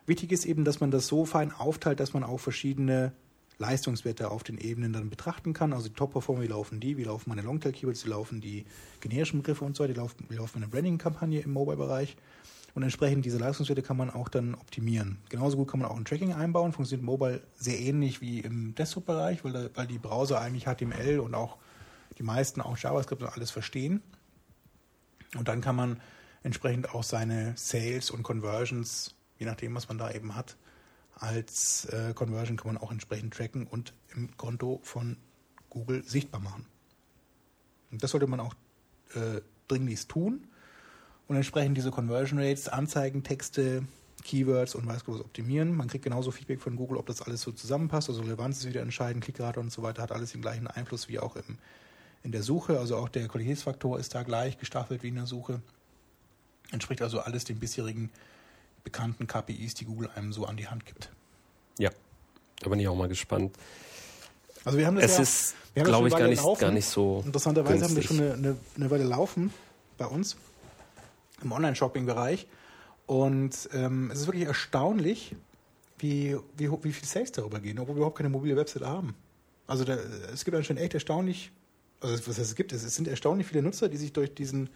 Wichtig ist eben, dass man das so fein aufteilt, dass man auch verschiedene Leistungswerte auf den Ebenen dann betrachten kann. Also die Top-Performer, wie laufen die, wie laufen meine Longtail-Keywords, wie laufen die generischen Begriffe und so weiter, wie laufen, wie laufen meine Branding-Kampagne im Mobile-Bereich. Und entsprechend diese Leistungswerte kann man auch dann optimieren. Genauso gut kann man auch ein Tracking einbauen, funktioniert Mobile sehr ähnlich wie im Desktop-Bereich, weil, weil die Browser eigentlich HTML und auch die meisten auch JavaScript und alles verstehen. Und dann kann man entsprechend auch seine Sales und Conversions, je nachdem, was man da eben hat, als äh, Conversion kann man auch entsprechend tracken und im Konto von Google sichtbar machen. Und das sollte man auch äh, dringlichst tun und entsprechend diese Conversion Rates, Anzeigen, Texte, Keywords und weiß was optimieren. Man kriegt genauso Feedback von Google, ob das alles so zusammenpasst. Also Relevanz ist wieder entscheidend, Klickrate und so weiter hat alles den gleichen Einfluss wie auch im, in der Suche. Also auch der Qualitätsfaktor ist da gleich gestaffelt wie in der Suche. Entspricht also alles den bisherigen bekannten KPIs, die Google einem so an die Hand gibt. Ja, da bin ich auch mal gespannt. Also wir haben das Es ja, glaube ich, gar nicht, laufen. gar nicht so. Interessanterweise haben wir günstig. schon eine, eine, eine Weile laufen bei uns im Online-Shopping-Bereich. Und ähm, es ist wirklich erstaunlich, wie, wie, wie viel Sales darüber gehen, obwohl wir überhaupt keine mobile Website haben. Also da, es gibt anscheinend echt erstaunlich, also was heißt, es gibt, es sind erstaunlich viele Nutzer, die sich durch diesen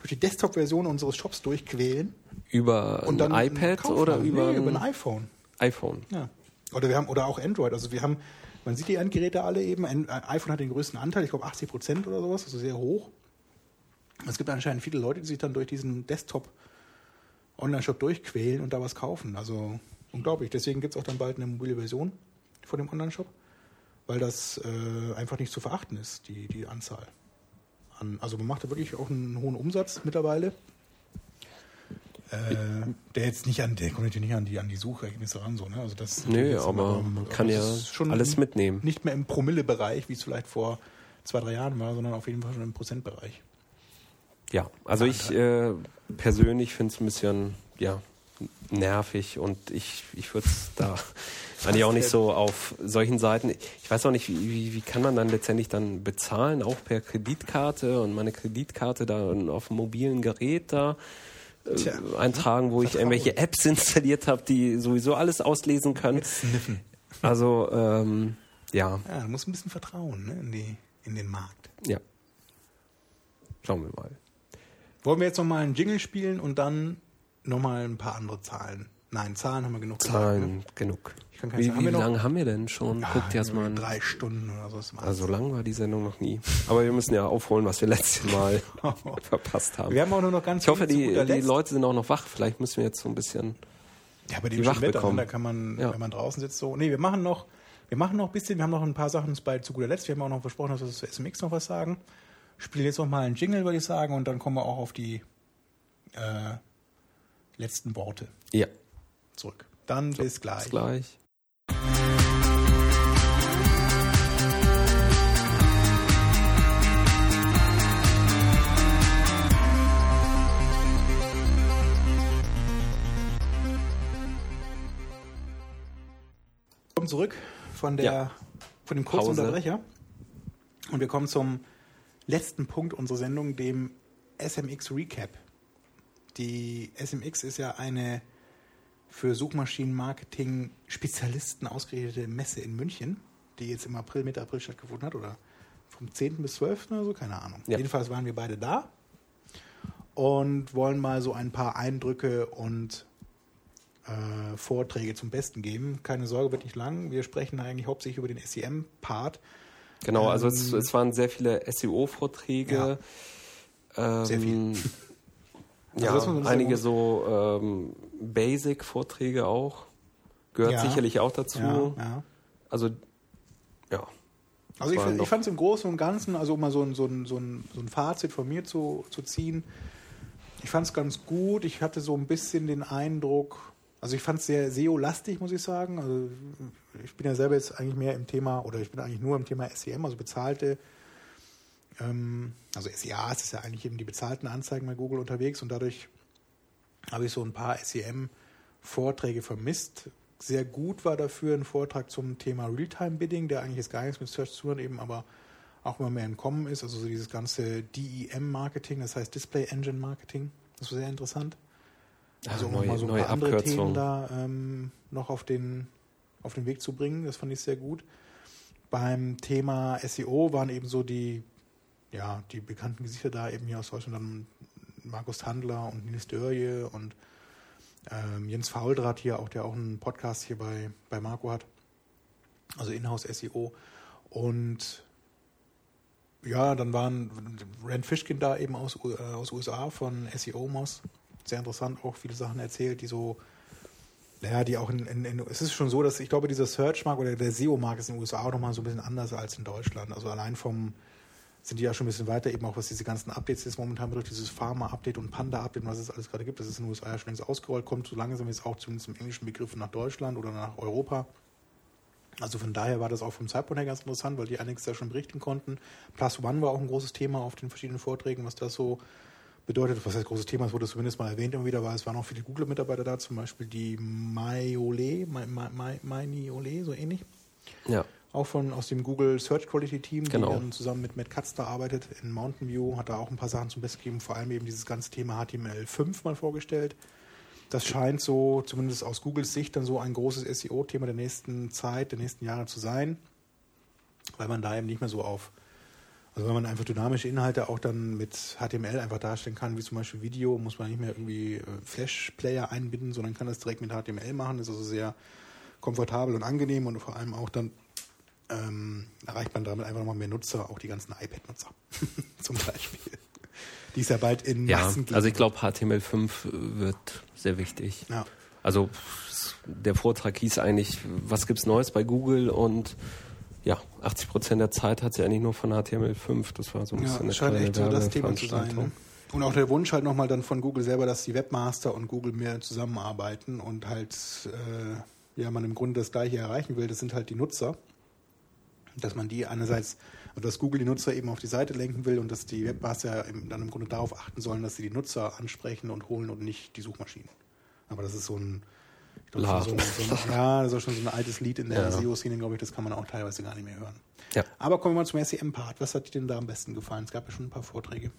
durch die Desktop-Version unseres Shops durchquälen Über und ein dann iPad oder haben. über, nee, über ein ein iPhone. iPhone? Ja. Oder wir haben oder auch Android. Also wir haben, man sieht die Endgeräte alle eben. Ein ein iPhone hat den größten Anteil, ich glaube 80 Prozent oder sowas, also sehr hoch. Es gibt anscheinend viele Leute, die sich dann durch diesen Desktop Online-Shop durchquälen und da was kaufen. Also unglaublich. Deswegen gibt es auch dann bald eine mobile Version von dem Online-Shop, weil das äh, einfach nicht zu verachten ist, die, die Anzahl. An, also man macht da wirklich auch einen hohen Umsatz mittlerweile. Äh, der jetzt nicht an, der kommt natürlich nicht an die, an die Suchergebnisse ran, so, ne? Also das Nö, aber immer- man kann ja alles mitnehmen. Nicht mehr im Promille-Bereich, wie es vielleicht vor zwei, drei Jahren war, sondern auf jeden Fall schon im Prozentbereich. Ja, also ich äh, persönlich finde es ein bisschen ja, nervig und ich, ich würde es da eigentlich auch nicht so auf solchen Seiten. Ich weiß auch nicht, wie, wie, wie kann man dann letztendlich dann bezahlen, auch per Kreditkarte und meine Kreditkarte da auf dem mobilen Gerät da äh, Tja, eintragen, wo ich irgendwelche Apps installiert habe, die sowieso alles auslesen können. Also ähm, ja, Ja, du musst ein bisschen vertrauen ne? in, die, in den Markt. ja. Schauen wir mal. Wollen wir jetzt nochmal einen Jingle spielen und dann nochmal ein paar andere Zahlen? Nein, Zahlen haben wir genug gesagt, Zahlen ne? genug. Ich kann keine Wie. Haben wie wir noch- lange haben wir denn schon? Guckt Ja, erst mal an. Drei Stunden oder so. ist Also lang war die Sendung noch nie. Aber wir müssen ja aufholen, was wir letztes Mal verpasst haben. wir haben auch nur noch ganz Ich hoffe, die, die. Leute sind auch noch wach. Vielleicht müssen wir jetzt so ein bisschen. Ja, bei dem wach Wetter, bekommen. ne, da kann man, Ja. wenn man draußen sitzt, so. Nee, wir machen noch, wir machen noch ein bisschen, wir haben noch ein paar Sachen bei zu guter Letzt. Wir haben auch noch versprochen, dass wir zu SMX noch was sagen. Spielen jetzt noch mal einen Jingle, würde ich sagen, und dann kommen wir auch auf die äh, letzten Worte Ja, zurück. Dann bis gleich. bis gleich. kommen zurück von, der, Ja. von dem kurzen Pause. Unterbrecher. Und wir kommen zum letzten Punkt unserer Sendung, dem SMX Recap. Die SMX ist ja eine für Suchmaschinenmarketing Spezialisten ausgerichtete Messe in München, die jetzt im April, Mitte April stattgefunden hat oder vom 10. bis 12. oder so, keine Ahnung. Ja. Jedenfalls waren wir beide da und wollen mal so ein paar Eindrücke und äh, Vorträge zum Besten geben. Keine Sorge, wird nicht lang. Wir sprechen eigentlich hauptsächlich über den SEM-Part. Genau, also es, Ähm, es waren sehr viele SEO-Vorträge. Ähm, Sehr viel. Also ja, man einige so ähm, Basic-Vorträge auch. Gehört Ja. sicherlich auch dazu. Ja, ja. Also, ja. Also ich, ich fand es im Großen und Ganzen, also um mal so ein, so ein, so ein, so ein Fazit von mir zu, zu ziehen, ich fand es ganz gut. Ich hatte so ein bisschen den Eindruck, also ich fand es sehr SEO-lastig, muss ich sagen. Also ich bin ja selber jetzt eigentlich mehr im Thema, oder ich bin eigentlich nur im Thema SEM, also bezahlte, ähm, also SEA ist ja eigentlich eben die bezahlten Anzeigen bei Google unterwegs und dadurch habe ich so ein paar SEM-Vorträge vermisst. Sehr gut war dafür ein Vortrag zum Thema Realtime-Bidding, der eigentlich jetzt gar nichts mit Search zu tun hat, eben aber auch immer mehr im Kommen ist. Also so dieses ganze DEM-Marketing, das heißt Display Engine Marketing. Das war sehr interessant. Also um neue, mal so ein paar andere Themen Abkürzungen. da ähm, noch auf den, auf den Weg zu bringen. Das fand ich sehr gut. Beim Thema SEO waren eben so die, ja, die bekannten Gesichter da eben hier aus Deutschland, dann Markus Handler und Nils Dörje und ähm, Jens Fauldraht hier auch, der auch einen Podcast hier bei, bei Marco hat. Also Inhouse SEO. Und ja, dann waren Rand Fishkin da eben aus, äh, aus USA von SEO Moss. Sehr interessant, auch viele Sachen erzählt, die so, naja, die auch in, in, in es ist schon so, dass ich glaube, dieser Search-Markt oder der SEO-Markt ist in den USA auch nochmal so ein bisschen anders als in Deutschland. Also allein vom, sind die ja schon ein bisschen weiter, eben auch was diese ganzen Updates jetzt momentan betrifft, dieses Pharma-Update und Panda-Update und was es alles gerade gibt, das ist in den USA ja schon längst ausgerollt, kommt so langsam jetzt auch zumindest im englischen Begriff nach Deutschland oder nach Europa. Also von daher war das auch vom Zeitpunkt her ganz interessant, weil die einiges da schon berichten konnten. Plus One war auch ein großes Thema auf den verschiedenen Vorträgen, was das so bedeutet. Was heißt großes Thema? Es wurde zumindest mal erwähnt immer wieder, weil es waren auch viele Google-Mitarbeiter da, zum Beispiel die Maiole, Mai- Mai- Mai- Mainiole, so ähnlich. Ja. Auch von aus dem Google Search Quality Team, Genau. die dann zusammen mit Matt Katz da arbeitet in Mountain View, hat da auch ein paar Sachen zum Besten gegeben, vor allem eben dieses ganze Thema HTML5 mal vorgestellt. Das scheint so, zumindest aus Googles Sicht, dann so ein großes SEO-Thema der nächsten Zeit, der nächsten Jahre zu sein, weil man da eben nicht mehr so auf, also wenn man einfach dynamische Inhalte auch dann mit HTML einfach darstellen kann, wie zum Beispiel Video, muss man nicht mehr irgendwie äh, Flash-Player einbinden, sondern kann das direkt mit HTML machen, ist also sehr komfortabel und angenehm und vor allem auch dann ähm, erreicht man damit einfach nochmal mehr Nutzer, auch die ganzen iPad-Nutzer zum Beispiel. Die ist ja bald in Ja, Massen geben also ich glaube, HTML5 wird sehr wichtig. Ja. Also der Vortrag hieß eigentlich, was gibt's Neues bei Google und ja, 80 Prozent der Zeit hat sie eigentlich nur von HTML5. Das war so ein Ja, bisschen eine das scheint echt so das Thema zu sein. Ne? Und auch der Wunsch halt nochmal dann von Google selber, dass die Webmaster und Google mehr zusammenarbeiten und halt, äh, ja, man im Grunde das Gleiche erreichen will, das sind halt die Nutzer. Dass man die einerseits, also dass Google die Nutzer eben auf die Seite lenken will und dass die Webmaster dann im Grunde darauf achten sollen, dass sie die Nutzer ansprechen und holen und nicht die Suchmaschinen. Aber das ist so ein, ich glaub, so so ein ja, das ist schon so ein altes Lied in der Ja. SEO-Szene, glaube ich, das kann man auch teilweise gar nicht mehr hören. Ja. Aber kommen wir mal zum SEM-Part. Was hat dir denn da am besten gefallen? Es gab ja schon ein paar Vorträge.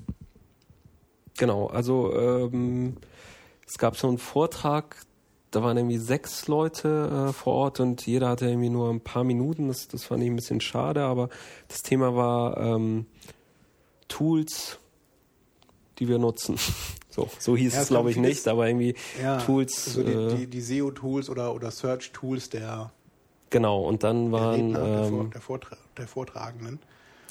Genau, also ähm, es gab so einen Vortrag, da waren irgendwie sechs Leute äh, vor Ort und jeder hatte irgendwie nur ein paar Minuten. Das, das fand ich ein bisschen schade, aber das Thema war ähm, Tools, die wir nutzen. So, so hieß Ja, es, glaube ich vieles- nicht, aber irgendwie Tools. So die, äh, die, die SEO-Tools oder, oder Search-Tools der, genau, und dann waren Redner, der, Vor, ähm, der, Vortra der Vortragenden.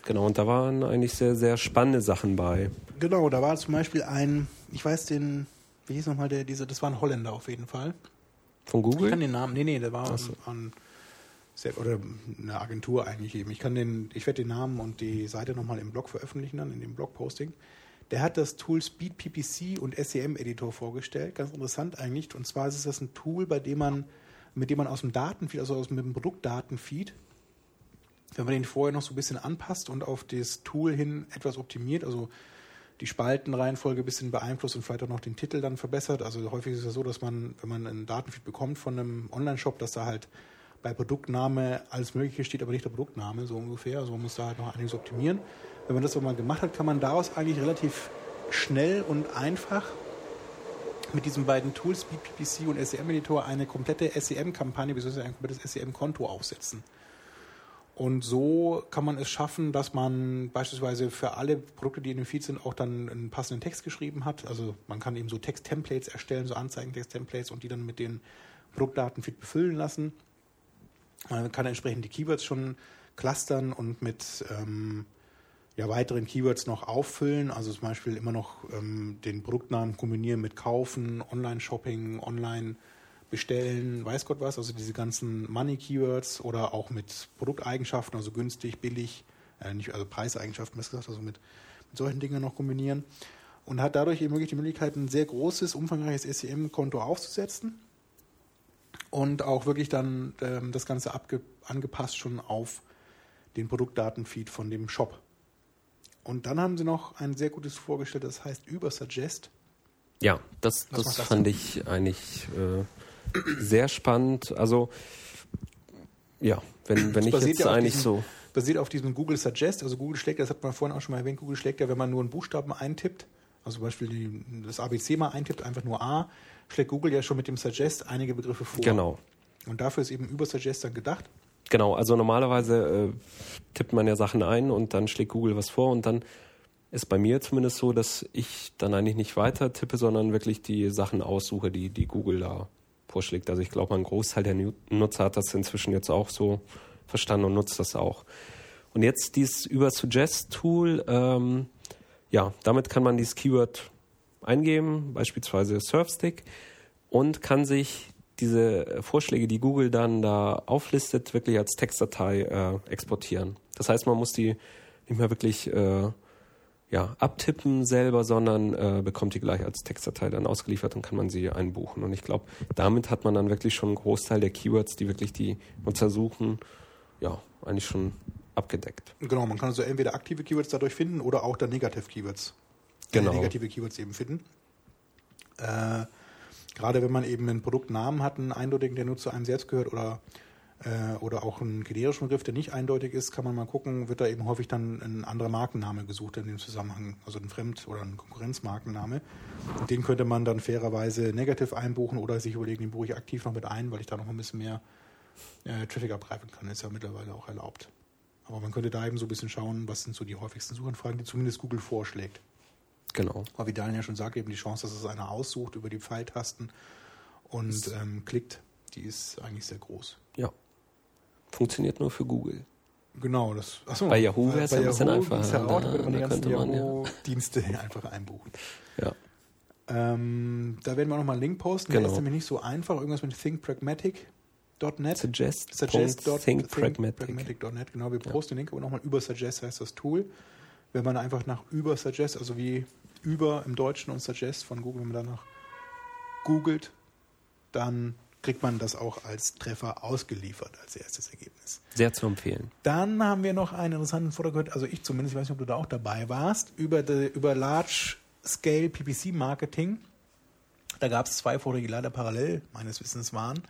genau, und da waren eigentlich sehr, sehr spannende Sachen bei. Genau, da war zum Beispiel ein, ich weiß den, wie hieß nochmal der, diese, das war ein Holländer auf jeden Fall. Von Ich Google? kann den Namen, nee, nee, der war so. an, oder eine Agentur eigentlich eben. Ich kann den, ich werde den Namen und die Seite nochmal im Blog veröffentlichen dann, in dem Blogposting. Der hat das Tool Speed PPC und SEM Editor vorgestellt. Ganz interessant eigentlich. Und zwar ist das ein Tool, bei dem man, mit dem man aus dem Datenfeed, also aus dem Produktdatenfeed, wenn man den vorher noch so ein bisschen anpasst und auf das Tool hin etwas optimiert, also die Spaltenreihenfolge ein bisschen beeinflusst und vielleicht auch noch den Titel dann verbessert. Also häufig ist es ja so, dass man, wenn man einen Datenfeed bekommt von einem Online-Shop, dass da halt bei Produktname alles Mögliche steht, aber nicht der Produktname, so ungefähr. Also man muss da halt noch einiges optimieren. Wenn man das aber mal gemacht hat, kann man daraus eigentlich relativ schnell und einfach mit diesen beiden Tools, BPPC und SEM-Editor, eine komplette SEM-Kampagne bzw. ein komplettes SEM-Konto aufsetzen. Und so kann man es schaffen, dass man beispielsweise für alle Produkte, die in dem Feed sind, auch dann einen passenden Text geschrieben hat. Also man kann eben so Text-Templates erstellen, so Anzeigen-Text-Templates und die dann mit den Produktdatenfeed befüllen lassen. Man kann entsprechend die Keywords schon clustern und mit ähm, ja, weiteren Keywords noch auffüllen. Also zum Beispiel immer noch ähm, den Produktnamen kombinieren mit Kaufen, Online-Shopping, Online bestellen, weiß Gott was, also diese ganzen Money-Keywords oder auch mit Produkteigenschaften, also günstig, billig, äh, nicht, also Preiseigenschaften, was gesagt, also mit, mit solchen Dingen noch kombinieren. Und hat dadurch eben wirklich die Möglichkeit, ein sehr großes, umfangreiches SEM-Konto aufzusetzen und auch wirklich dann ähm, das Ganze angepasst schon auf den Produktdatenfeed von dem Shop. Und dann haben sie noch ein sehr gutes vorgestellt, das heißt Übersuggest. Ja, das, das, das fand ich eigentlich äh, sehr spannend. Also ja, wenn, wenn ich jetzt ja eigentlich diesem, so. Basiert auf diesem Google Suggest, also Google schlägt, das hat man vorhin auch schon mal erwähnt, Google schlägt ja, wenn man nur einen Buchstaben eintippt, also zum Beispiel die, das ABC mal eintippt, einfach nur A, schlägt Google ja schon mit dem Suggest einige Begriffe vor. Genau. Und dafür ist eben über Suggest dann gedacht. Genau, also normalerweise äh, tippt man ja Sachen ein und dann schlägt Google was vor und dann ist bei mir zumindest so, dass ich dann eigentlich nicht weiter tippe, sondern wirklich die Sachen aussuche, die, die Google da vorschlägt. Also ich glaube, ein Großteil der Nutzer hat das inzwischen jetzt auch so verstanden und nutzt das auch. Und jetzt dieses über Suggest Tool, ähm, ja, damit kann man dieses Keyword eingeben, beispielsweise Surfstick, und kann sich diese Vorschläge, die Google dann da auflistet, wirklich als Textdatei äh, exportieren. Das heißt, man muss die nicht mehr wirklich äh, ja, abtippen selber, sondern äh, bekommt die gleich als Textdatei dann ausgeliefert und kann man sie einbuchen. Und ich glaube, damit hat man dann wirklich schon einen Großteil der Keywords, die wirklich die Nutzer suchen, ja, eigentlich schon abgedeckt. Genau, man kann also entweder aktive Keywords dadurch finden oder auch dann Negative Keywords. Genau. Äh, negative Keywords eben finden. Äh, gerade wenn man eben einen Produktnamen hat, einen eindeutigen, der nur zu einem selbst gehört oder äh, oder auch einen generischen Begriff, der nicht eindeutig ist, kann man mal gucken, wird da eben häufig dann ein anderer Markenname gesucht in dem Zusammenhang, also ein Fremd- oder ein Konkurrenzmarkenname. Den könnte man dann fairerweise negativ einbuchen oder sich überlegen, den buche ich aktiv noch mit ein, weil ich da noch ein bisschen mehr äh, Traffic abgreifen kann. ist ja mittlerweile auch erlaubt. Aber man könnte da eben so ein bisschen schauen, was sind so die häufigsten Suchanfragen, die zumindest Google vorschlägt. Genau. Aber wie Daniel ja schon sagt, eben die Chance, dass es einer aussucht über die Pfeiltasten und ähm, klickt, die ist eigentlich sehr groß. Ja. Funktioniert nur für Google. Genau, das. Achso, Bei Yahoo wäre es ein bisschen einfacher. Ja auch, da, da, da könnte man, ja. Yahoo-Dienste einfach einbuchen. Ja. Ähm, da werden wir nochmal einen Link posten. Genau. Der ist nämlich nicht so einfach. Irgendwas mit thinkpragmatic.net. Suggest. Suggest.thinkpragmatic.net. Genau, wir posten den Link aber nochmal über Suggest heißt das Tool. Wenn man einfach nach über Suggest, also wie über im Deutschen und Suggest von Google, wenn man danach googelt, dann kriegt man das auch als Treffer ausgeliefert als erstes Ergebnis. Sehr zu empfehlen. Dann haben wir noch einen interessanten Vortrag gehört, also ich zumindest, ich weiß nicht, ob du da auch dabei warst, über, die, über Large Scale PPC Marketing. Da gab es zwei Vorträge, die leider parallel meines Wissens waren.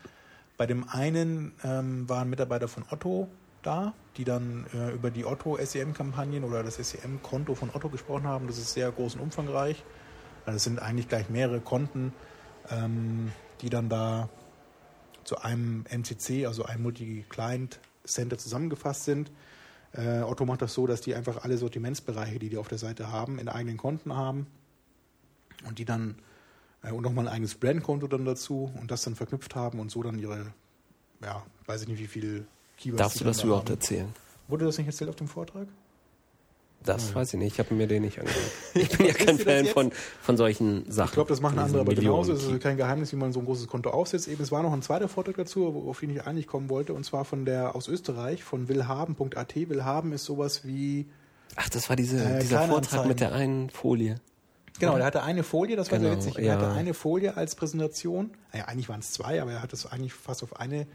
Bei dem einen ähm, waren Mitarbeiter von Otto da, die dann äh, über die Otto SEM-Kampagnen oder das SEM-Konto von Otto gesprochen haben. Das ist sehr groß und umfangreich. Also es sind eigentlich gleich mehrere Konten, ähm, die dann da zu einem MCC, also einem Multi-Client Center zusammengefasst sind. Äh, Otto macht das so, dass die einfach alle Sortimentsbereiche, die die auf der Seite haben, in eigenen Konten haben und die dann äh, und nochmal ein eigenes Brandkonto dann dazu und das dann verknüpft haben und so dann ihre, ja, weiß ich nicht, wie viel. Darfst du das da überhaupt haben. erzählen? Wurde das nicht erzählt auf dem Vortrag? Das weiß ich nicht. Ich habe mir den nicht angehört. Ich bin ja kein Fan von, von solchen Sachen. Ich glaube, das machen andere aber genauso. Es ist kein Geheimnis, wie man so ein großes Konto aufsetzt. Eben, es war noch ein zweiter Vortrag dazu, auf den ich eigentlich kommen wollte, und zwar von der aus Österreich, von willhaben.at. Willhaben ist sowas wie, Ach, das war diese, Äh, dieser. Vortrag mit der einen Folie. genau, der hatte eine Folie, das war sehr Genau, witzig. Er ja. hatte eine Folie als Präsentation. Naja, eigentlich waren es zwei, aber er hat es eigentlich fast auf eine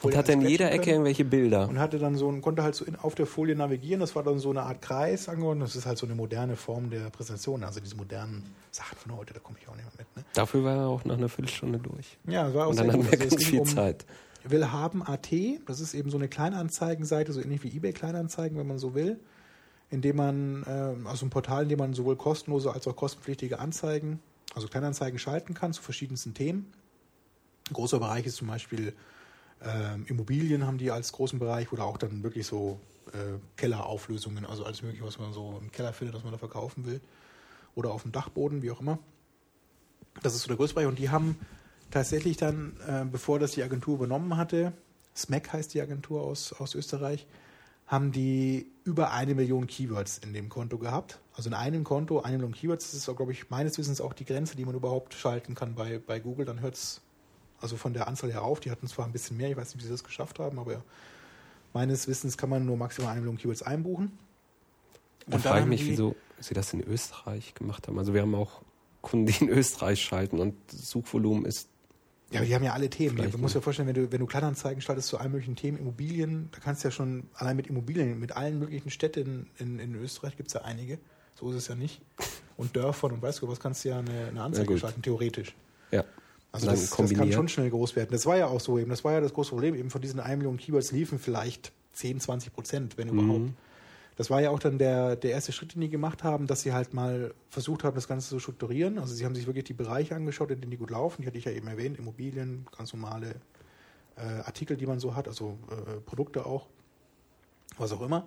Und hatte in jeder Ecke irgendwelche Bilder. und hatte dann so ein, konnte halt so in, auf der Folie navigieren. Das war dann so eine Art Kreis angeordnet. Das ist halt so eine moderne Form der Präsentation. Also diese modernen Sachen von heute, da komme ich auch nicht mehr mit. Ne? Dafür war er auch nach einer Viertelstunde durch. Ja, das war auch Und sehr dann hatten wir Also ganz viel um Zeit. Willhaben.at, das ist eben so eine Kleinanzeigenseite, so ähnlich wie eBay Kleinanzeigen, wenn man so will, indem man, äh, also ein Portal, in dem man sowohl kostenlose als auch kostenpflichtige Anzeigen also Kleinanzeigen schalten kann zu verschiedensten Themen. Ein großer Bereich ist zum Beispiel ähm, Immobilien haben die als großen Bereich oder auch dann wirklich so äh, Kellerauflösungen, also alles mögliche, was man so im Keller findet, was man da verkaufen will. Oder auf dem Dachboden, wie auch immer. Das ist so der größte Bereich. Und die haben tatsächlich dann, äh, bevor das die Agentur übernommen hatte, SMAC heißt die Agentur aus, aus Österreich, haben die über eine Million Keywords in dem Konto gehabt. Also in einem Konto eine Million Keywords. Das ist, glaube ich, meines Wissens auch die Grenze, die man überhaupt schalten kann bei, bei Google. Dann hört es also von der Anzahl her auf. Die hatten zwar ein bisschen mehr, ich weiß nicht, wie sie das geschafft haben, aber meines Wissens kann man nur maximal eine Million Keywords einbuchen. Da frage ich mich, wieso sie das in Österreich gemacht haben. Also wir haben auch Kunden, die in Österreich schalten und Suchvolumen ist ja, aber die haben ja alle Themen. Du musst dir vorstellen, wenn du, wenn du Kleinanzeigen schaltest zu allen möglichen Themen, Immobilien, da kannst du ja schon, allein mit Immobilien, mit allen möglichen Städten in, in Österreich gibt es ja einige. So ist es ja nicht. Und Dörfern und weißt du was, kannst du ja eine, eine Anzeige schalten, theoretisch. Ja. Also das, das, kann schon schnell groß werden. Das war ja auch so eben, das war ja das große Problem. Eben von diesen 1 Million Keywords liefen vielleicht 10, 20 Prozent, wenn überhaupt. Mhm das war ja auch dann der, der erste Schritt, den die gemacht haben, dass sie halt mal versucht haben, das Ganze zu strukturieren. Also sie haben sich wirklich die Bereiche angeschaut, in denen die gut laufen. Die hatte ich ja eben erwähnt, Immobilien, ganz normale äh, Artikel, die man so hat, also äh, Produkte auch, was auch immer.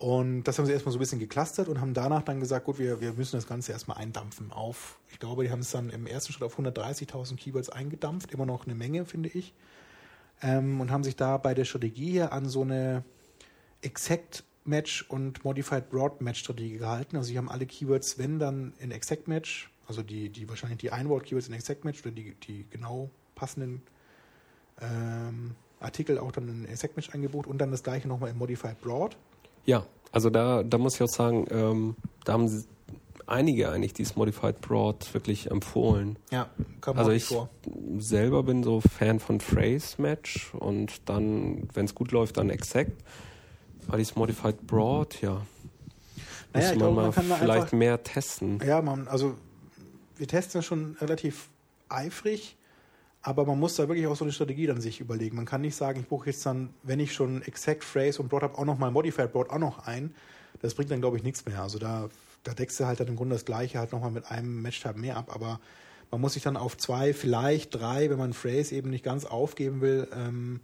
Und das haben sie erstmal so ein bisschen geclustert und haben danach dann gesagt, gut, wir, wir müssen das Ganze erstmal eindampfen auf, ich glaube, die haben es dann im ersten Schritt auf 130.000 Keywords eingedampft, immer noch eine Menge, finde ich. Ähm, und haben sich da bei der Strategie hier an so eine Exact Match und Modified Broad Match Strategie gehalten. Also sie haben alle Keywords, wenn dann in Exact Match, also die, die wahrscheinlich die Einwort-Keywords in Exact Match oder die, die genau passenden ähm, Artikel auch dann in Exact Match eingebucht und dann das gleiche nochmal in Modified Broad. Ja, also da, da muss ich auch sagen, ähm, da haben sie einige eigentlich dieses Modified Broad wirklich empfohlen. Ja, kam also ich vor. selber bin so Fan von Phrase Match und dann, wenn es gut läuft, dann Exact. Alice Modified Broad, ja. Naja, Muss man glaube, mal man vielleicht einfach, mehr testen. Ja, man, also wir testen ja schon relativ eifrig, aber man muss da wirklich auch so eine Strategie dann sich überlegen. Man kann nicht sagen, ich buche jetzt dann, wenn ich schon Exact Phrase und Broad habe, auch noch mal Modified Broad auch noch ein. Das bringt dann, glaube ich, nichts mehr. Also da, da deckst du halt dann im Grunde das Gleiche halt nochmal mit einem Matchtype mehr ab, aber man muss sich dann auf zwei, vielleicht drei, wenn man Phrase eben nicht ganz aufgeben will, ähm,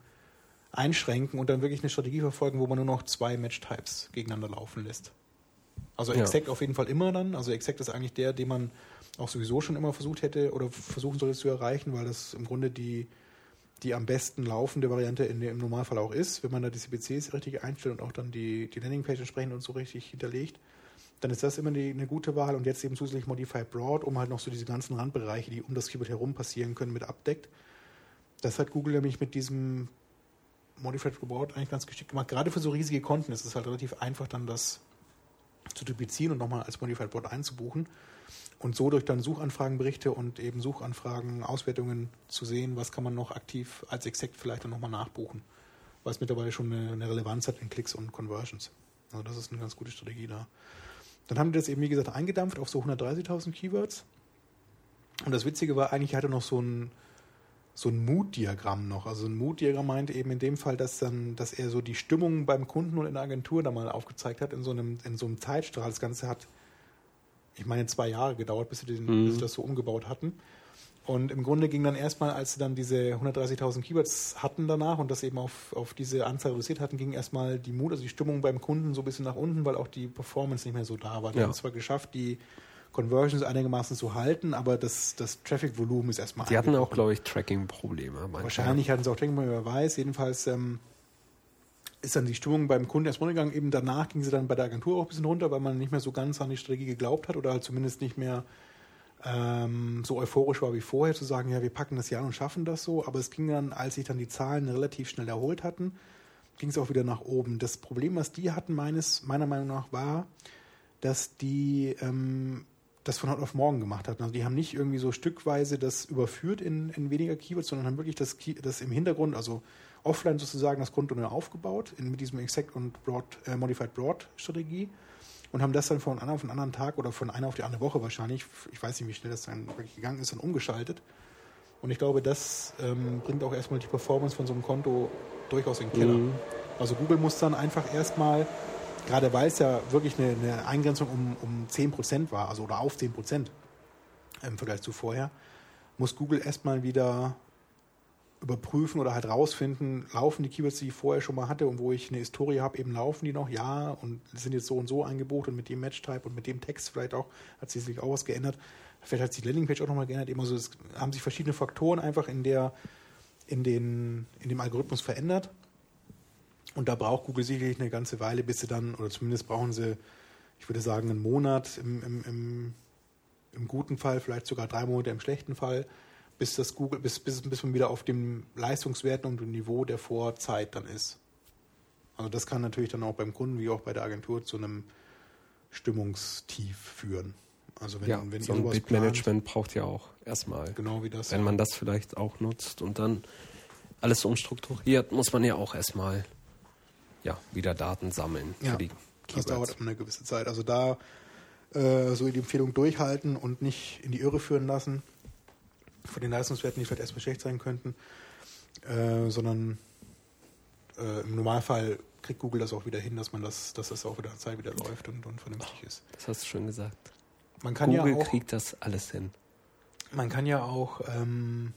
einschränken und dann wirklich eine Strategie verfolgen, wo man nur noch zwei Match-Types gegeneinander laufen lässt. Also Exact ja. auf jeden Fall immer dann. Also Exact ist eigentlich der, den man auch sowieso schon immer versucht hätte oder versuchen sollte zu erreichen, weil das im Grunde die, die am besten laufende Variante in, im Normalfall auch ist, wenn man da die CPCs richtig einstellt und auch dann die, die Landingpage entsprechend und so richtig hinterlegt. Dann ist das immer die, eine gute Wahl und jetzt eben zusätzlich Modified Broad, um halt noch so diese ganzen Randbereiche, die um das Keyword herum passieren können, mit abdeckt. Das hat Google nämlich mit diesem Modified Reward eigentlich ganz geschickt gemacht. Gerade für so riesige Konten ist es halt relativ einfach, dann das zu typizieren und nochmal als Modified Board einzubuchen und so durch dann Suchanfragenberichte und eben Suchanfragen, Auswertungen zu sehen, was kann man noch aktiv als Exakt vielleicht dann nochmal nachbuchen, es mittlerweile schon eine, eine, Relevanz hat in Klicks und Conversions. Also das ist eine ganz gute Strategie da. Dann haben die das eben, wie gesagt, eingedampft auf so 130.000 Keywords. Und das Witzige war eigentlich, ich hatte noch so ein, so ein Mood-Diagramm noch. Also ein Mood-Diagramm meint eben in dem Fall, dass dann, dass er so die Stimmung beim Kunden und in der Agentur da mal aufgezeigt hat, in so einem, in so einem Zeitstrahl. Das Ganze hat, ich meine, zwei Jahre gedauert, bis sie, den, mhm. bis sie das so umgebaut hatten. Und im Grunde ging dann erstmal, als sie dann diese 130.000 Keywords hatten danach und das eben auf, auf diese Anzahl reduziert hatten, ging erstmal die Mut, also die Stimmung beim Kunden so ein bisschen nach unten, weil auch die Performance nicht mehr so da war. Die ja. haben es zwar geschafft, die Conversions einigermaßen zu halten, aber das, das Traffic-Volumen ist erstmal. Die hatten auch, glaube ich, Tracking-Probleme. Wahrscheinlich hatten sie auch Tracking-Probleme, wer weiß. Jedenfalls ähm, ist dann die Stimmung beim Kunden erst runtergegangen. Eben danach ging sie dann bei der Agentur auch ein bisschen runter, weil man nicht mehr so ganz an die Strategie geglaubt hat oder halt zumindest nicht mehr ähm, so euphorisch war wie vorher, zu sagen, ja, wir packen das ja und schaffen das so. Aber es ging dann, als sich dann die Zahlen relativ schnell erholt hatten, ging es auch wieder nach oben. Das Problem, was die hatten, meines, meiner Meinung nach, war, dass die ähm, das von heute auf morgen gemacht hatten. Also die haben nicht irgendwie so stückweise das überführt in, in weniger Keywords, sondern haben wirklich das, das im Hintergrund, also offline sozusagen das Konto neu aufgebaut in, mit diesem Exact und Broad, äh, Modified Broad Strategie und haben das dann von einem auf den anderen Tag oder von einer auf die andere Woche wahrscheinlich, ich weiß nicht, wie schnell das dann wirklich gegangen ist, dann umgeschaltet. Und ich glaube, das ähm, bringt auch erstmal die Performance von so einem Konto durchaus in den Keller. Mhm. Also Google muss dann einfach erstmal gerade weil es ja wirklich eine, eine Eingrenzung um, um 10% war, also oder auf 10%. im Vergleich zu vorher, muss Google erstmal wieder überprüfen oder halt rausfinden, laufen die Keywords, die ich vorher schon mal hatte und wo ich eine Historie habe, eben laufen die noch, ja, und sind jetzt so und so eingebucht und mit dem Match-Type und mit dem Text vielleicht auch, hat sich sicherlich auch was geändert. Vielleicht hat sich die Landingpage auch nochmal geändert, eben so, es haben sich verschiedene Faktoren einfach in der, in den, in dem Algorithmus verändert. Und da braucht Google sicherlich eine ganze Weile, bis sie dann, oder zumindest brauchen sie, ich würde sagen, einen Monat im, im, im, im guten Fall, vielleicht sogar drei Monate im schlechten Fall, bis das Google, bis, bis, bis man wieder auf dem Leistungswerten und dem Niveau der Vorzeit dann ist. Also das kann natürlich dann auch beim Kunden wie auch bei der Agentur zu einem Stimmungstief führen. Also wenn, ja, wenn so ein Bitmanagement braucht ja auch erstmal. Genau wie das. Wenn man das vielleicht auch nutzt und dann alles umstrukturiert, muss man ja auch erstmal ja, wieder Daten sammeln Ja, für die das dauert eine gewisse Zeit. Also da äh, so die Empfehlung durchhalten und nicht in die Irre führen lassen von den Leistungswerten, die vielleicht erstmal schlecht sein könnten, äh, sondern äh, im Normalfall kriegt Google das auch wieder hin, dass man das, dass das auch wieder Zeit wieder läuft und, und vernünftig ist. Das hast du schön gesagt. Man kann Google ja auch, kriegt das alles hin. man kann ja auch ähm,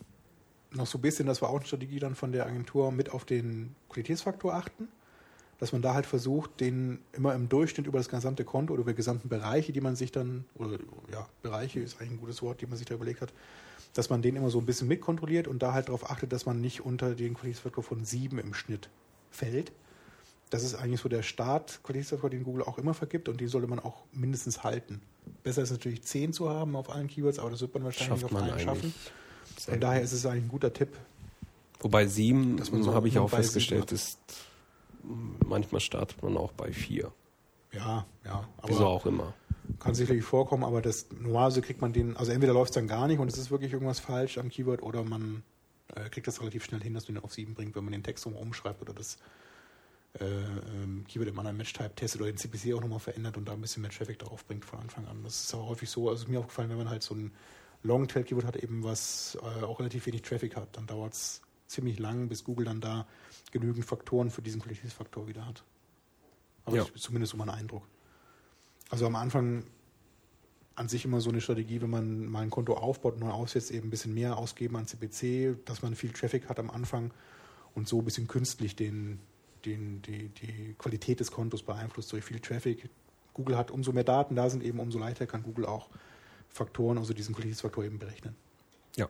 noch so ein bisschen, das war auch eine Strategie dann von der Agentur, mit auf den Qualitätsfaktor achten. Dass man da halt versucht, den immer im Durchschnitt über das gesamte Konto oder über die gesamten Bereiche, die man sich dann, oder ja, Bereiche ist eigentlich ein gutes Wort, die man sich da überlegt hat, dass man den immer so ein bisschen mitkontrolliert und da halt darauf achtet, dass man nicht unter den Qualitätsfaktor von 7 im Schnitt fällt. Das ist eigentlich so der Start-Qualitätsfaktor, den Google auch immer vergibt und den sollte man auch mindestens halten. Besser ist natürlich 10 zu haben auf allen Keywords, aber das wird man wahrscheinlich Schafft auf allen schaffen. Von daher ist es eigentlich ein guter Tipp. Wobei sieben, Dass man so habe ich auch festgestellt, ist manchmal startet man auch bei vier. Ja, ja. Aber Wieso auch immer. Kann sicherlich vorkommen, aber das normalerweise kriegt man den, also entweder läuft es dann gar nicht und es ist wirklich irgendwas falsch am Keyword oder man äh, kriegt das relativ schnell hin, dass man den auf 7 bringt, wenn man den Text umschreibt oder das äh, ähm, Keyword im anderen Match-Type testet oder den CPC auch nochmal verändert und da ein bisschen mehr Traffic drauf bringt von Anfang an. Das ist aber häufig so, also ist mir aufgefallen, wenn man halt so ein Longtail-Keyword hat, eben was äh, auch relativ wenig Traffic hat, dann dauert es ziemlich lang, bis Google dann da genügend Faktoren für diesen Qualitätsfaktor wieder hat. Aber Ja. das ist zumindest so mein Eindruck. Also am Anfang an sich immer so eine Strategie, wenn man mal ein Konto aufbaut und neu aussetzt, eben ein bisschen mehr ausgeben an CPC, dass man viel Traffic hat am Anfang und so ein bisschen künstlich den, den, die, die Qualität des Kontos beeinflusst durch viel Traffic. Google hat, umso mehr Daten da sind, eben umso leichter kann Google auch Faktoren, also diesen Qualitätsfaktor eben berechnen. Ja.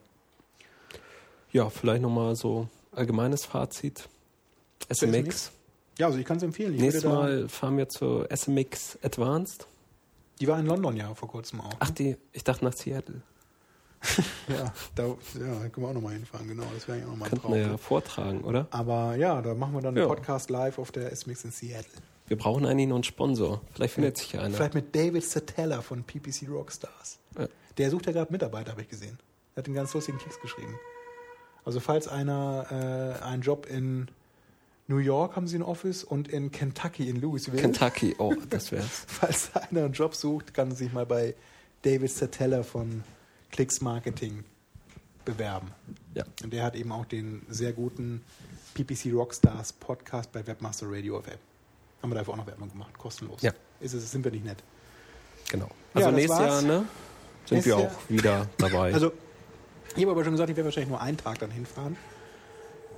Ja, vielleicht nochmal so allgemeines Fazit. SMX. Ja, also ich kann es empfehlen. Ich Nächstes Mal fahren wir zur SMX Advanced. Die war in London ja vor kurzem auch. Ach, die, ich dachte nach Seattle. Ja, da, ja, da können wir auch nochmal hinfahren, genau. Das wäre ja auch nochmal ein Könnten wir ja Traum. vortragen, oder? Aber ja, da machen wir dann Ja. einen Podcast live auf der SMX in Seattle. Wir brauchen eigentlich noch einen Sponsor. Vielleicht findet sich ja einer. Vielleicht mit David Satella von PPC Rockstars. Ja. Der sucht ja gerade Mitarbeiter, habe ich gesehen. Er hat einen ganz lustigen Text geschrieben. Also falls einer äh, einen Job in New York haben sie ein Office und in Kentucky in Louisville. Kentucky, oh, das wär's. Falls einer einen Job sucht, kann er sich mal bei David Satella von Clicks Marketing bewerben. Ja. Und der hat eben auch den sehr guten PPC Rockstars Podcast bei Webmaster Radio FM. Haben wir dafür auch noch Werbung gemacht, kostenlos. Ja. Ist es, sind wir nicht nett. Genau. Ja, Also das nächstes war's. Jahr, ne? Sind Nächstes wir Jahr. auch wieder dabei. Also, ich habe aber schon gesagt, ich werde wahrscheinlich nur einen Tag dann hinfahren.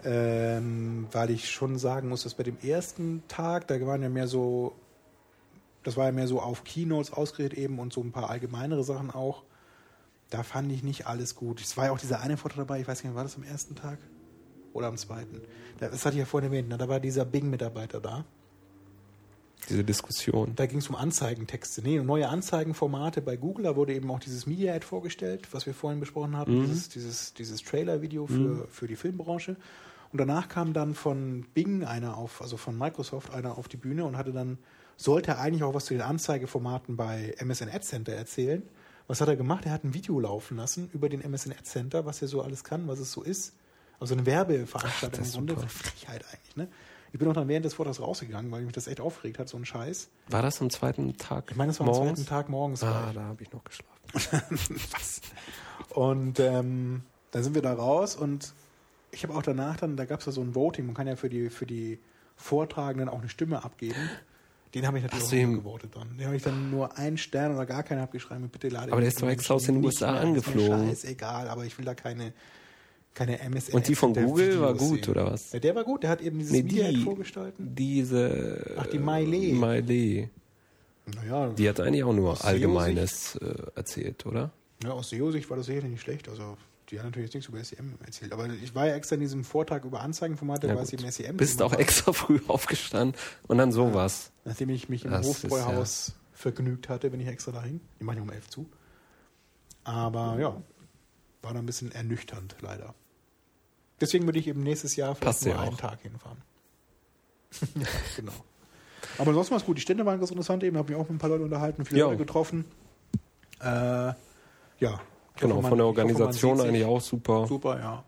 Ähm, weil ich schon sagen muss, dass bei dem ersten Tag, da waren ja mehr so, das war ja mehr so auf Keynotes ausgerichtet eben und so ein paar allgemeinere Sachen auch. Da fand ich nicht alles gut. Es war ja auch dieser eine Vortrag dabei, ich weiß nicht, war das am ersten Tag oder am zweiten? Das hatte ich ja vorhin erwähnt, ne? da war dieser Bing-Mitarbeiter da. Diese Diskussion. Da ging es um Anzeigentexte, nee, um neue Anzeigenformate bei Google. Da wurde eben auch dieses Media Ad vorgestellt, was wir vorhin besprochen hatten, dieses, dieses, dieses Trailer-Video für, für die Filmbranche. Und danach kam dann von Bing einer auf, also von Microsoft einer auf die Bühne und hatte dann, sollte eigentlich auch was zu den Anzeigeformaten bei MSN Ad Center erzählen. Was hat er gemacht? Er hat ein Video laufen lassen über den MSN Ad Center, was er so alles kann, was es so ist. Also eine Werbeveranstaltung das im ist Grunde. super. Frechheit eigentlich, ne? Ich bin auch dann während des Vortrags rausgegangen, weil mich das echt aufgeregt hat, so ein Scheiß. War das am zweiten Tag? Ich meine, das war morgens? am zweiten Tag morgens. Ah, ich. da habe ich noch geschlafen. Was? Und ähm, dann sind wir da raus und ich habe auch danach dann, da gab es ja so ein Voting, man kann ja für die, für die Vortragenden auch eine Stimme abgeben. Den habe ich natürlich Hast auch gewotet dann. Den habe ich dann nur einen Stern oder gar keinen abgeschrieben. Bitte lade Aber der ist doch extra aus den nicht USA angeflogen. Scheißegal, aber ich will da keine, keine MSN. Und die von Google war Videos gut, sehen. oder was? Ja, der war gut. Der hat eben dieses Nee, Media die, vorgestalten. diese. Ach, die Miley. Miley. Naja, Die hat eigentlich auch nur Allgemeines äh, erzählt, oder? Ja, aus SEO-Sicht war das sicherlich nicht schlecht. Also, die hat natürlich jetzt nichts über SEM erzählt. Aber ich war ja extra in diesem Vortrag über Anzeigenformate, Ja, weil es gut. eben SEM Bist auch extra früh aufgestanden und dann sowas. Nachdem ich mich im Das Hofbräuhaus vergnügt hatte, bin ich extra dahin. Die machen ja um elf zu. Aber ja, war dann ein bisschen ernüchternd, leider. Deswegen würde ich eben nächstes Jahr vielleicht Passt nur ja einen auch. Tag hinfahren. ja, genau. Aber ansonsten war es gut. Die Stände waren ganz interessant eben. Habe mich auch mit ein paar Leuten unterhalten, viele Ja. Leute getroffen. Äh, ja. Genau, hoffe, man- von der hoffe, Organisation eigentlich auch super. Super, ja.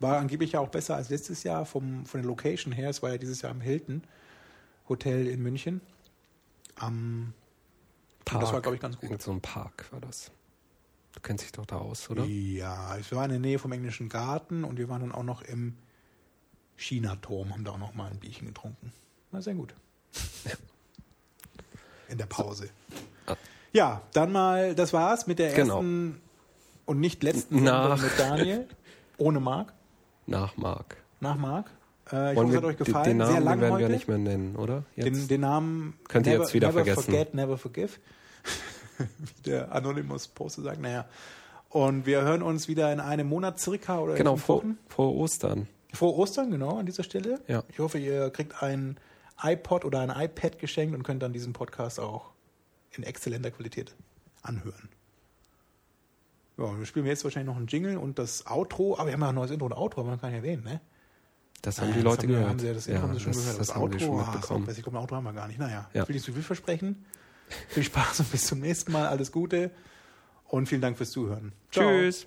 War angeblich ja auch besser als letztes Jahr vom, von der Location her. Es war ja dieses Jahr im Hilton Hotel in München. Am Park. das war, glaub ich, ganz gut. Irgend so ein Park war das. Du kennst dich doch da aus, oder? Ja, es war in der Nähe vom englischen Garten und wir waren dann auch noch im China-Turm, haben da auch noch mal ein Bierchen getrunken. War sehr gut. In der Pause. Ah. Ja, dann mal, das war's mit der Genau. Und nicht letzten Nach- mit Daniel. Ohne Marc. Nach Mark. Nach Marc. Äh, ich hoffe, es hat euch gefallen. den Sehr Namen lang den werden heute. wir nicht mehr nennen, oder? Den, den Namen Könnt ihr never, jetzt wieder never vergessen. forget, never forgive. Wie der Anonymous Poster sagt. Naja. Und wir hören uns wieder in einem Monat circa oder genau, vor, vor Ostern. Vor Ostern, genau, an dieser Stelle. Ja. Ich hoffe, ihr kriegt ein iPod oder ein iPad geschenkt und könnt dann diesen Podcast auch in exzellenter Qualität anhören. Ja, wir spielen jetzt wahrscheinlich noch einen Jingle und das Outro, aber wir haben ja ein neues Intro und Outro, wir noch gar nicht erwähnt, ne? Das haben Ah, die das Leute haben wir, gehört. Haben sie, das Intro haben sie schon das, gehört. Das, haben die schon ah, besser. Ich glaube, ein Outro haben wir gar nicht. Naja, Ja. ich will nicht zu viel versprechen. Viel Spaß und bis zum nächsten Mal. Alles Gute und vielen Dank fürs Zuhören. Ciao. Tschüss.